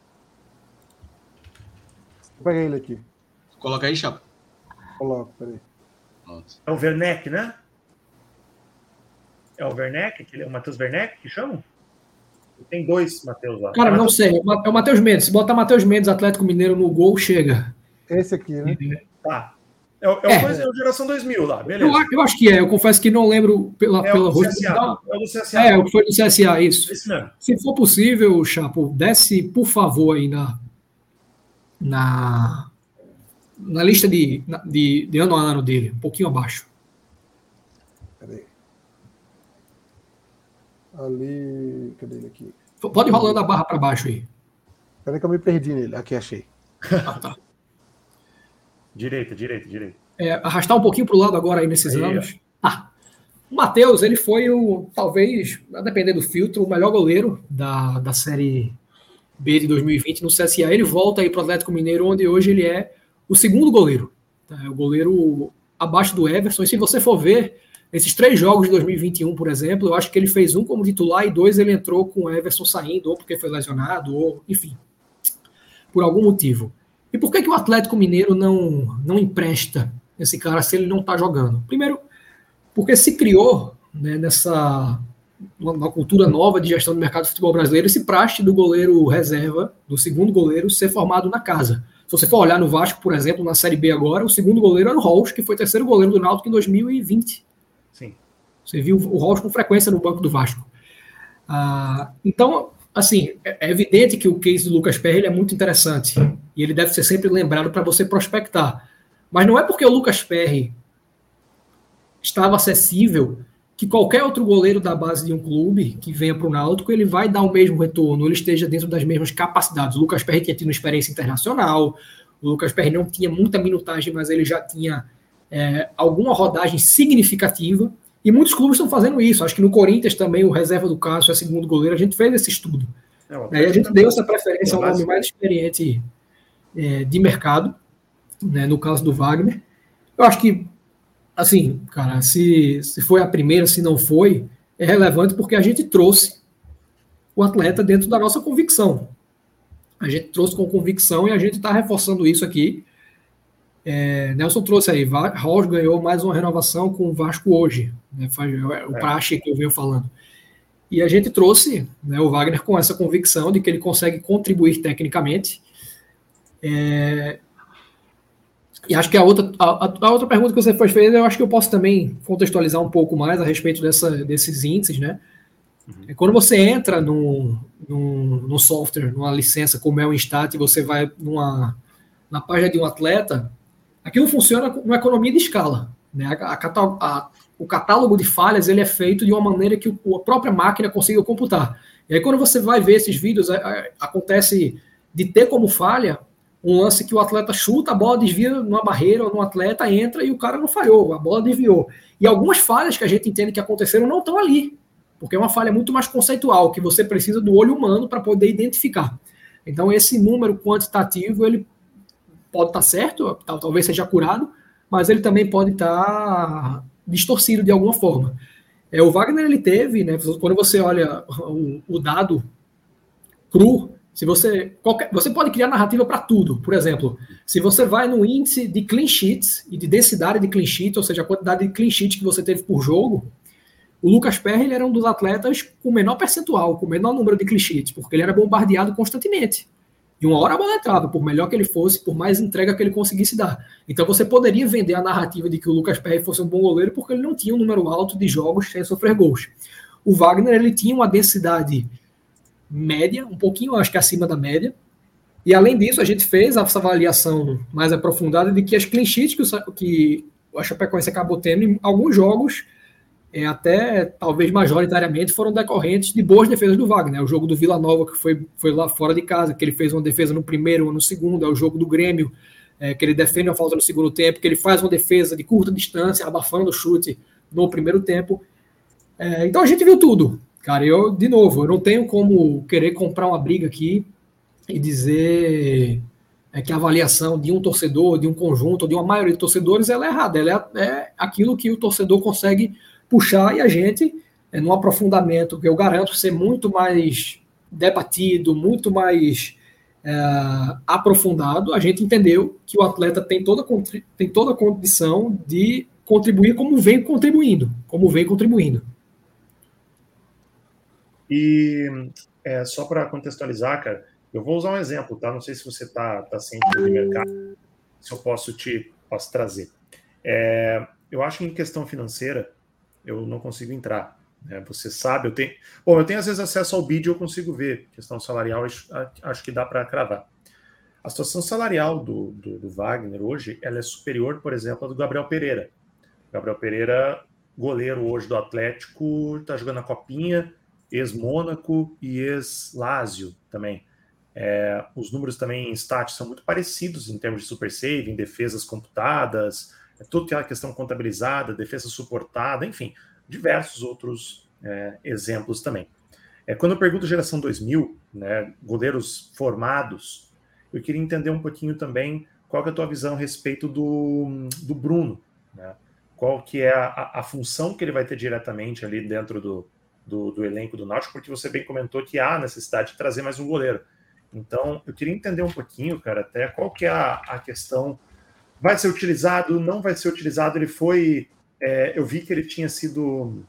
É. Ele aqui. Coloca aí, Chapa. Coloca, peraí. É o Werneck, né? É o Werneck, aquele, é o Matheus Werneck que chamam? Tem dois Matheus lá. Cara, não sei. É o Matheus Mendes. Se botar Matheus Mendes, Atlético Mineiro no gol, chega. Esse aqui, né? Tá. É, é, é. o é. geração 2000 lá, beleza. Eu, eu, acho que é. Eu confesso que não lembro pela, é pela rosto. É o do CSA. É, o que foi do CSA, isso. Esse mesmo. Se for possível, Chapo, desce, por favor, aí na, na, na lista de, de, de ano a ano dele, um pouquinho abaixo. Peraí. Ali. Cadê ele aqui? Pode ir rolando a barra para baixo aí. Peraí que eu me perdi nele. Aqui, achei. Ah, tá. Direita, direita, direita. É, arrastar um pouquinho para o lado agora aí nesses aí, anos. Ah, o Matheus, ele foi o, talvez, a depender do filtro, o melhor goleiro da, da série B de 2020 no CSA. Ele volta aí para o Atlético Mineiro, onde hoje ele é o segundo goleiro. Tá? É o goleiro abaixo do Everson. E se você for ver, esses três jogos de 2021, por exemplo, eu acho que ele fez um como titular e dois ele entrou com o Everson saindo, ou porque foi lesionado, ou enfim, por algum motivo. E por que, que o Atlético Mineiro não, não empresta esse cara se ele não está jogando? Primeiro, porque se criou né, nessa uma cultura nova de gestão do mercado de futebol brasileiro, esse praste do goleiro reserva, do segundo goleiro, ser formado na casa. Se você for olhar no Vasco, por exemplo, na Série B agora, o segundo goleiro era o Rolls, que foi terceiro goleiro do Náutico em 2020. Sim. Você viu o Rolls com frequência no banco do Vasco. Ah, então, assim, é, é evidente que o case do Lucas Perry é muito interessante e ele deve ser sempre lembrado para você prospectar. Mas não é porque o Lucas Perry estava acessível que qualquer outro goleiro da base de um clube que venha para o Náutico, ele vai dar o mesmo retorno, ele esteja dentro das mesmas capacidades. O Lucas Perry tinha tido experiência internacional, o Lucas Perry não tinha muita minutagem, mas ele já tinha é, alguma rodagem significativa, e muitos clubes estão fazendo isso. Acho que no Corinthians também o reserva do Cássio é segundo goleiro, a gente fez esse estudo. É, Aí a gente deu essa preferência ao nome mais experiente é, de mercado, né, no caso do Wagner. Eu acho que assim, cara, se, se foi a primeira, se não foi, é relevante porque a gente trouxe o atleta dentro da nossa convicção. A gente trouxe com convicção e a gente está reforçando isso aqui. É, Nelson trouxe aí, Ross ganhou mais uma renovação com o Vasco hoje, né, é o é. praxe que eu venho falando. E a gente trouxe né, o Wagner com essa convicção de que ele consegue contribuir tecnicamente. É, e acho que a outra, a, a, outra pergunta que você fez, eu acho que eu posso também contextualizar um pouco mais a respeito dessa, desses índices, né? Uhum. É quando você entra num, num, num, software, numa licença como é o Instat, e você vai numa, na página de um atleta, aquilo funciona numa economia de escala. Né? A, a, o catálogo de falhas ele é feito de uma maneira que a própria máquina consiga computar. E aí, quando você vai ver esses vídeos, acontece de ter como falha um lance que o atleta chuta, a bola desvia numa barreira ou num atleta, entra e o cara não falhou, a bola desviou. E algumas falhas que a gente entende que aconteceram não estão ali, porque é uma falha muito mais conceitual, que você precisa do olho humano para poder identificar. Então, esse número quantitativo, ele pode estar tá certo, talvez seja curado, mas ele também pode estar tá distorcido de alguma forma. É, o Wagner, ele teve, né, quando você olha o, o dado cru Se você qualquer, você pode criar narrativa para tudo. Por exemplo, se você vai no índice de clean sheets e de densidade de clean ou seja, a quantidade de clean que você teve por jogo, o Lucas Perry ele era um dos atletas com menor percentual, com menor número de clean sheets, porque ele era bombardeado constantemente. E uma hora a bola entrava, por melhor que ele fosse, por mais entrega que ele conseguisse dar. Então você poderia vender a narrativa de que o Lucas Perry fosse um bom goleiro porque ele não tinha um número alto de jogos sem sofrer gols. O Wagner ele tinha uma densidade média, um pouquinho acho que acima da média. E além disso, a gente fez essa avaliação mais aprofundada de que as clean sheets que o, que o Chapecoense acabou tendo em alguns jogos, é, até talvez majoritariamente, foram decorrentes de boas defesas do Wagner. É o jogo do Vila Nova, que foi, foi lá fora de casa, que ele fez uma defesa no primeiro ou no segundo. É o jogo do Grêmio, é, que ele defende uma falta no segundo tempo, que ele faz uma defesa de curta distância, abafando o chute no primeiro tempo. É, então a gente viu tudo. Cara, eu, de novo, eu não tenho como querer comprar uma briga aqui e dizer é, que a avaliação de um torcedor, de um conjunto, de uma maioria de torcedores, ela é errada. Ela é, é aquilo que o torcedor consegue puxar e a gente, é, num aprofundamento que eu garanto ser muito mais debatido, muito mais é, aprofundado, a gente entendeu que o atleta tem toda, tem toda a condição de contribuir como vem contribuindo, como vem contribuindo. E é, só para contextualizar, cara, eu vou usar um exemplo, tá? Não sei se você tá, tá sempre no mercado, se eu posso te posso trazer. É, eu acho que em questão financeira eu não consigo entrar. Né? Você sabe, eu tenho. Bom, eu tenho às vezes acesso ao bid, eu consigo ver. Questão salarial, acho, que dá para cravar. A situação salarial do, do, do, Wagner hoje ela é superior, por exemplo, à do Gabriel Pereira. Gabriel Pereira, goleiro hoje do Atlético, está jogando a copinha, ex-Mônaco e ex-Lazio também. É, os números também em stats são muito parecidos em termos de super save, em defesas computadas, é toda aquela questão contabilizada, defesa suportada, enfim, diversos outros é, exemplos também. É, quando eu pergunto geração 2000, né, goleiros formados, eu queria entender um pouquinho também qual é a tua visão a respeito do, do Bruno, né? qual que é a, a função que ele vai ter diretamente ali dentro do, do, do, elenco do Náutico, porque você bem comentou que há necessidade de trazer mais um goleiro. Então, eu queria entender um pouquinho, cara, até qual que é a, a questão. Vai ser utilizado? Não vai ser utilizado? Ele foi. É, eu vi que ele tinha sido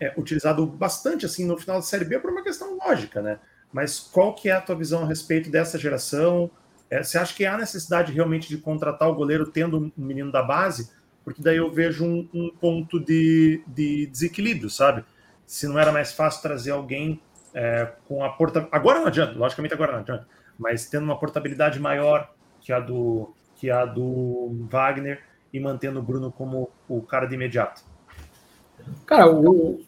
é, utilizado bastante assim no final da Série B por uma questão lógica, né? Mas qual que é a tua visão a respeito dessa geração? É, você acha que há necessidade realmente de contratar o goleiro tendo um menino da base? Porque daí eu vejo um, um ponto de, de desequilíbrio, sabe? se não era mais fácil trazer alguém é, com a portabilidade. Agora não adianta, logicamente agora não adianta, mas tendo uma portabilidade maior que a do, que a do Wagner e mantendo o Bruno como o cara de imediato. Cara, o,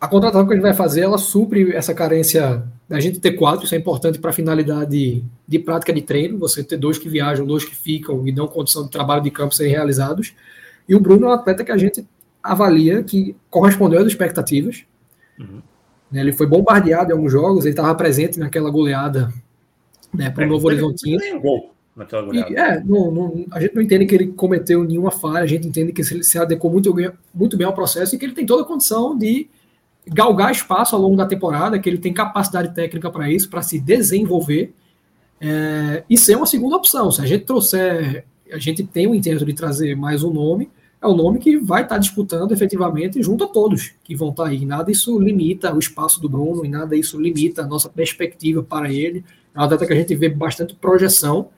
a contratação que a gente vai fazer, ela supre essa carência da gente ter quatro, isso é importante para a finalidade de prática de treino, você ter dois que viajam, dois que ficam e dão condição de trabalho de campo serem realizados. E o Bruno é um atleta que a gente avalia que correspondeu às expectativas. Uhum. Né, ele foi bombardeado em alguns jogos, ele estava presente naquela goleada né, para o é, Novo Horizontino. Ele gol naquela goleada. E, é, não, não, a gente não entende que ele cometeu nenhuma falha, a gente entende que ele se adequou muito, muito bem ao processo e que ele tem toda a condição de galgar espaço ao longo da temporada, que ele tem capacidade técnica para isso, para se desenvolver é, e ser uma segunda opção. Se a gente trouxer, a gente tem o intento de trazer mais um nome, é o nome que vai estar disputando efetivamente junto a todos que vão estar aí. Nada isso limita o espaço do Bruno e nada isso limita a nossa perspectiva para ele. É uma data que a gente vê bastante projeção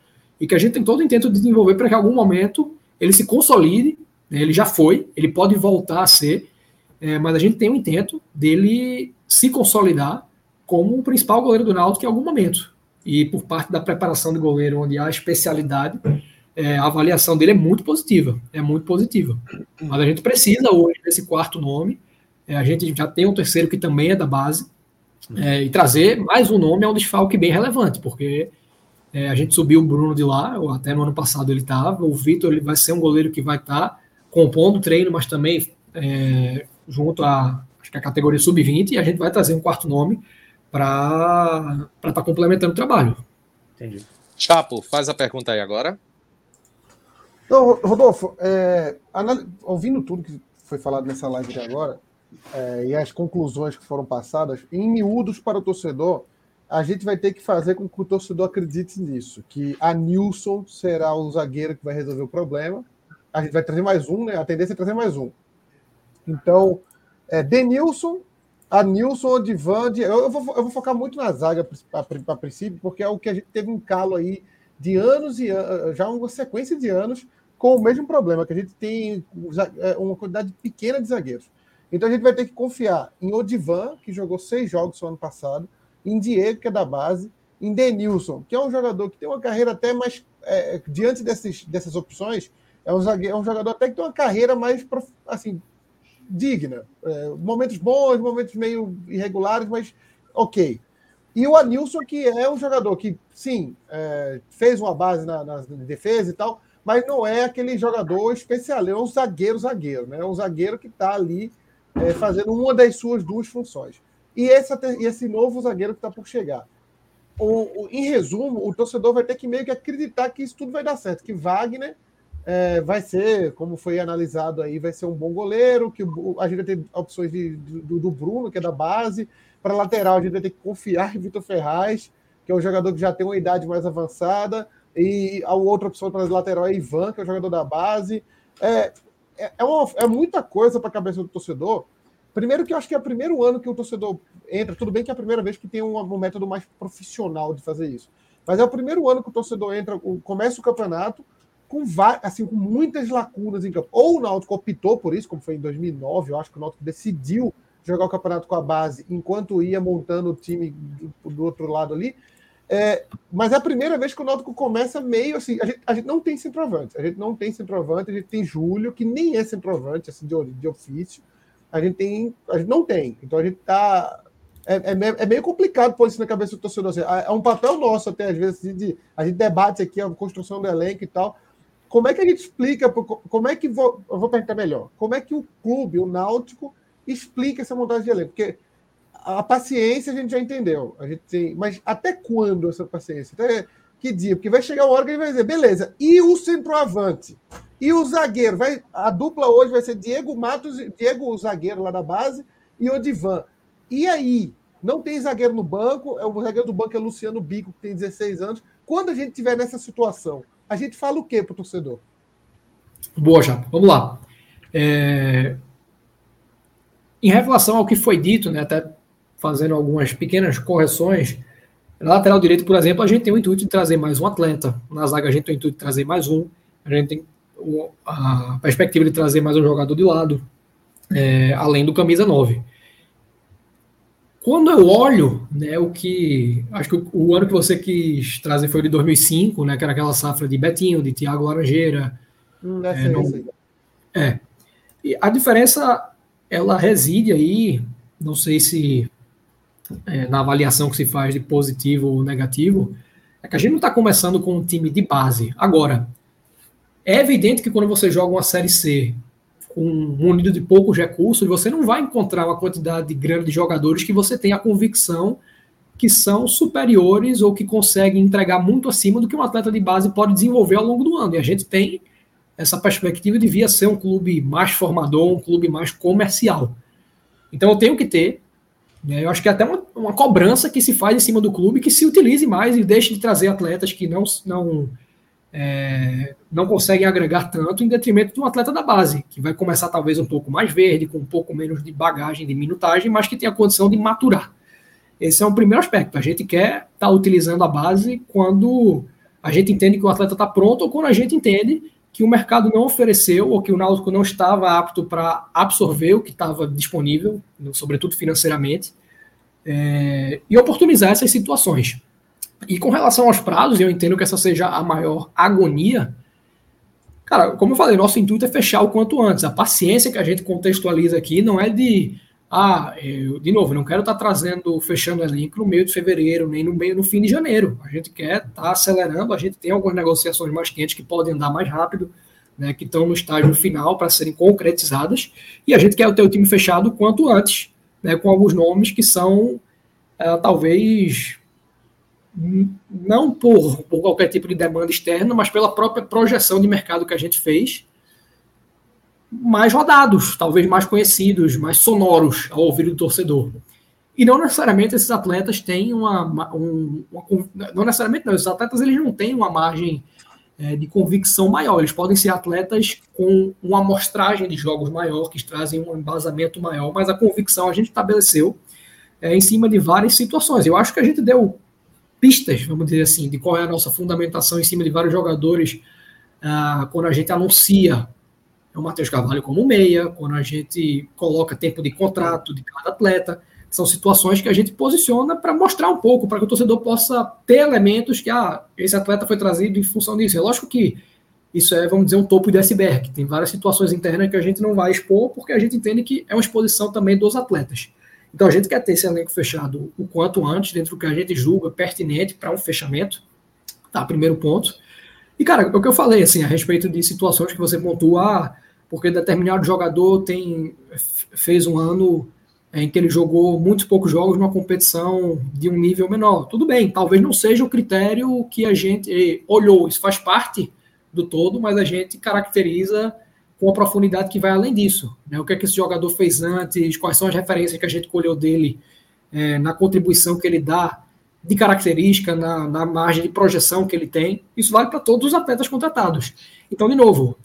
e que a gente tem todo o intento de desenvolver para que em algum momento ele se consolide. Né? Ele já foi, ele pode voltar a ser, é, mas a gente tem o intento dele se consolidar como o principal goleiro do Náutico em algum momento. E por parte da preparação do goleiro, onde há especialidade, é, a avaliação dele é muito positiva, é muito positiva. Mas a gente precisa hoje desse quarto nome, é, a gente já tem um terceiro que também é da base, é, e trazer mais um nome é um desfalque bem relevante, porque é, a gente subiu o Bruno de lá, ou até no ano passado ele estava, o Vitor ele vai ser um goleiro que vai estar tá compondo o treino, mas também é, junto acho que a categoria sub-20, e a gente vai trazer um quarto nome para estar tá complementando o trabalho. Entendi. Chapo, faz a pergunta aí agora. Então, Rodolfo, é, ouvindo tudo que foi falado nessa live de agora, é, e as conclusões que foram passadas, em miúdos para o torcedor, a gente vai ter que fazer com que o torcedor acredite nisso, que a Nilson será o zagueiro que vai resolver o problema. A gente vai trazer mais um, né? A tendência é trazer mais um. Então, é Denilson, a Nilson, Odivande. Eu, eu, vou, eu vou focar muito na zaga a, princípio, porque é o que a gente teve um calo aí de anos e anos, já uma sequência de anos com o mesmo problema, que a gente tem é, uma quantidade pequena de zagueiros. Então a gente vai ter que confiar em Odivan, que jogou seis jogos no ano passado, em Diego, que é da base, em Denilson, que é um jogador que tem uma carreira até mais. É, diante desses, dessas opções, é um, zagueiro, é um jogador até que tem uma carreira mais assim, digna. É, momentos bons, momentos meio irregulares, mas ok. E o Anilson, que é um jogador que, sim, é, fez uma base na, na, defesa e tal, mas não é aquele jogador especial, é um zagueiro, zagueiro, né? É um zagueiro que está ali é, fazendo uma das suas duas funções e esse, esse novo zagueiro que está por chegar. O, o, em resumo, o torcedor vai ter que meio que acreditar que isso tudo vai dar certo, que Wagner é, vai ser, como foi analisado aí, vai ser um bom goleiro, que o, a gente vai ter opções de, do, do Bruno, que é da base, para lateral a gente vai ter que confiar em Vitor Ferraz, que é um jogador que já tem uma idade mais avançada, e a outra opção para lateral é Ivan, que é um jogador da base. É, é, é, uma, é muita coisa para a cabeça do torcedor, Primeiro que eu acho que é o primeiro ano que o torcedor entra, tudo bem que é a primeira vez que tem um, um método mais profissional de fazer isso. Mas é o primeiro ano que o torcedor entra, começa o campeonato com, assim, com muitas lacunas em campo. Ou o Náutico optou por isso, como foi em 2009, eu acho que o Náutico decidiu jogar o campeonato com a base enquanto ia montando o time do, do outro lado ali. É, mas é a primeira vez que o Náutico começa meio assim. A gente, a gente, não tem centroavante. A gente não tem centroavante, a gente tem Júlio, que nem é centroavante assim, de, de ofício a gente tem, a gente não tem. Então a gente tá é, é, é, meio complicado pôr isso na cabeça do torcedor. Assim, é um papel nosso até, às vezes, de, a gente debate aqui a construção do elenco e tal. Como é que a gente explica, como é que, vou, eu vou perguntar melhor, como é que o clube, o Náutico, explica essa montagem de elenco? Porque a paciência a gente já entendeu, a gente tem, mas até quando essa paciência? Até que dia? Porque vai chegar uma hora que ele vai dizer, beleza, e o centroavante? E o zagueiro, vai, a dupla hoje vai ser Diego Matos, Diego o zagueiro lá da base e o Divan. E aí? Não tem zagueiro no banco, é o zagueiro do banco é Luciano Bico, que tem 16 anos. Quando a gente tiver nessa situação, a gente fala o que para o torcedor? Boa, já. Vamos lá. É... Em relação ao que foi dito, né, até fazendo algumas pequenas correções, na lateral direito, por exemplo, a gente tem o intuito de trazer mais um atleta. Na zaga, a gente tem o intuito de trazer mais um. A gente tem a perspectiva de trazer mais um jogador de lado, é, além do camisa 9. Quando eu olho, né, o que. Acho que o, o, ano que você quis trazer foi de 2005, né, que era aquela safra de Betinho, de Thiago Laranjeira. Hum, é, não, é. E a diferença, ela reside aí, não sei se é, na avaliação que se faz de positivo ou negativo, é que a gente não está começando com um time de base. Agora, é evidente que quando você joga uma Série C com munido de poucos recursos, você não vai encontrar uma quantidade grande de jogadores que você tenha a convicção que são superiores ou que conseguem entregar muito acima do que um atleta de base pode desenvolver ao longo do ano. E a gente tem essa perspectiva de via ser um clube mais formador, um clube mais comercial. Então eu tenho que ter, né, eu acho que é até uma, uma cobrança que se faz em cima do clube que se utilize mais e deixe de trazer atletas que não, não é, não conseguem agregar tanto em detrimento de um atleta da base, que vai começar talvez um pouco mais verde, com um pouco menos de bagagem, de minutagem, mas que tem a condição de maturar. Esse é um primeiro aspecto. A gente quer estar tá utilizando a base quando a gente entende que o atleta está pronto ou quando a gente entende que o mercado não ofereceu ou que o Náutico não estava apto para absorver o que estava disponível, sobretudo financeiramente, é, e oportunizar essas situações. E com relação aos prazos, eu entendo que essa seja a maior agonia. Cara, como eu falei, nosso intuito é fechar o quanto antes. A paciência que a gente contextualiza aqui não é de, ah, eu, de novo, não quero estar tá trazendo, fechando elenco no meio de fevereiro, nem no meio, no fim de janeiro. A gente quer estar tá acelerando, a gente tem algumas negociações mais quentes que podem andar mais rápido, né, que estão no estágio final para serem concretizadas, e a gente quer ter o time fechado quanto antes, né, com alguns nomes que são, é, talvez, não por, por qualquer tipo de demanda externa, mas pela própria projeção de mercado que a gente fez, mais rodados, talvez mais conhecidos, mais sonoros ao ouvido do torcedor. E não necessariamente esses atletas têm uma, um, uma, não necessariamente não, esses atletas eles não têm uma margem é, de convicção maior. Eles podem ser atletas com uma amostragem de jogos maior, que trazem um embasamento maior, mas a convicção a gente estabeleceu é, em cima de várias situações. Eu acho que a gente deu pistas, vamos dizer assim, de qual é a nossa fundamentação em cima de vários jogadores ah, quando a gente anuncia o Matheus Carvalho como meia, quando a gente coloca tempo de contrato de cada atleta. São situações que a gente posiciona para mostrar um pouco, para que o torcedor possa ter elementos que, ah, esse atleta foi trazido em função disso. É lógico que isso é, vamos dizer, um topo de iceberg. Tem várias situações internas que a gente não vai expor, porque a gente entende que é uma exposição também dos atletas. Então a gente quer ter esse elenco fechado o quanto antes, dentro do que a gente julga pertinente para um fechamento. Tá, primeiro ponto. E, cara, é o que eu falei, assim, a respeito de situações que você pontua, ah, porque determinado jogador tem fez um ano em que ele jogou muitos poucos jogos numa competição de um nível menor. Tudo bem, talvez não seja o critério que a gente olhou, isso faz parte do todo, mas a gente caracteriza com a profundidade que vai além disso. Né? O que é que esse jogador fez antes, quais são as referências que a gente colheu dele é, na contribuição que ele dá de característica, na, na, margem de projeção que ele tem. Isso vale para todos os atletas contratados. Então, de novo,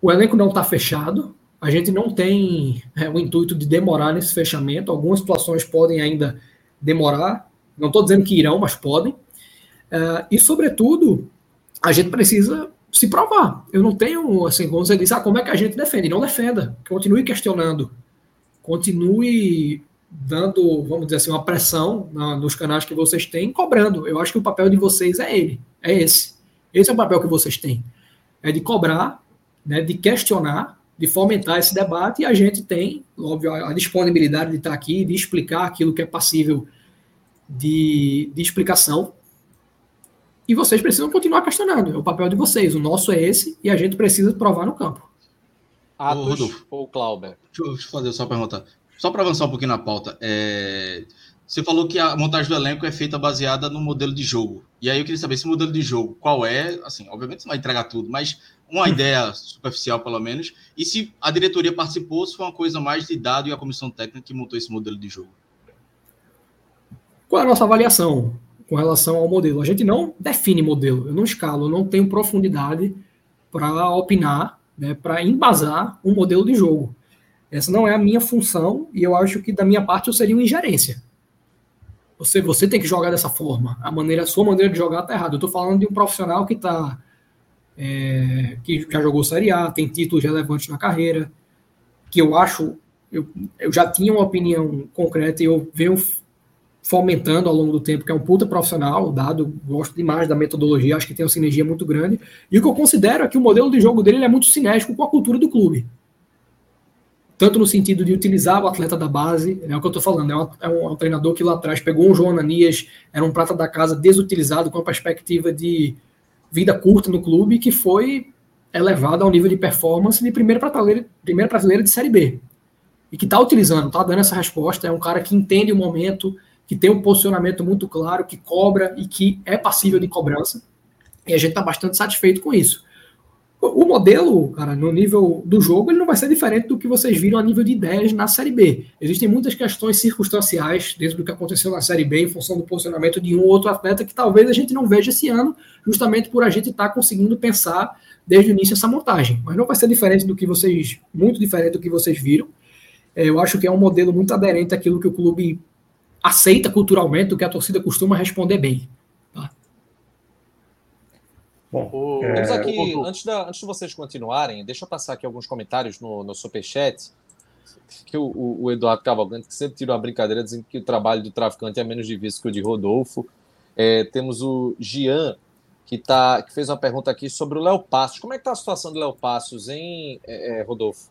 o elenco não está fechado, a gente não tem é, o intuito de demorar nesse fechamento. Algumas situações podem ainda demorar, não estou dizendo que irão, mas podem. Uh, e, sobretudo, a gente precisa se provar. Eu não tenho, assim, como você disse, ah, como é que a gente defende? Não defenda. Continue questionando. Continue dando, vamos dizer assim, uma pressão na, nos canais que vocês têm, cobrando. Eu acho que o papel de vocês é ele, é esse. Esse é o papel que vocês têm. É de cobrar, né, de questionar, de fomentar esse debate, e a gente tem, óbvio, a disponibilidade de estar aqui, de explicar aquilo que é passível de, de explicação, e vocês precisam continuar questionando. É o papel de vocês. O nosso é esse e a gente precisa provar no campo. Atos ou Clauber? Deixa eu fazer só uma pergunta. Só para avançar um pouquinho na pauta. É... Você falou que a montagem do elenco é feita baseada no modelo de jogo. E aí eu queria saber esse modelo de jogo, qual é? Assim, obviamente você não vai entregar tudo, mas uma ideia superficial, pelo menos. E se a diretoria participou, se foi uma coisa mais de dado e a comissão técnica que montou esse modelo de jogo. Qual é a nossa avaliação? com relação ao modelo. A gente não define modelo, eu não escalo, eu não tenho profundidade para opinar, né, para embasar um modelo de jogo. Essa não é a minha função e eu acho que da minha parte eu seria uma ingerência. Você, você tem que jogar dessa forma. A maneira, a sua maneira de jogar está errada. Eu estou falando de um profissional que está é, que já jogou Série A, tem títulos relevantes na carreira, que eu acho eu, eu já tinha uma opinião concreta e eu venho fomentando ao longo do tempo, que é um puta profissional, dado, gosto demais da metodologia, acho que tem uma sinergia muito grande. E o que eu considero é que o modelo de jogo dele é muito cinético com a cultura do clube. Tanto no sentido de utilizar o atleta da base, é o que eu estou falando, é um, é um, treinador que lá atrás pegou um João Ananias, era um prata da casa desutilizado com a perspectiva de vida curta no clube, que foi elevado ao nível de performance de primeira prateleira, primeira prateleira de Série B. E que está utilizando, está dando essa resposta, é um cara que entende o momento, que tem um posicionamento muito claro, que cobra e que é passível de cobrança. E a gente está bastante satisfeito com isso. O modelo, cara, no nível do jogo, ele não vai ser diferente do que vocês viram a nível de ideias na Série B. Existem muitas questões circunstanciais dentro do que aconteceu na Série B, em função do posicionamento de um ou outro atleta, que talvez a gente não veja esse ano, justamente por a gente estar tá conseguindo pensar desde o início essa montagem. Mas não vai ser diferente do que vocês, muito diferente do que vocês viram. É, eu acho que é um modelo muito aderente àquilo que o clube aceita culturalmente o que a torcida costuma responder bem. Bom, é... Temos aqui, antes, da, antes de vocês continuarem, deixa eu passar aqui alguns comentários no, no Superchat. Que o, o, o Eduardo Cavalcante, que sempre tira uma brincadeira dizendo que o trabalho do traficante é menos difícil que o de Rodolfo. É, temos o Gian, que, tá, que fez uma pergunta aqui sobre o Léo Passos. Como é que está a situação do Léo Passos, hein, é, é, Rodolfo?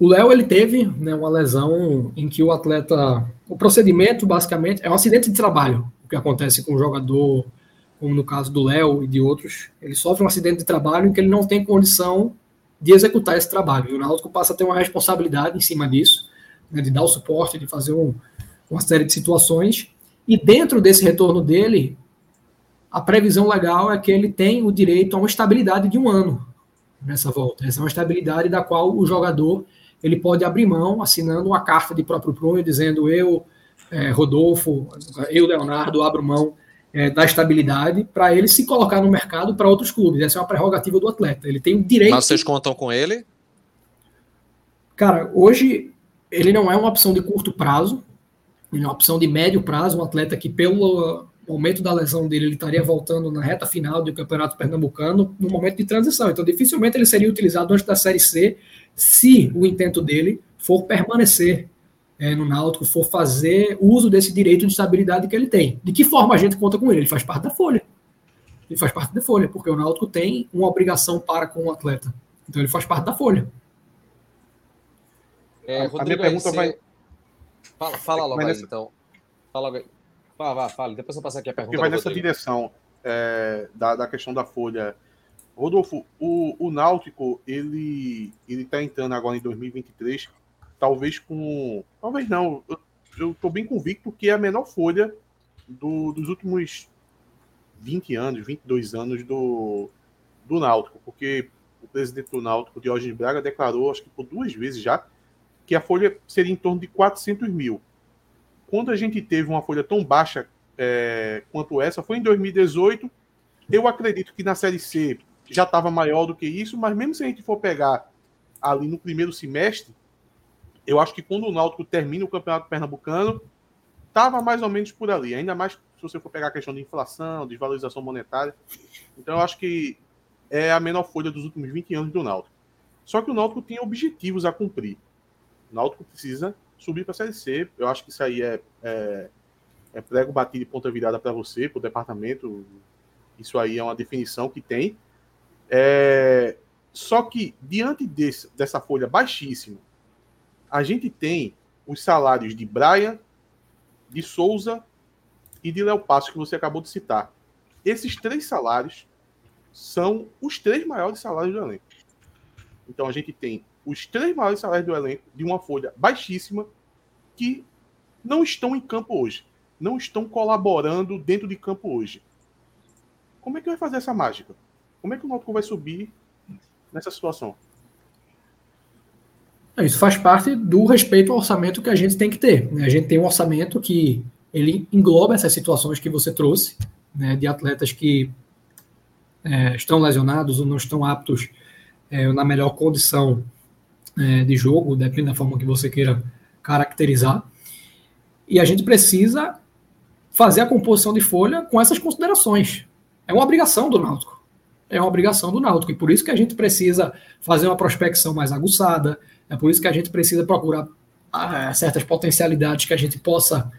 O Léo ele teve né, uma lesão em que o atleta, o procedimento basicamente é um acidente de trabalho, o que acontece com o jogador, como no caso do Léo e de outros, ele sofre um acidente de trabalho em que ele não tem condição de executar esse trabalho. E o Náutico passa a ter uma responsabilidade em cima disso, né, de dar o suporte, de fazer um, uma série de situações. E dentro desse retorno dele, a previsão legal é que ele tem o direito a uma estabilidade de um ano nessa volta. Essa é uma estabilidade da qual o jogador ele pode abrir mão assinando uma carta de próprio punho dizendo eu, é, Rodolfo, eu, Leonardo, abro mão é, da estabilidade para ele se colocar no mercado para outros clubes. Essa é uma prerrogativa do atleta. Ele tem o direito. Mas vocês contam com ele? Cara, hoje ele não é uma opção de curto prazo, ele é uma opção de médio prazo, um atleta que, pelo momento da lesão dele, ele estaria voltando na reta final do Campeonato Pernambucano, no momento de transição. Então, dificilmente ele seria utilizado antes da Série C, se o intento dele for permanecer é, no Náutico, for fazer uso desse direito de estabilidade que ele tem. De que forma a gente conta com ele? Ele faz parte da folha. Ele faz parte da folha, porque o Náutico tem uma obrigação para com o atleta. Então ele faz parte da folha. É, Rodrigo, a minha pergunta você... vai. Fala, fala logo aí, nessa... então. Fala logo aí. Fala, fala, fala. Depois eu passar aqui a pergunta. vai nessa direção é, da, da questão da folha. Rodolfo, o, o Náutico, ele ele está entrando agora em 2023, talvez com. Talvez não. Eu, estou bem convicto que é a menor folha do, dos últimos 20 anos, 22 anos do, do Náutico, porque o presidente do Náutico, Diógenes Braga, declarou, acho que por duas vezes já, que a folha seria em torno de 400 mil. Quando a gente teve uma folha tão baixa é, quanto essa, foi em 2018. Eu acredito que na Série C já estava maior do que isso, mas mesmo se a gente for pegar ali no primeiro semestre, eu acho que quando o Náutico termina o Campeonato Pernambucano, estava mais ou menos por ali. Ainda mais se você for pegar a questão de inflação, desvalorização monetária. Então eu acho que é a menor folha dos últimos 20 anos do Náutico. Só que o Náutico tem objetivos a cumprir. O Náutico precisa subir para a Série C. Eu acho que isso aí é, é, é prego batido e ponta virada para você, para o departamento. Isso aí é uma definição que tem. É, só que, diante desse, dessa folha baixíssima, a gente tem os salários de Brian, de Souza e de Léo Passo, que você acabou de citar. Esses três salários são os três maiores salários do elenco. Então a gente tem os três maiores salários do elenco de uma folha baixíssima que não estão em campo hoje, não estão colaborando dentro de campo hoje. Como é que vai fazer essa mágica? Como é que o Náutico vai subir nessa situação? Isso faz parte do respeito ao orçamento que a gente tem que ter. Né? A gente tem um orçamento que ele engloba essas situações que você trouxe, né, de atletas que é, estão lesionados ou não estão aptos é, na melhor condição é, de jogo, depende da forma que você queira caracterizar. E a gente precisa fazer a composição de folha com essas considerações. É uma obrigação do Náutico. É uma obrigação do Náutico. E por isso que a gente precisa fazer uma prospecção mais aguçada. É por isso que a gente precisa procurar ah, certas potencialidades que a gente possa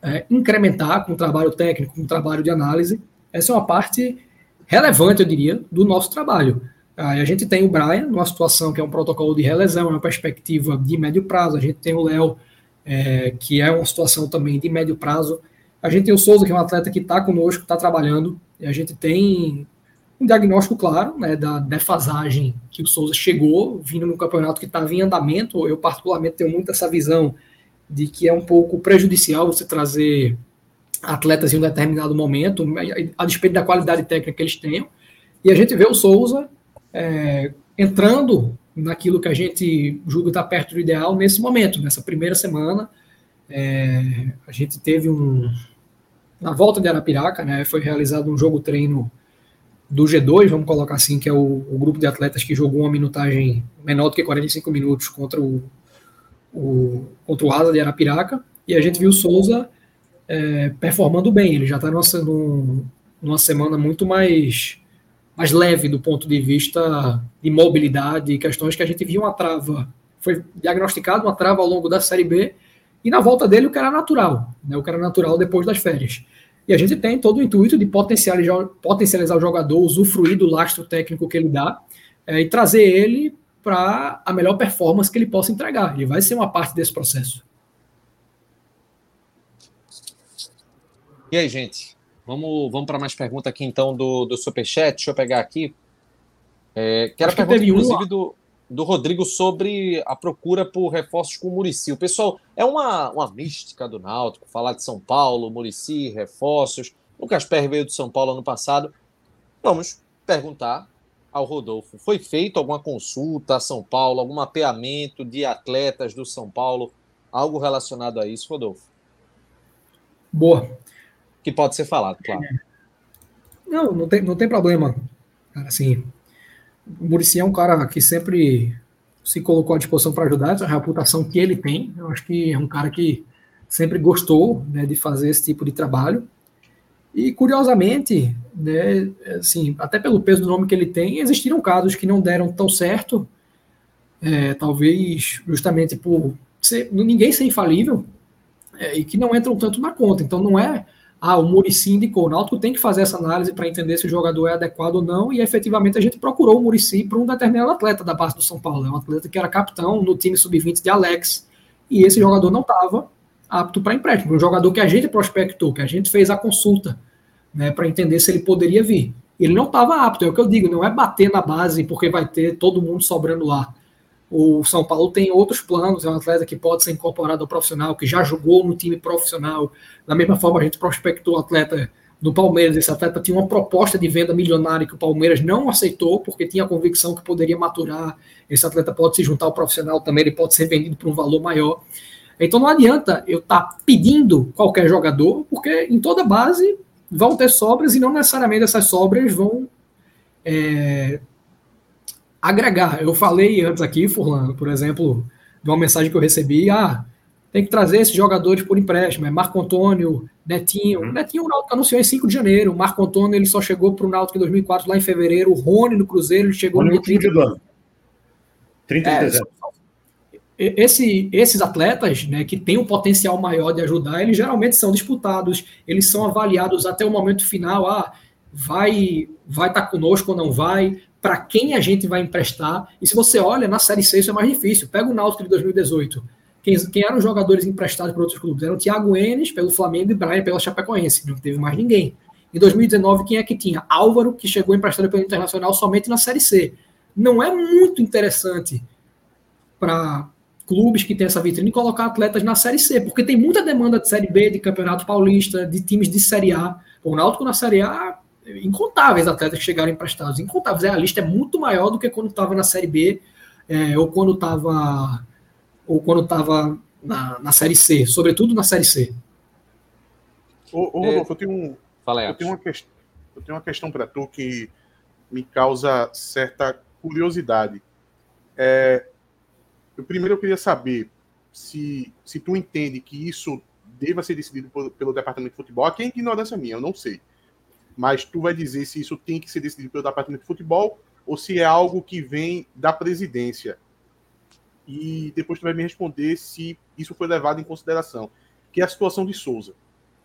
é, incrementar com o trabalho técnico, com o trabalho de análise. Essa é uma parte relevante, eu diria, do nosso trabalho. Aí a gente tem o Brian, numa situação que é um protocolo de relesão, uma perspectiva de médio prazo. A gente tem o Léo, é, que é uma situação também de médio prazo. A gente tem o Souza, que é um atleta que está conosco, está trabalhando. E a gente tem um diagnóstico claro né, da defasagem que o Souza chegou, vindo no campeonato que estava em andamento. Eu, particularmente, tenho muito essa visão de que é um pouco prejudicial você trazer atletas em um determinado momento, a despeito da qualidade técnica que eles tenham. E a gente vê o Souza é, entrando naquilo que a gente julga estar perto do ideal nesse momento, nessa primeira semana. É, a gente teve um. Na volta de Arapiraca, né, foi realizado um jogo treino do G2, vamos colocar assim, que é o, o, grupo de atletas que jogou uma minutagem menor do que 45 minutos contra o, o, contra o Asa de Arapiraca, e a gente viu o Souza é, performando bem. Ele já está numa, numa semana muito mais mais leve do ponto de vista de mobilidade, questões que a gente viu uma trava, foi diagnosticado uma trava ao longo da Série B, e na volta dele o que era natural, né, o que era natural depois das férias. E a gente tem todo o intuito de potencializar, potencializar o jogador, usufruir do lastro técnico que ele dá, é, e trazer ele para a melhor performance que ele possa entregar. Ele vai ser uma parte desse processo. E aí, gente? Vamos, vamos para mais pergunta aqui, então, do, do Superchat. Deixa eu pegar aqui. É, que era pergunta, que inclusive, uma... do, do Rodrigo sobre a procura por reforços com o Murici. O pessoal, é uma, uma mística do Náutico, falar de São Paulo, Murici, reforços. Lucas Perry veio de São Paulo ano passado. Vamos perguntar ao Rodolfo. Foi feito alguma consulta a São Paulo, algum mapeamento de atletas do São Paulo, algo relacionado a isso, Rodolfo? Boa. Que pode ser falado, claro. Não, não tem, não tem problema. Cara, assim, o Murici é um cara que sempre se colocou à disposição para ajudar, essa é reputação que ele tem. Eu acho que é um cara que sempre gostou né, de fazer esse tipo de trabalho. E, curiosamente, né, assim, até pelo peso do nome que ele tem, existiram casos que não deram tão certo, é, talvez justamente por ser, ninguém ser infalível, é, e que não entram tanto na conta. Então, não é, ah, o Murici indicou. O Náutico tem que fazer essa análise para entender se o jogador é adequado ou não, e efetivamente a gente procurou o Murici para um determinado atleta da base do São Paulo. É um atleta que era capitão no time sub-20 de Alex, e esse jogador não estava apto para empréstimo. Um jogador que a gente prospectou, que a gente fez a consulta né, para entender se ele poderia vir. Ele não estava apto, é o que eu digo, não é bater na base porque vai ter todo mundo sobrando lá. O São Paulo tem outros planos, é um atleta que pode ser incorporado ao profissional, que já jogou no time profissional. Da mesma forma, a gente prospectou o atleta do Palmeiras. Esse atleta tinha uma proposta de venda milionária que o Palmeiras não aceitou, porque tinha a convicção que poderia maturar. Esse atleta pode se juntar ao profissional também, ele pode ser vendido por um valor maior. Então não adianta eu estar tá pedindo qualquer jogador, porque em toda base vão ter sobras e não necessariamente essas sobras vão é, agregar. Eu falei antes aqui, Furlan, por exemplo, de uma mensagem que eu recebi, ah, tem que trazer esses jogadores por empréstimo, é Marco Antônio, Netinho. Uhum. Netinho o Náutico anunciou em 5 de janeiro, o Marco Antônio ele só chegou para o Náutico em 2004, lá em fevereiro, o Rony no Cruzeiro, ele chegou no 30 de dezembro. 30 de é, dezembro esse, esses atletas, né, que têm um potencial maior de ajudar, eles geralmente são disputados, eles são avaliados até o momento final, ah, vai vai estar tá conosco ou não vai, para quem a gente vai emprestar. E se você olha na Série C, isso é mais difícil. Pega o Náutico de 2018. Quem, quem eram os jogadores emprestados para outros clubes? Eram Thiago Enes pelo Flamengo e Brian pela Chapecoense, não teve mais ninguém. Em 2019, quem é que tinha? Álvaro, que chegou emprestado pelo Internacional somente na Série C. Não é muito interessante para clubes que têm essa vitrine colocar atletas na Série C, porque tem muita demanda de Série B, de Campeonato Paulista, de times de Série A. O Náutico na Série A, incontáveis atletas que chegaram emprestados, incontáveis. É, a lista é muito maior do que quando estava na Série B é, ou quando estava ou quando estava na, na Série C, sobretudo na Série C. Ô, ô Rodolfo, é... eu tenho, um, Fala aí, eu, tenho uma questão, eu tenho uma questão para tu que me causa certa curiosidade. É, eu, primeiro eu queria saber se, se tu entende que isso deva ser decidido por, pelo departamento de futebol. Aqui é ignorância minha, eu não sei. Mas tu vai dizer se isso tem que ser decidido pelo departamento de futebol ou se é algo que vem da presidência. E depois tu vai me responder se isso foi levado em consideração. Que é a situação de Souza.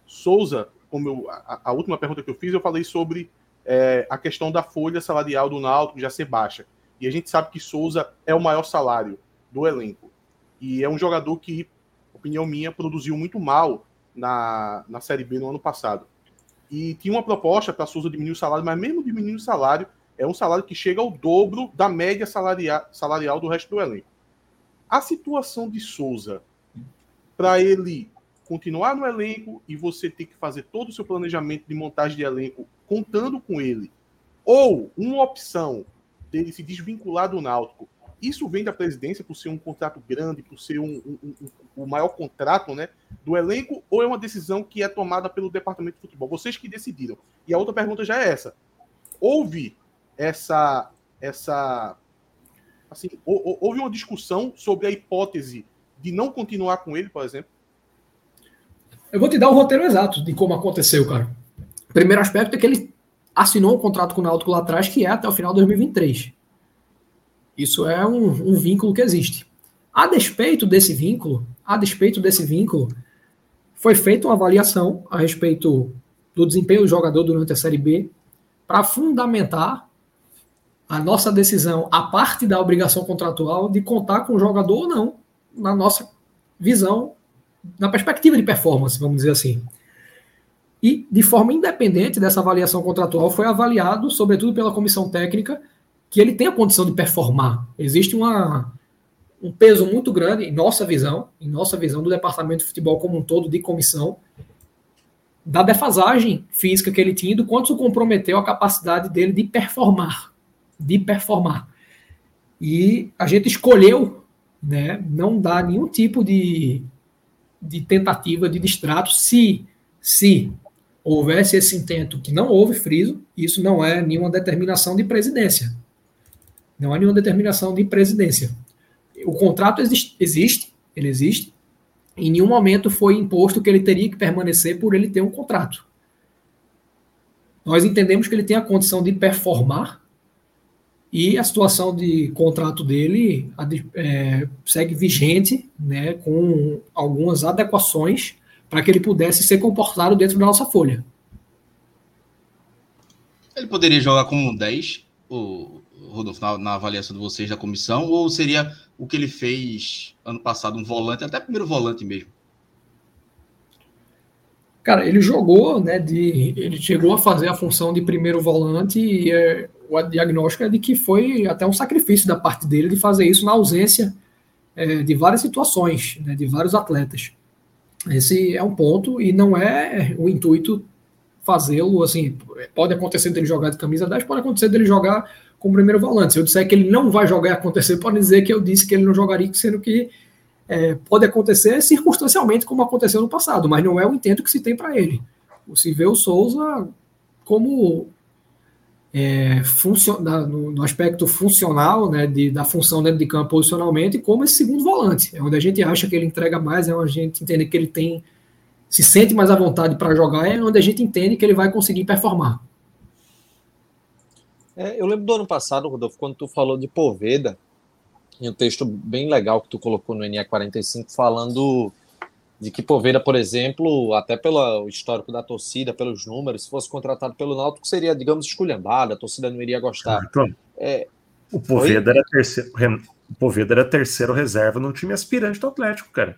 Souza, como eu, a, a última pergunta que eu fiz, eu falei sobre é, a questão da folha salarial do Náutico já ser baixa. E a gente sabe que Souza é o maior salário do elenco. E é um jogador que, opinião minha, produziu muito mal na, na Série B no ano passado. E tinha uma proposta para a Souza diminuir o salário, mas mesmo diminuindo o salário, é um salário que chega ao dobro da média salarial, salarial do resto do elenco. A situação de Souza, para ele continuar no elenco e você ter que fazer todo o seu planejamento de montagem de elenco contando com ele, ou uma opção dele se desvincular do Náutico isso vem da presidência por ser um contrato grande, por ser um, um, um, o maior contrato né, do elenco, ou é uma decisão que é tomada pelo departamento de futebol? Vocês que decidiram. E a outra pergunta já é essa. Houve essa. essa assim, houve uma discussão sobre a hipótese de não continuar com ele, por exemplo? Eu vou te dar o roteiro exato de como aconteceu, cara. Primeiro aspecto é que ele assinou um contrato com o Náutico lá atrás que é até o final de 2023. Isso é um, um vínculo que existe. A despeito desse vínculo, a despeito desse vínculo, foi feita uma avaliação a respeito do desempenho do jogador durante a Série B para fundamentar a nossa decisão, a parte da obrigação contratual de contar com o jogador ou não, na nossa visão, na perspectiva de performance, vamos dizer assim. E, de forma independente dessa avaliação contratual, foi avaliado, sobretudo pela comissão técnica, que ele tem a condição de performar. Existe uma, um peso muito grande, em nossa visão, em nossa visão do departamento de futebol como um todo, de comissão, da defasagem física que ele tinha e do quanto isso comprometeu a capacidade dele de performar. de performar. E a gente escolheu né, não dar nenhum tipo de, de tentativa de distrato se, se houvesse esse intento, que não houve friso, isso não é nenhuma determinação de presidência. Não há nenhuma determinação de presidência. O contrato existe, existe, ele existe. Em nenhum momento foi imposto que ele teria que permanecer por ele ter um contrato. Nós entendemos que ele tem a condição de performar e a situação de contrato dele é, segue vigente, né, com algumas adequações para que ele pudesse ser comportado dentro da nossa folha. Ele poderia jogar como um 10, o Rodolfo, na, na, avaliação de vocês da comissão, ou seria o que ele fez ano passado, um volante, até primeiro volante mesmo? Cara, ele jogou, né? De, ele chegou a fazer a função de primeiro volante e é, o diagnóstico é de que foi até um sacrifício da parte dele de fazer isso na ausência é, de várias situações, né, de vários atletas. Esse é um ponto e não é o intuito fazê-lo assim. Pode acontecer dele jogar de camisa 10, pode acontecer dele jogar como primeiro volante. Se eu disser que ele não vai jogar e acontecer, pode dizer que eu disse que ele não jogaria, sendo que é, pode acontecer circunstancialmente, como aconteceu no passado, mas não é o intento que se tem para ele. Se vê o Souza como é, no, no, aspecto funcional, né, de, da função dentro de campo posicionalmente, como esse segundo volante. É onde a gente acha que ele entrega mais, é onde a gente entende que ele tem se sente mais à vontade para jogar, é onde a gente entende que ele vai conseguir performar. É, eu lembro do ano passado, Rodolfo, quando tu falou de Poveda, em um texto bem legal que tu colocou no NE45, falando de que Poveda, por exemplo, até pelo histórico da torcida, pelos números, se fosse contratado pelo Náutico, seria, digamos, esculhambado, a torcida não iria gostar. Então, é... o, Poveda era terceiro, o Poveda era terceiro reserva no time aspirante do Atlético, cara.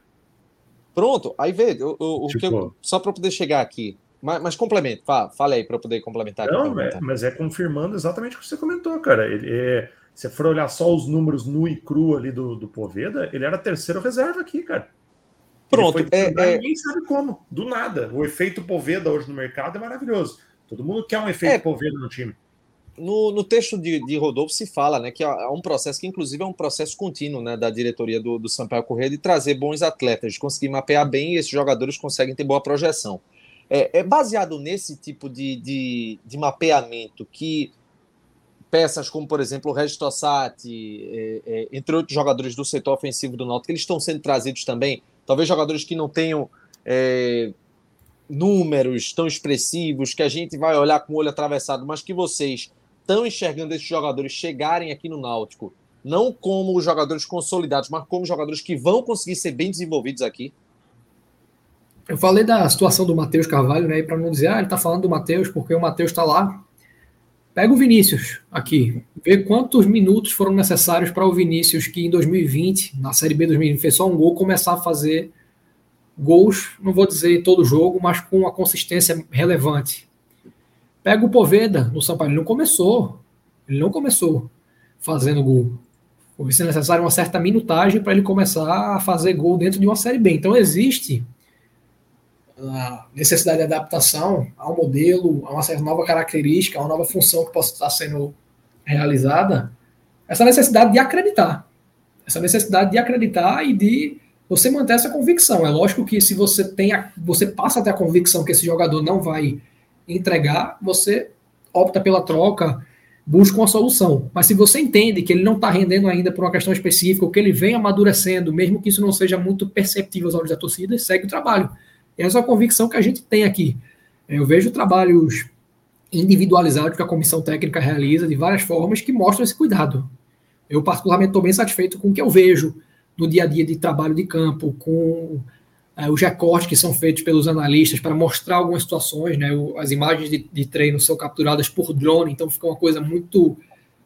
Pronto, aí vê, o tipo... eu, só para poder chegar aqui, mas, mas complemento, fala, fala aí para eu poder complementar. Não, é, mas é confirmando exatamente o que você comentou, cara. Ele, é, se for olhar só os números nu e cru ali do, do Poveda, ele era terceiro reserva aqui, cara. Pronto, é, é... ninguém sabe como, do nada. O efeito Poveda hoje no mercado é maravilhoso. Todo mundo quer um efeito é... Poveda no time. No, no, texto de, de, Rodolfo se fala né, que é um processo que, inclusive, é um processo contínuo né, da diretoria do, do Sampaio Correia de trazer bons atletas, de conseguir mapear bem e esses jogadores conseguem ter boa projeção. É, é baseado nesse tipo de, de, de, mapeamento que peças como, por exemplo, o Regis Tossati, é, é, entre outros jogadores do setor ofensivo do Náutico, eles estão sendo trazidos também, talvez jogadores que não tenham é, números tão expressivos, que a gente vai olhar com o olho atravessado, mas que vocês estão enxergando esses jogadores chegarem aqui no Náutico, não como jogadores consolidados, mas como jogadores que vão conseguir ser bem desenvolvidos aqui? Eu falei da situação do Matheus Carvalho, né? Para não dizer, ah, ele está falando do Matheus porque o Matheus está lá. Pega o Vinícius aqui, vê quantos minutos foram necessários para o Vinícius, que em 2020, na Série B 2020, fez só um gol, começar a fazer gols, não vou dizer todo jogo, mas com uma consistência relevante. Pega o Poveda no São Paulo. Ele não começou. Ele não começou fazendo gol. Foi necessário uma certa minutagem para ele começar a fazer gol dentro de uma Série B. Então existe a necessidade de adaptação ao modelo, a uma nova característica, a uma nova função que possa estar sendo realizada. Essa necessidade de acreditar. Essa necessidade de acreditar e de você manter essa convicção. É lógico que se você tem a, você passa a ter a convicção que esse jogador não vai entregar, você opta pela troca, busca uma solução. Mas se você entende que ele não está rendendo ainda por uma questão específica, ou que ele vem amadurecendo, mesmo que isso não seja muito perceptível aos olhos da torcida, segue o trabalho. E essa é a convicção que a gente tem aqui. Eu vejo trabalhos individualizados que a comissão técnica realiza de várias formas que mostram esse cuidado. Eu, particularmente, estou bem satisfeito com o que eu vejo no dia a dia de trabalho de campo, com é, os recortes que são feitos pelos analistas para mostrar algumas situações, né? As imagens de, de, treino são capturadas por drone, então fica uma coisa muito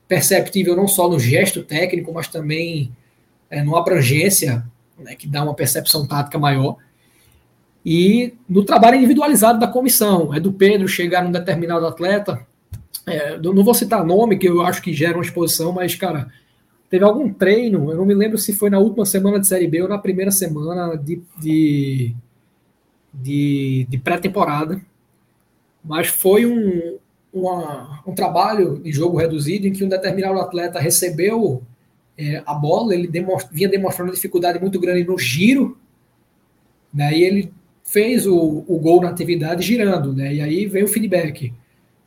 perceptível não só no gesto técnico, mas também é, numa abrangência, né, que dá uma percepção tática maior. E no trabalho individualizado da comissão, é do Pedro chegar num determinado atleta, é, não vou citar nome, que eu acho que gera uma exposição, mas, cara, teve algum treino, eu não me lembro se foi na última semana de Série B ou na primeira semana de, de, de, de pré-temporada, mas foi um, uma, um trabalho de jogo reduzido em que um determinado atleta recebeu é, a bola, ele demonstra, vinha demonstrando dificuldade muito grande no giro, né, e ele fez o, o gol na atividade girando, né, e aí veio o feedback.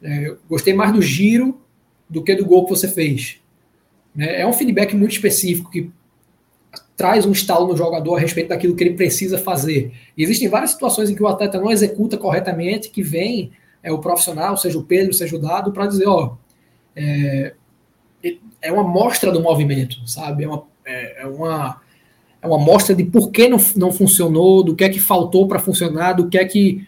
É, gostei mais do giro do que do gol que você fez. Né, é um feedback muito específico que traz um estalo no jogador a respeito daquilo que ele precisa fazer. E existem várias situações em que o atleta não executa corretamente, que vem é, o profissional, seja o Pedro, seja o Dado, para dizer, ó, é, é uma mostra do movimento, sabe? É uma, é, é uma, é uma mostra de por que não, não funcionou, do que é que faltou para funcionar, do que é que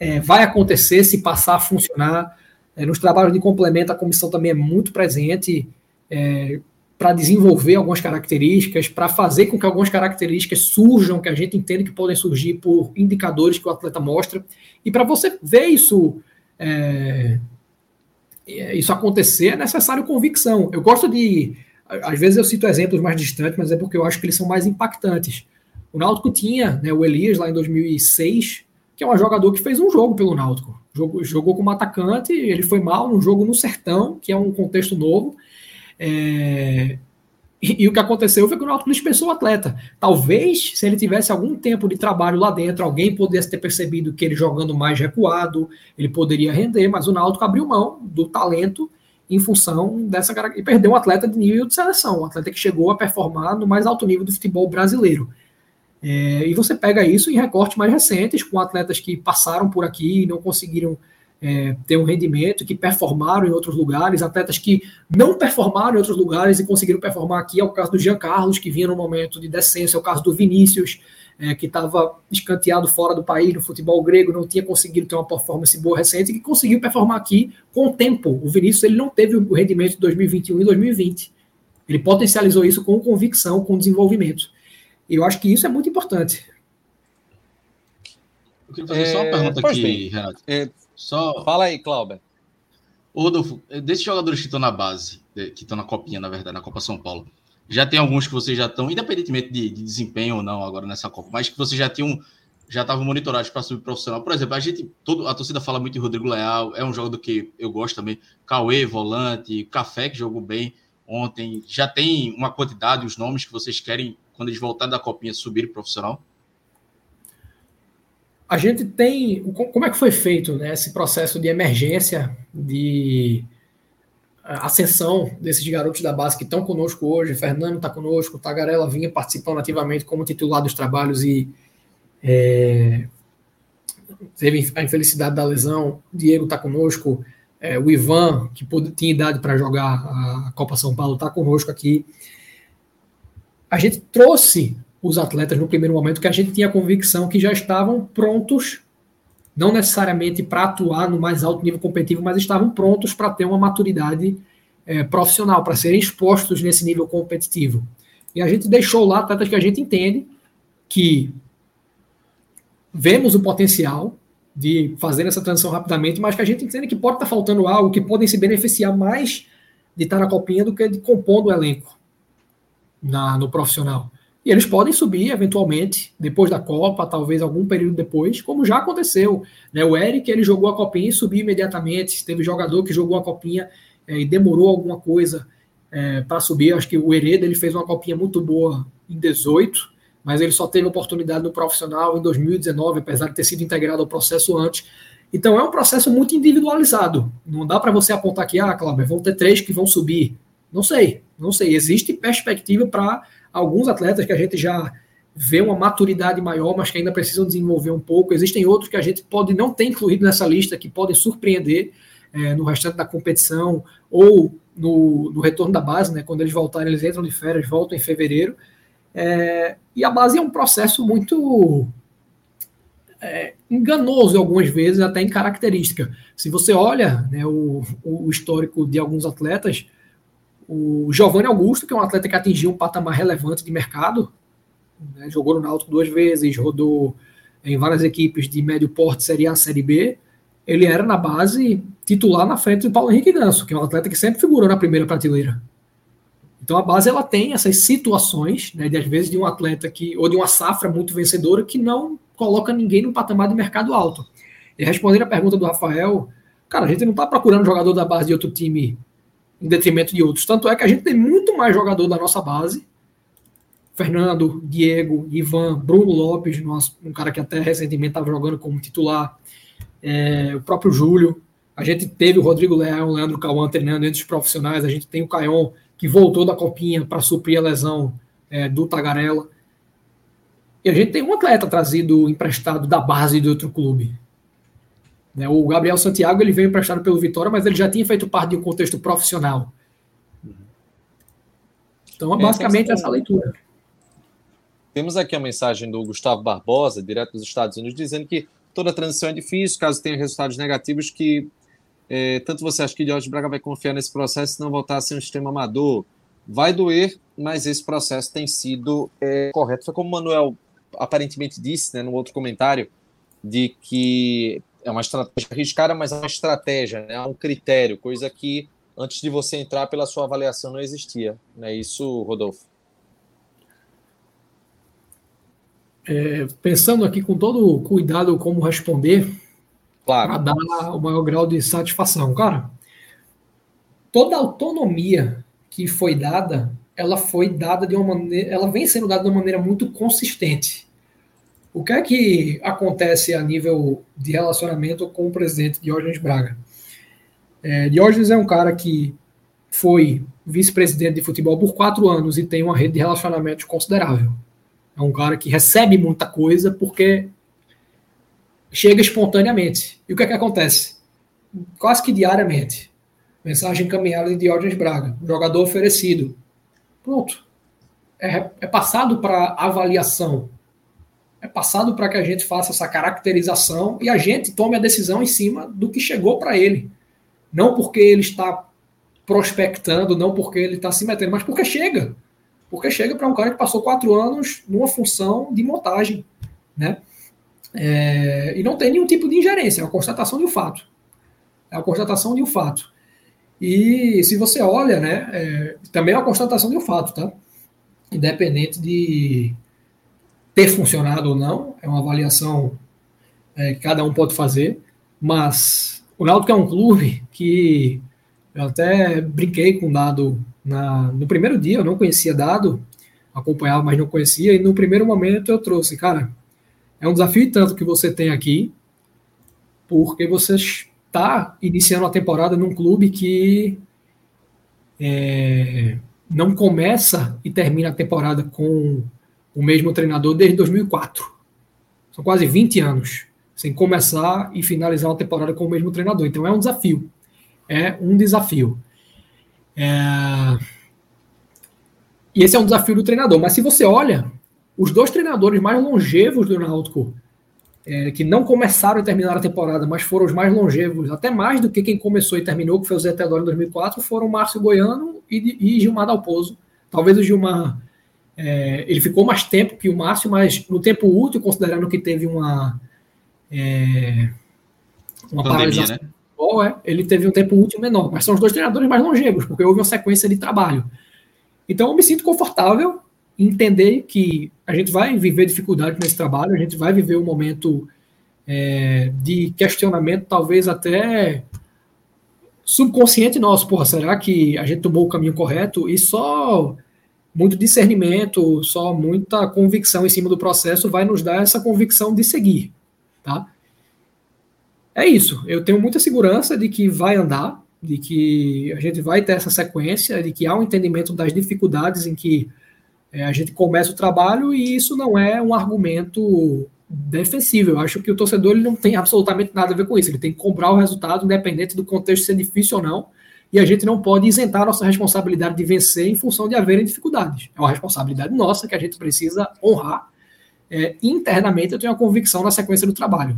é, vai acontecer se passar a funcionar. É, nos trabalhos de complemento, a comissão também é muito presente. É, para desenvolver algumas características, para fazer com que algumas características surjam, que a gente entende que podem surgir por indicadores que o atleta mostra, e para você ver isso, é, é, isso acontecer, é necessário convicção. Eu gosto de, às vezes eu cito exemplos mais distantes, mas é porque eu acho que eles são mais impactantes. O Náutico tinha né, o Elias lá em 2006, que é um jogador que fez um jogo pelo Náutico. Jogou, jogou como atacante, ele foi mal num jogo no Sertão, que é um contexto novo, é, e, e, o que aconteceu foi que o Náutico dispensou o atleta. Talvez, se ele tivesse algum tempo de trabalho lá dentro, alguém pudesse ter percebido que ele jogando mais recuado, ele poderia render, mas o Náutico abriu mão do talento em função dessa e perdeu um atleta de nível de seleção, um atleta que chegou a performar no mais alto nível do futebol brasileiro. É, e você pega isso em recortes mais recentes, com atletas que passaram por aqui e não conseguiram é, ter um rendimento, que performaram em outros lugares, atletas que não performaram em outros lugares e conseguiram performar aqui, é o caso do Jean Carlos, que vinha no momento de descenso, é o caso do Vinícius, é, que estava escanteado fora do país no futebol grego, não tinha conseguido ter uma performance boa recente, e que conseguiu performar aqui com o tempo. O Vinícius ele não teve o rendimento de 2021 e 2020. Ele potencializou isso com convicção, com desenvolvimento. E eu acho que isso é muito importante. Eu queria fazer é, só uma pergunta aqui, bem, Renato. É, só... Fala aí, Cláudio. Rodolfo, desses jogadores que estão na base, que estão na Copinha, na verdade, na Copa São Paulo, já tem alguns que vocês já estão, independentemente de, de, desempenho ou não agora nessa Copa, mas que vocês já tinham, já estavam monitorados para subir profissional. Por exemplo, a gente, todo, a torcida fala muito de Rodrigo Leal, é um jogador que eu gosto também. Cauê, volante, Café, que jogou bem ontem. Já tem uma quantidade, os nomes que vocês querem, quando eles voltarem da Copinha, subir profissional? a gente tem. Como é que foi feito né, esse processo de emergência, de ascensão desses garotos da base que estão conosco hoje? Fernando está conosco, Tagarela vinha participando ativamente como titular dos trabalhos e é, teve a infelicidade da lesão. Diego está conosco, é, o Ivan, que pôde, tinha idade para jogar a Copa São Paulo, está conosco aqui. A gente trouxe os atletas no primeiro momento que a gente tinha a convicção que já estavam prontos, não necessariamente para atuar no mais alto nível competitivo, mas estavam prontos para ter uma maturidade é, profissional, para serem expostos nesse nível competitivo. E a gente deixou lá atletas que a gente entende que vemos o potencial de fazer essa transição rapidamente, mas que a gente entende que pode estar faltando algo, que podem se beneficiar mais de estar na copinha do que de compondo o elenco na, no profissional. E eles podem subir eventualmente depois da Copa, talvez algum período depois, como já aconteceu. Né? O Eric ele jogou a copinha e subiu imediatamente. Teve jogador que jogou a copinha é, e demorou alguma coisa é, para subir. Acho que o Hereda ele fez uma copinha muito boa em 18, mas ele só teve oportunidade no profissional em 2019, apesar de ter sido integrado ao processo antes. Então é um processo muito individualizado. Não dá para você apontar aqui, ah, Cláudio, vão ter três que vão subir. Não sei, não sei. Existe perspectiva para alguns atletas que a gente já vê uma maturidade maior, mas que ainda precisam desenvolver um pouco. Existem outros que a gente pode não ter incluído nessa lista, que podem surpreender é, no restante da competição ou no, no, retorno da base, né? Quando eles voltarem, eles entram de férias, voltam em fevereiro. É, e a base é um processo muito é, enganoso algumas vezes, até em característica. Se você olha né, o, o histórico de alguns atletas, o Giovanni Augusto, que é um atleta que atingiu um patamar relevante de mercado, né, jogou no Náutico duas vezes, rodou em várias equipes de médio porte, Série A, Série B. Ele era na base titular na frente do Paulo Henrique Ganso, que é um atleta que sempre figurou na primeira prateleira. Então a base ela tem essas situações, né, de às vezes de um atleta que ou de uma safra muito vencedora que não coloca ninguém no patamar de mercado alto. E respondendo a pergunta do Rafael, Cara, a gente não está procurando jogador da base de outro time em detrimento de outros. Tanto é que a gente tem muito mais jogador da nossa base. Fernando, Diego, Ivan, Bruno Lopes, nosso, um cara que até recentemente estava jogando como titular. É, o próprio Júlio. A gente teve o Rodrigo Leão, o Leandro Cauã treinando entre os profissionais. A gente tem o Caion, que voltou da copinha para suprir a lesão é, do Tagarela. E a gente tem um atleta trazido emprestado da base de outro clube. Né? O Gabriel Santiago ele veio emprestado pelo Vitória, mas ele já tinha feito parte de um contexto profissional. Então, é basicamente essa leitura. Temos aqui a mensagem do Gustavo Barbosa, direto dos Estados Unidos, dizendo que toda transição é difícil, caso tenha resultados negativos, que é, tanto você acha que Jorge Braga vai confiar nesse processo e não voltar a ser um sistema amador. Vai doer, mas esse processo tem sido é, correto. Foi como o Manuel aparentemente disse, né, no outro comentário, de que é uma estratégia arriscada, mas é uma estratégia, né, é um critério, coisa que antes de você entrar pela sua avaliação não existia. Não é isso, Rodolfo? É, pensando aqui com todo cuidado como responder, claro. para dar o maior grau de satisfação. Cara, toda a autonomia que foi dada, ela foi dada de uma maneira, ela vem sendo dada de uma maneira muito consistente. O que é que acontece a nível de relacionamento com o presidente Diógenes Braga? É, Diógenes é um cara que foi vice-presidente de futebol por quatro anos e tem uma rede de relacionamentos considerável. É um cara que recebe muita coisa porque chega espontaneamente. E o que é que acontece? Quase que diariamente. Mensagem encaminhada de Diógenes Braga, jogador oferecido. Pronto. É, é passado para avaliação é passado para que a gente faça essa caracterização e a gente tome a decisão em cima do que chegou para ele. Não porque ele está prospectando, não porque ele está se metendo, mas porque chega. Porque chega para um cara que passou quatro anos numa função de montagem. Né? É, e não tem nenhum tipo de ingerência, é uma constatação de um fato. É uma constatação de um fato. E se você olha, né, é, também é uma constatação de um fato, tá? Independente de ter funcionado ou não, é uma avaliação é, que cada um pode fazer, mas o Náutico é um clube que eu até brinquei com o Dado na, no primeiro dia, eu não conhecia Dado, acompanhava, mas não conhecia, e no primeiro momento eu trouxe, cara, é um desafio tanto que você tem aqui, porque você está iniciando a temporada num clube que é, não começa e termina a temporada com o mesmo treinador desde 2004. São quase 20 anos sem começar e finalizar uma temporada com o mesmo treinador. Então é um desafio. É um desafio. É... E esse é um desafio do treinador. Mas se você olha, os dois treinadores mais longevos do Náutico, é, que não começaram e terminaram a temporada, mas foram os mais longevos, até mais do que quem começou e terminou, que foi o Zé Teodoro em 2004, foram Márcio Goiano e, e Gilmar Dalpozo. Talvez o Gilmar é, ele ficou mais tempo que o Márcio, mas no tempo útil, considerando que teve uma, é, uma Pandemia, paralisação, né? é, ele teve um tempo útil menor. Mas são os dois treinadores mais longevos, porque houve uma sequência de trabalho. Então eu me sinto confortável em entender que a gente vai viver dificuldade nesse trabalho, a gente vai viver um momento é, de questionamento, talvez até subconsciente nosso. Porra, será que a gente tomou o caminho correto? E só muito discernimento, só muita convicção em cima do processo vai nos dar essa convicção de seguir, tá? É isso. Eu tenho muita segurança de que vai andar, de que a gente vai ter essa sequência, de que há um entendimento das dificuldades em que é, a gente começa o trabalho e isso não é um argumento defensivo. Eu acho que o torcedor ele não tem absolutamente nada a ver com isso. Ele tem que comprar o resultado, independente do contexto ser difícil ou não e a gente não pode isentar nossa responsabilidade de vencer em função de haverem dificuldades. É uma responsabilidade nossa que a gente precisa honrar. É, internamente, eu tenho a convicção na sequência do trabalho.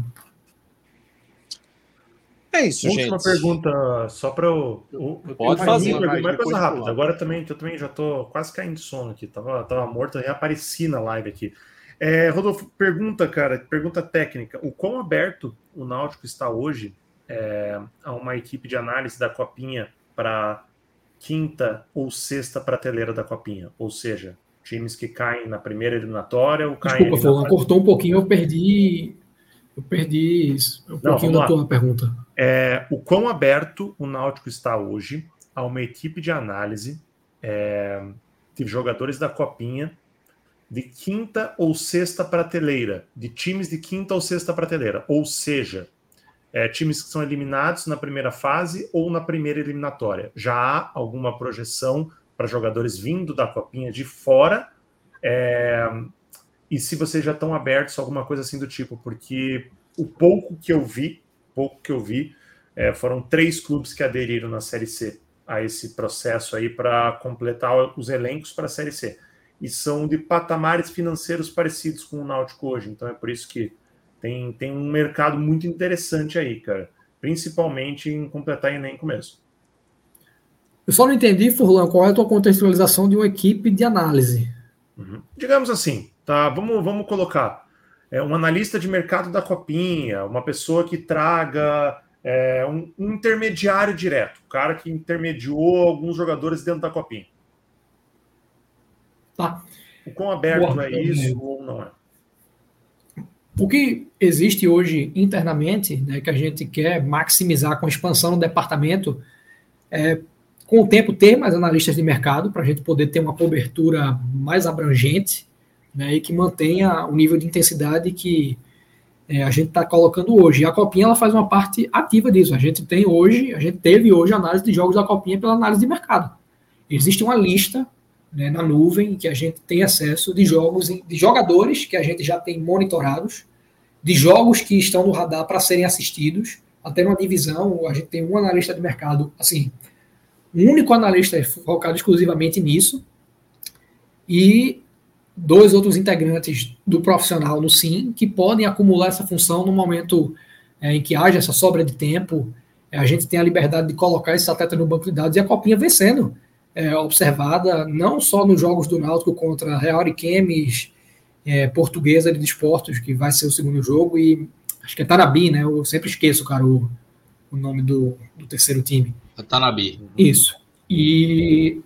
É isso, Última gente. pergunta, só para eu, eu, Pode fazer. Uma pergunta, mais coisa rápida. Agora também, eu também já estou quase caindo de sono aqui. Tava, tava morto, reapareci na live aqui. É, Rodolfo, pergunta, cara, pergunta técnica. O quão aberto o Náutico está hoje é, a uma equipe de análise da Copinha para quinta ou sexta prateleira da Copinha, ou seja, times que caem na primeira eliminatória ou caem. Desculpa, Fulano, cortou um pouquinho, eu perdi. Eu perdi isso. Um Não, pouquinho da tua pergunta. É, o quão aberto o Náutico está hoje a uma equipe de análise é, de jogadores da Copinha de quinta ou sexta prateleira, de times de quinta ou sexta prateleira, ou seja, é, times que são eliminados na primeira fase ou na primeira eliminatória. Já há alguma projeção para jogadores vindo da Copinha de fora? É, e se vocês já estão abertos a alguma coisa assim do tipo, porque o pouco que eu vi, pouco que eu vi, é, foram três clubes que aderiram na Série C a esse processo aí para completar os elencos para a Série C. E são de patamares financeiros parecidos com o Náutico hoje. Então é por isso que tem, tem um mercado muito interessante aí, cara. Principalmente em completar elenco mesmo. Eu só não entendi, Furlan, qual é a tua contextualização de uma equipe de análise. Uhum. Digamos assim, tá? Vamos, vamos colocar é, um analista de mercado da copinha, uma pessoa que traga é, um, um, intermediário direto, o cara que intermediou alguns jogadores dentro da copinha. Tá. O quão aberto Boa, é isso ou não é? O que existe hoje internamente, né, que a gente quer maximizar com a expansão do departamento, é com o tempo ter mais analistas de mercado para a gente poder ter uma cobertura mais abrangente né, e que mantenha o nível de intensidade que é, a gente está colocando hoje. E a Copinha ela faz uma parte ativa disso. A gente tem hoje, a gente teve hoje análise de jogos da Copinha pela análise de mercado. Existe uma lista né, na nuvem que a gente tem acesso de jogos, de jogadores que a gente já tem monitorados, de jogos que estão no radar para serem assistidos. Até numa divisão, a gente tem um analista de mercado, assim, um único analista focado exclusivamente nisso, e dois outros integrantes do profissional no SIM que podem acumular essa função no momento é, em que haja essa sobra de tempo. É, a gente tem a liberdade de colocar esse atleta no banco de dados e a copinha vencendo, é, observada não só nos jogos do Náutico contra Real e Chemes, é, Portuguesa de Desportos, que vai ser o segundo jogo, e acho que é Tarabi, né? Eu sempre esqueço, cara, o, o nome do, do terceiro time. É Tanabi. Isso. E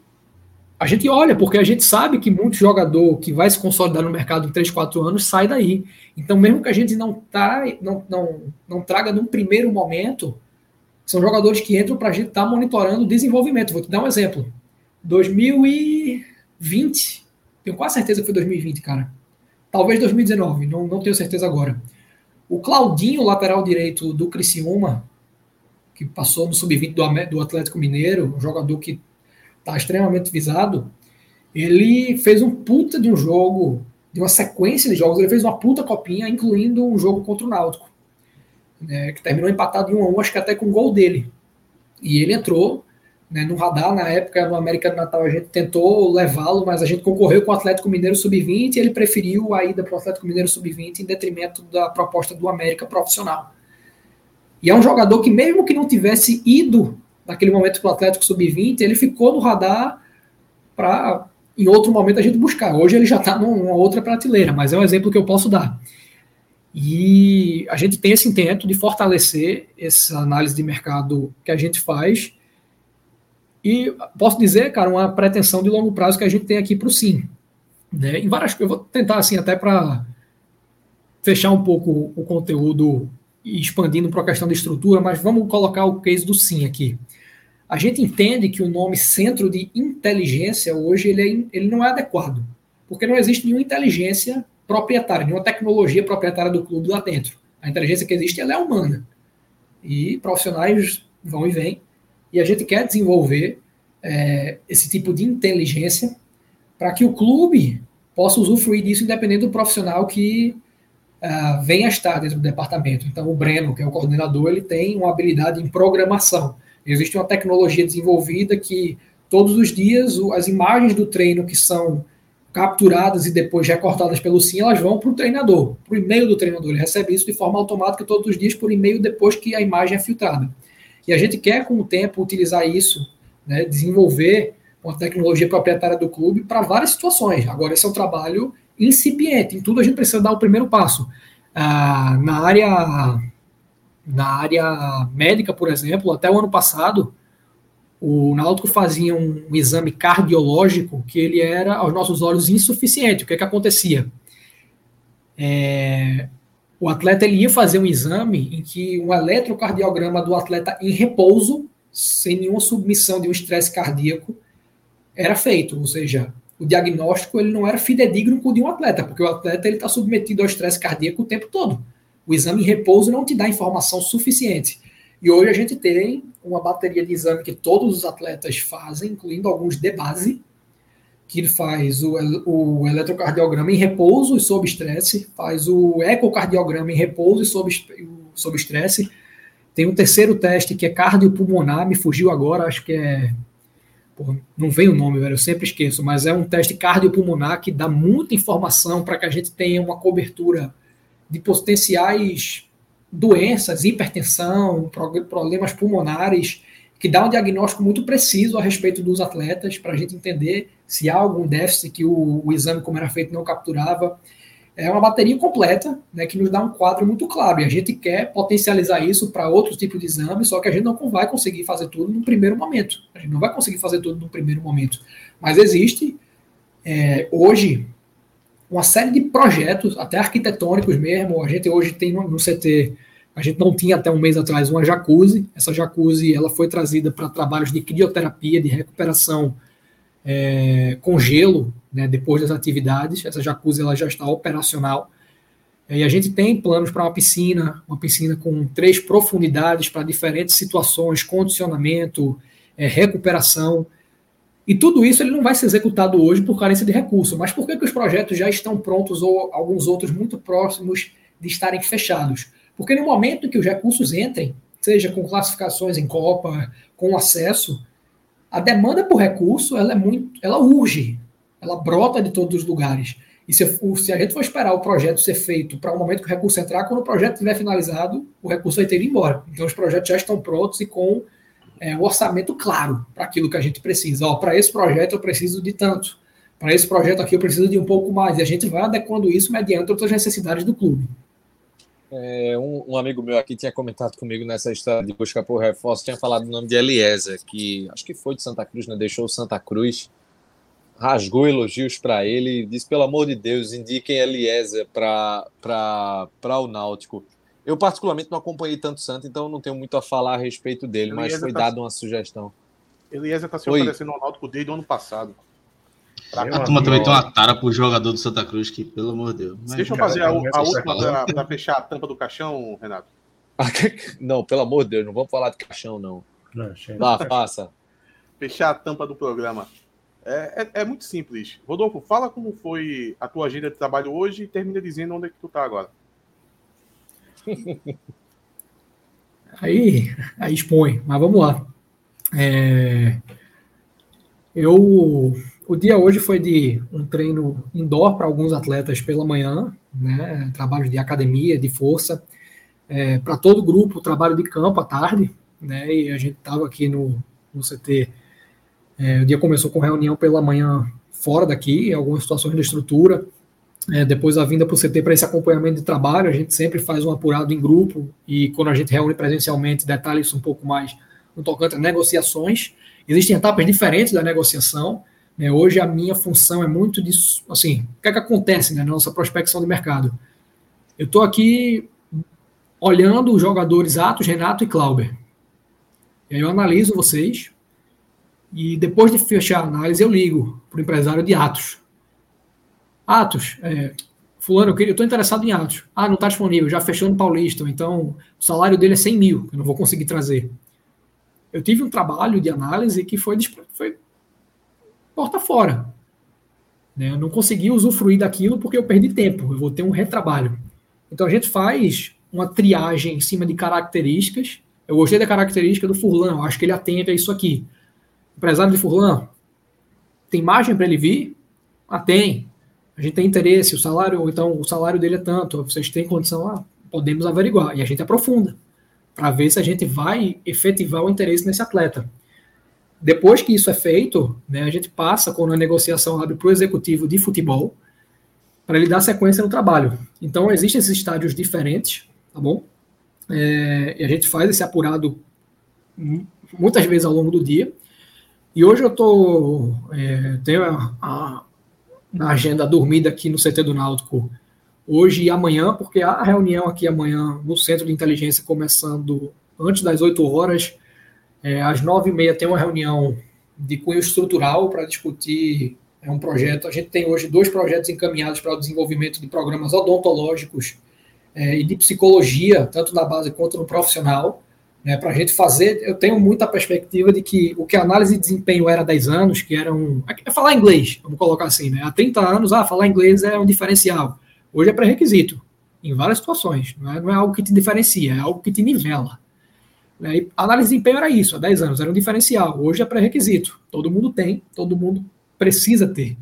a gente olha, porque a gente sabe que muito jogador que vai se consolidar no mercado em 3, 4 anos sai daí. Então, mesmo que a gente não, tá, não, não, não traga num primeiro momento, são jogadores que entram para a gente estar tá monitorando o desenvolvimento. Vou te dar um exemplo. 2020, tenho quase certeza que foi 2020, cara. Talvez 2019, não, não tenho certeza agora. O Claudinho, lateral direito do Criciúma, que passou no sub-20 do, do Atlético Mineiro, um jogador que está extremamente visado, ele fez um puta de um jogo, de uma sequência de jogos, ele fez uma puta copinha, incluindo um jogo contra o Náutico, né, que terminou empatado em 1 a 1, acho que até com o gol dele. E ele entrou né, no radar, na época, no América do Natal, a gente tentou levá-lo, mas a gente concorreu com o Atlético Mineiro Sub-20 e ele preferiu a ida para o Atlético Mineiro Sub-20 em detrimento da proposta do América profissional. E é um jogador que, mesmo que não tivesse ido naquele momento para o Atlético Sub-20, ele ficou no radar para, em outro momento, a gente buscar. Hoje ele já está numa outra prateleira, mas é um exemplo que eu posso dar. E a gente tem esse intento de fortalecer essa análise de mercado que a gente faz. E posso dizer, cara, uma pretensão de longo prazo que a gente tem aqui para o Sim. Né? Em várias, eu vou tentar, assim, até para fechar um pouco o conteúdo e expandindo para a questão da estrutura, mas vamos colocar o case do Sim aqui. A gente entende que o nome centro de inteligência hoje ele, é, ele não é adequado, porque não existe nenhuma inteligência proprietária, nenhuma tecnologia proprietária do clube lá dentro. A inteligência que existe ela é humana. E profissionais vão e vêm. E a gente quer desenvolver é, esse tipo de inteligência para que o clube possa usufruir disso independente do profissional que uh, venha estar dentro do departamento. Então, o Breno, que é o coordenador, ele tem uma habilidade em programação. Existe uma tecnologia desenvolvida que todos os dias as imagens do treino que são capturadas e depois recortadas pelo SIM, elas vão para o treinador, para o e-mail do treinador. Ele recebe isso de forma automática todos os dias por e-mail depois que a imagem é filtrada. E a gente quer, com o tempo, utilizar isso, né, desenvolver uma tecnologia proprietária do clube para várias situações. Agora, esse é um trabalho incipiente. Em tudo a gente precisa dar o primeiro passo. Ah, na área na área médica, por exemplo, até o ano passado, o Náutico fazia um, um, exame cardiológico que ele era, aos nossos olhos, insuficiente. O que, é que acontecia? É, o atleta ele ia fazer um exame em que um eletrocardiograma do atleta em repouso, sem nenhuma submissão de um estresse cardíaco, era feito, ou seja, o diagnóstico ele não era fidedigno com o de um atleta, porque o atleta ele está submetido ao estresse cardíaco o tempo todo. O exame em repouso não te dá informação suficiente. E hoje a gente tem uma bateria de exame que todos os atletas fazem, incluindo alguns de base, que faz o, o eletrocardiograma em repouso e sob estresse, faz o ecocardiograma em repouso e sob, sob estresse. Tem um terceiro teste que é cardiopulmonar, me fugiu agora, acho que é. Porra, não vem o nome, velho, eu sempre esqueço, mas é um teste cardiopulmonar que dá muita informação para que a gente tenha uma cobertura de potenciais doenças, hipertensão, problemas pulmonares que dá um diagnóstico muito preciso a respeito dos atletas, para a gente entender se há algum déficit que o, o, exame, como era feito, não capturava. É uma bateria completa, né, que nos dá um quadro muito claro, e a gente quer potencializar isso para outros tipos de exames, só que a gente não vai conseguir fazer tudo no primeiro momento. A gente não vai conseguir fazer tudo no primeiro momento. Mas existe, é, hoje, uma série de projetos, até arquitetônicos mesmo. A gente hoje tem no, no CT a gente não tinha até um mês atrás uma jacuzzi. Essa jacuzzi ela foi trazida para trabalhos de crioterapia, de recuperação é, com gelo, né, depois das atividades. Essa jacuzzi ela já está operacional. E a gente tem planos para uma piscina, uma piscina com três profundidades para diferentes situações, condicionamento, é, recuperação. E tudo isso ele não vai ser executado hoje por carência de recurso. Mas por que, que os projetos já estão prontos ou alguns outros muito próximos de estarem fechados? Porque no momento que os recursos entrem, seja com classificações em Copa, com acesso, a demanda por recurso ela é muito, ela urge, ela brota de todos os lugares. E se, se a gente for esperar o projeto ser feito para o momento que o recurso entrar, quando o projeto estiver finalizado, o recurso vai ter ido embora. Então os projetos já estão prontos e com é, o orçamento claro para aquilo que a gente precisa. Para esse projeto eu preciso de tanto. Para esse projeto aqui eu preciso de um pouco mais. E a gente vai adequando isso mediante outras necessidades do clube. É, um, um, amigo meu aqui tinha comentado comigo nessa história de busca por reforço, tinha falado o nome de Eliezer, que acho que foi de Santa Cruz, né? deixou Santa Cruz, rasgou elogios para ele, disse: pelo amor de Deus, indiquem Eliezer para o Náutico. Eu, particularmente, não acompanhei tanto Santa, então não tenho muito a falar a respeito dele, Eliezer mas foi tá... dado uma sugestão. Eliezer está se oferecendo ao Náutico desde o ano passado. A turma também tem uma tara pro jogador do Santa Cruz que, pelo amor de Deus. Mas, Deixa eu fazer cara, a, a última para fechar a tampa do caixão, Renato. não, pelo amor de Deus, não vamos falar de caixão, não. não Vá, faça. Fechar a tampa do programa. É, é, é, muito simples. Rodolfo, fala como foi a tua agenda de trabalho hoje e termina dizendo onde é que tu tá agora. Aí, aí expõe, mas vamos lá. É, eu o dia hoje foi de um treino indoor para alguns atletas pela manhã, né, trabalho de academia, de força. É, para todo o grupo, trabalho de campo à tarde, né, e a gente estava aqui no, no CT. É, o dia começou com reunião pela manhã fora daqui, algumas situações de estrutura. É, depois a vinda para o CT para esse acompanhamento de trabalho, a gente sempre faz um apurado em grupo e quando a gente reúne presencialmente, detalha isso um pouco mais no tocante a negociações. Existem etapas diferentes da negociação. Né? Hoje a minha função é muito disso, assim, o que é que acontece né, na nossa prospecção de mercado? Eu estou aqui olhando os jogadores Atos, Renato e Clauber. E aí eu analiso vocês e depois de fechar a análise eu ligo para o empresário de Atos. Atos, é, fulano, eu estou interessado em Atos. Ah, não está disponível, já fechou no Paulista, então o salário dele é 100 mil, eu não vou conseguir trazer. Eu tive um trabalho de análise que foi, foi porta fora. Né? Eu não consegui usufruir daquilo porque eu perdi tempo, eu vou ter um retrabalho. Então a gente faz uma triagem em cima de características. Eu gostei da característica do Furlan, eu acho que ele atende a isso aqui. Empresário de Furlan, tem margem para ele vir? Ah, tem. A gente tem interesse, o salário, então o salário dele é tanto, vocês têm condição? Ah, podemos averiguar. E a gente aprofunda para ver se a gente vai efetivar o interesse nesse atleta. Depois que isso é feito, né, a gente passa, quando a negociação abre para o executivo de futebol, para ele dar sequência no trabalho. Então, existem esses estádios diferentes, tá bom? É, e a gente faz esse apurado muitas vezes ao longo do dia. E hoje eu tô, é, tenho a, a, agenda dormida aqui no CT do Náutico hoje e amanhã, porque há reunião aqui amanhã no Centro de Inteligência começando antes das 8 horas. É, às 9h30 tem uma reunião de cunho estrutural para discutir é um projeto. A gente tem hoje dois projetos encaminhados para o desenvolvimento de programas odontológicos é, e de psicologia, tanto na base quanto no profissional. Né, para a gente fazer, eu tenho muita perspectiva de que o que a análise de desempenho era há 10 anos, que era um. É falar inglês, vamos colocar assim, né? Há 30 anos, ah, falar inglês é um diferencial. Hoje é pré-requisito, em várias situações. Não é, não é algo que te diferencia, é algo que te nivela. Né? a análise de desempenho era isso, há 10 anos, era um diferencial. Hoje é pré-requisito. Todo mundo tem, todo mundo precisa ter.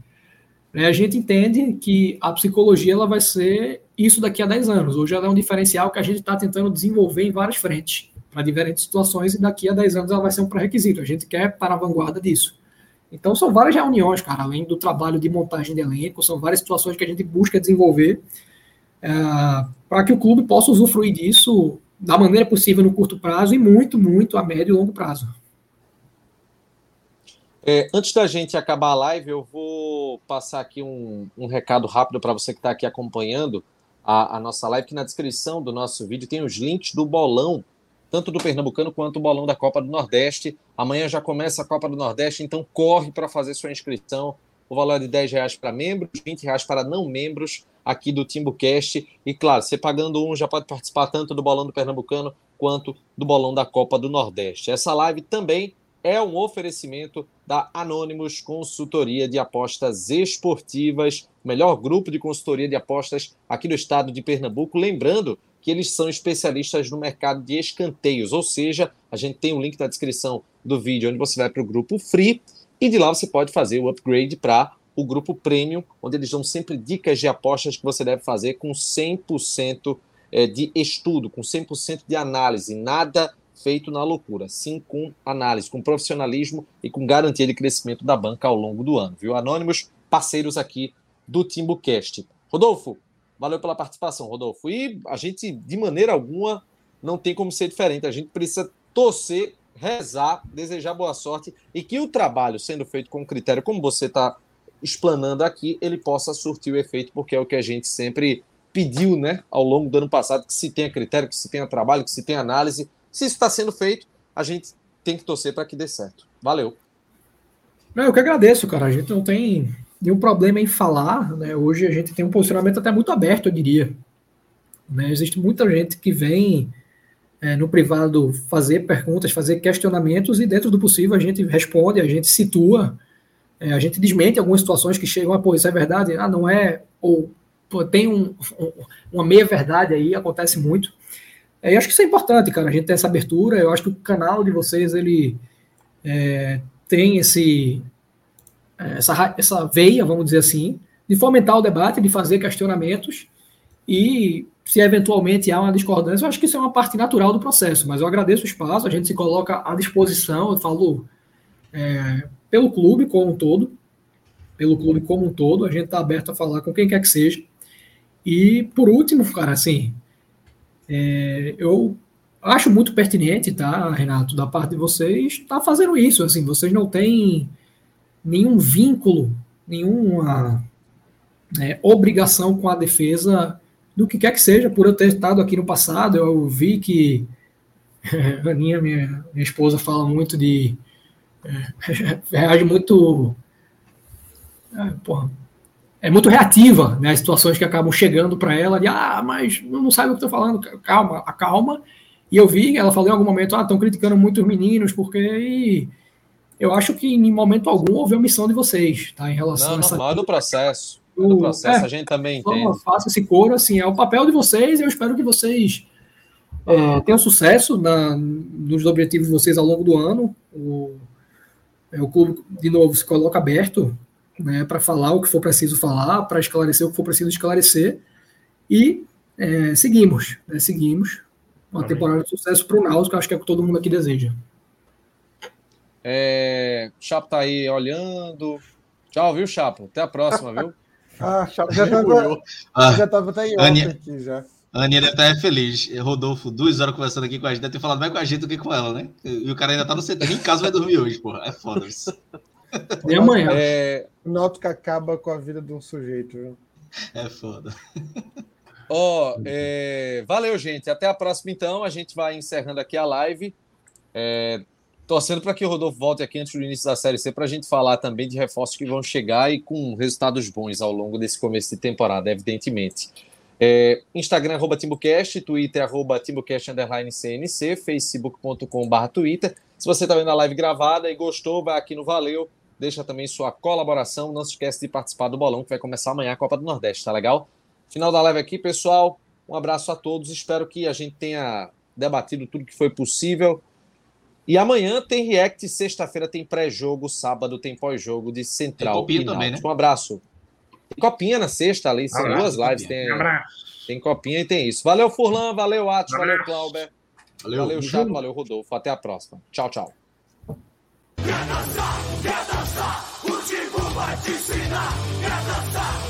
Né? A gente entende que a psicologia ela vai ser isso daqui a 10 anos. Hoje ela é um diferencial que a gente está tentando desenvolver em várias frentes, para diferentes situações, e daqui a 10 anos ela vai ser um pré-requisito. A gente quer para a vanguarda disso. Então são várias reuniões, cara, além do trabalho de montagem de elenco, são várias situações que a gente busca desenvolver é, para que o clube possa usufruir disso da maneira possível no curto prazo e muito, muito a médio e longo prazo. É, antes da gente acabar a live, eu vou passar aqui um, um recado rápido para você que está aqui acompanhando a, a, nossa live, que na descrição do nosso vídeo tem os links do bolão, tanto do Pernambucano quanto do bolão da Copa do Nordeste. Amanhã já começa a Copa do Nordeste, então corre para fazer sua inscrição. O valor é de 10 reais para membros, 20 reais para não membros aqui do TimbuCast. E claro, você pagando um já pode participar tanto do bolão do Pernambucano quanto do bolão da Copa do Nordeste. Essa live também é um oferecimento da Anonymous Consultoria de Apostas Esportivas, melhor grupo de consultoria de apostas aqui do estado de Pernambuco. Lembrando que eles são especialistas no mercado de escanteios, ou seja, a gente tem o um link na descrição do vídeo onde você vai para o grupo Free e de lá você pode fazer o upgrade para o grupo Premium, onde eles dão sempre dicas de apostas que você deve fazer com 100% eh, de estudo, com 100% de análise, nada feito na loucura, sim com análise, com profissionalismo e com garantia de crescimento da banca ao longo do ano, viu? Anônimos, parceiros aqui do TimbuCast. Rodolfo, valeu pela participação, Rodolfo. E a gente, de maneira alguma, não tem como ser diferente. A gente precisa torcer, rezar, desejar boa sorte e que o trabalho sendo feito com critério, como você está explanando aqui, ele possa surtir o efeito, porque é o que a gente sempre pediu, né, ao longo do ano passado, que se tenha critério, que se tenha trabalho, que se tenha análise se isso está sendo feito, a gente tem que torcer para que dê certo. Valeu. Eu que agradeço, cara. A gente não tem nenhum problema em falar. Né? Hoje a gente tem um posicionamento até muito aberto, eu diria. Né? Existe muita gente que vem é, no privado fazer perguntas, fazer questionamentos, e dentro do possível a gente responde, a gente situa, é, a gente desmente algumas situações que chegam, ah, pô, isso é verdade, ah, não é, ou tem um, um, uma meia-verdade aí, acontece muito. É, eu acho que isso é importante, cara, a gente ter essa abertura. Eu acho que o canal de vocês, ele é, tem esse, essa, essa veia, vamos dizer assim, de fomentar o debate, de fazer questionamentos e se eventualmente há uma discordância, eu acho que isso é uma parte natural do processo, mas eu agradeço o espaço, a gente se coloca à disposição, eu falo é, pelo clube como um todo, pelo clube como um todo, a gente está aberto a falar com quem quer que seja. E por último, cara, assim, é, eu acho muito pertinente, tá, Renato, da parte de vocês, estar tá fazendo isso. Assim, vocês não têm nenhum vínculo, nenhuma é, obrigação com a defesa do que quer que seja, por eu ter estado aqui no passado, eu vi que a Aninha, minha, minha esposa, fala muito de. Reage muito. É, porra, é muito reativa, né? As situações que acabam chegando para ela de ah, mas não sabe o que estou falando, calma, acalma. E eu vi, ela falou em algum momento, ah, estão criticando muito os meninos, porque e eu acho que em momento algum houve omissão de vocês, tá? Em relação não, a essa. Não, é do processo. Do processo, é, a gente também entende. Faça esse coro, assim, é o papel de vocês, eu espero que vocês é, tenham sucesso na, nos objetivos de vocês ao longo do ano. O, é, o clube, de novo, se coloca aberto né, para falar o que for preciso falar, para esclarecer o que for preciso esclarecer. E é, seguimos, né, seguimos. Uma Amém. temporada de sucesso para o Náutico, que acho que é o que todo mundo aqui deseja. É, Chapo tá aí olhando. Tchau, viu, Chapo? Até a próxima, viu? Ah, já estava ah, já tava até em Aninha, aqui já. A Aninha deve estar feliz. Rodolfo, duas horas conversando aqui com a gente, deve ter falado mais com a gente do que com ela, né? E o cara ainda tá no CT. Nem em casa vai dormir hoje, porra. É foda isso. E amanhã. É... Náutico acaba com a vida de um sujeito, viu? É foda. Ó, oh, é... valeu, gente. Até a próxima, então. A gente vai encerrando aqui a live. É... Torcendo para que o Rodolfo volte aqui antes do início da Série C para a gente falar também de reforços que vão chegar e com resultados bons ao longo desse começo de temporada, evidentemente. É, Instagram, arroba TimbuCast, Twitter, arroba TimbuCast, underline CNC, facebook.com.br Twitter. Se você está vendo a live gravada e gostou, vai aqui no Valeu, deixa também sua colaboração. Não se esquece de participar do bolão que vai começar amanhã a Copa do Nordeste, tá legal? Final da live aqui, pessoal. Um abraço a todos. Espero que a gente tenha debatido tudo que foi possível. E amanhã tem React, sexta-feira tem pré-jogo, sábado tem pós-jogo de Central. Tem copinha também, né? Um abraço. Tem copinha na sexta ali, são abraço, duas lives. Tem, tem copinha e tem isso. Valeu, Furlan, valeu, Atos, valeu, Clauber. Valeu, valeu Chato, valeu, Rodolfo. Até a próxima. Tchau, tchau. Quer dançar, quer dançar, o vai te ensinar. Quer dançar,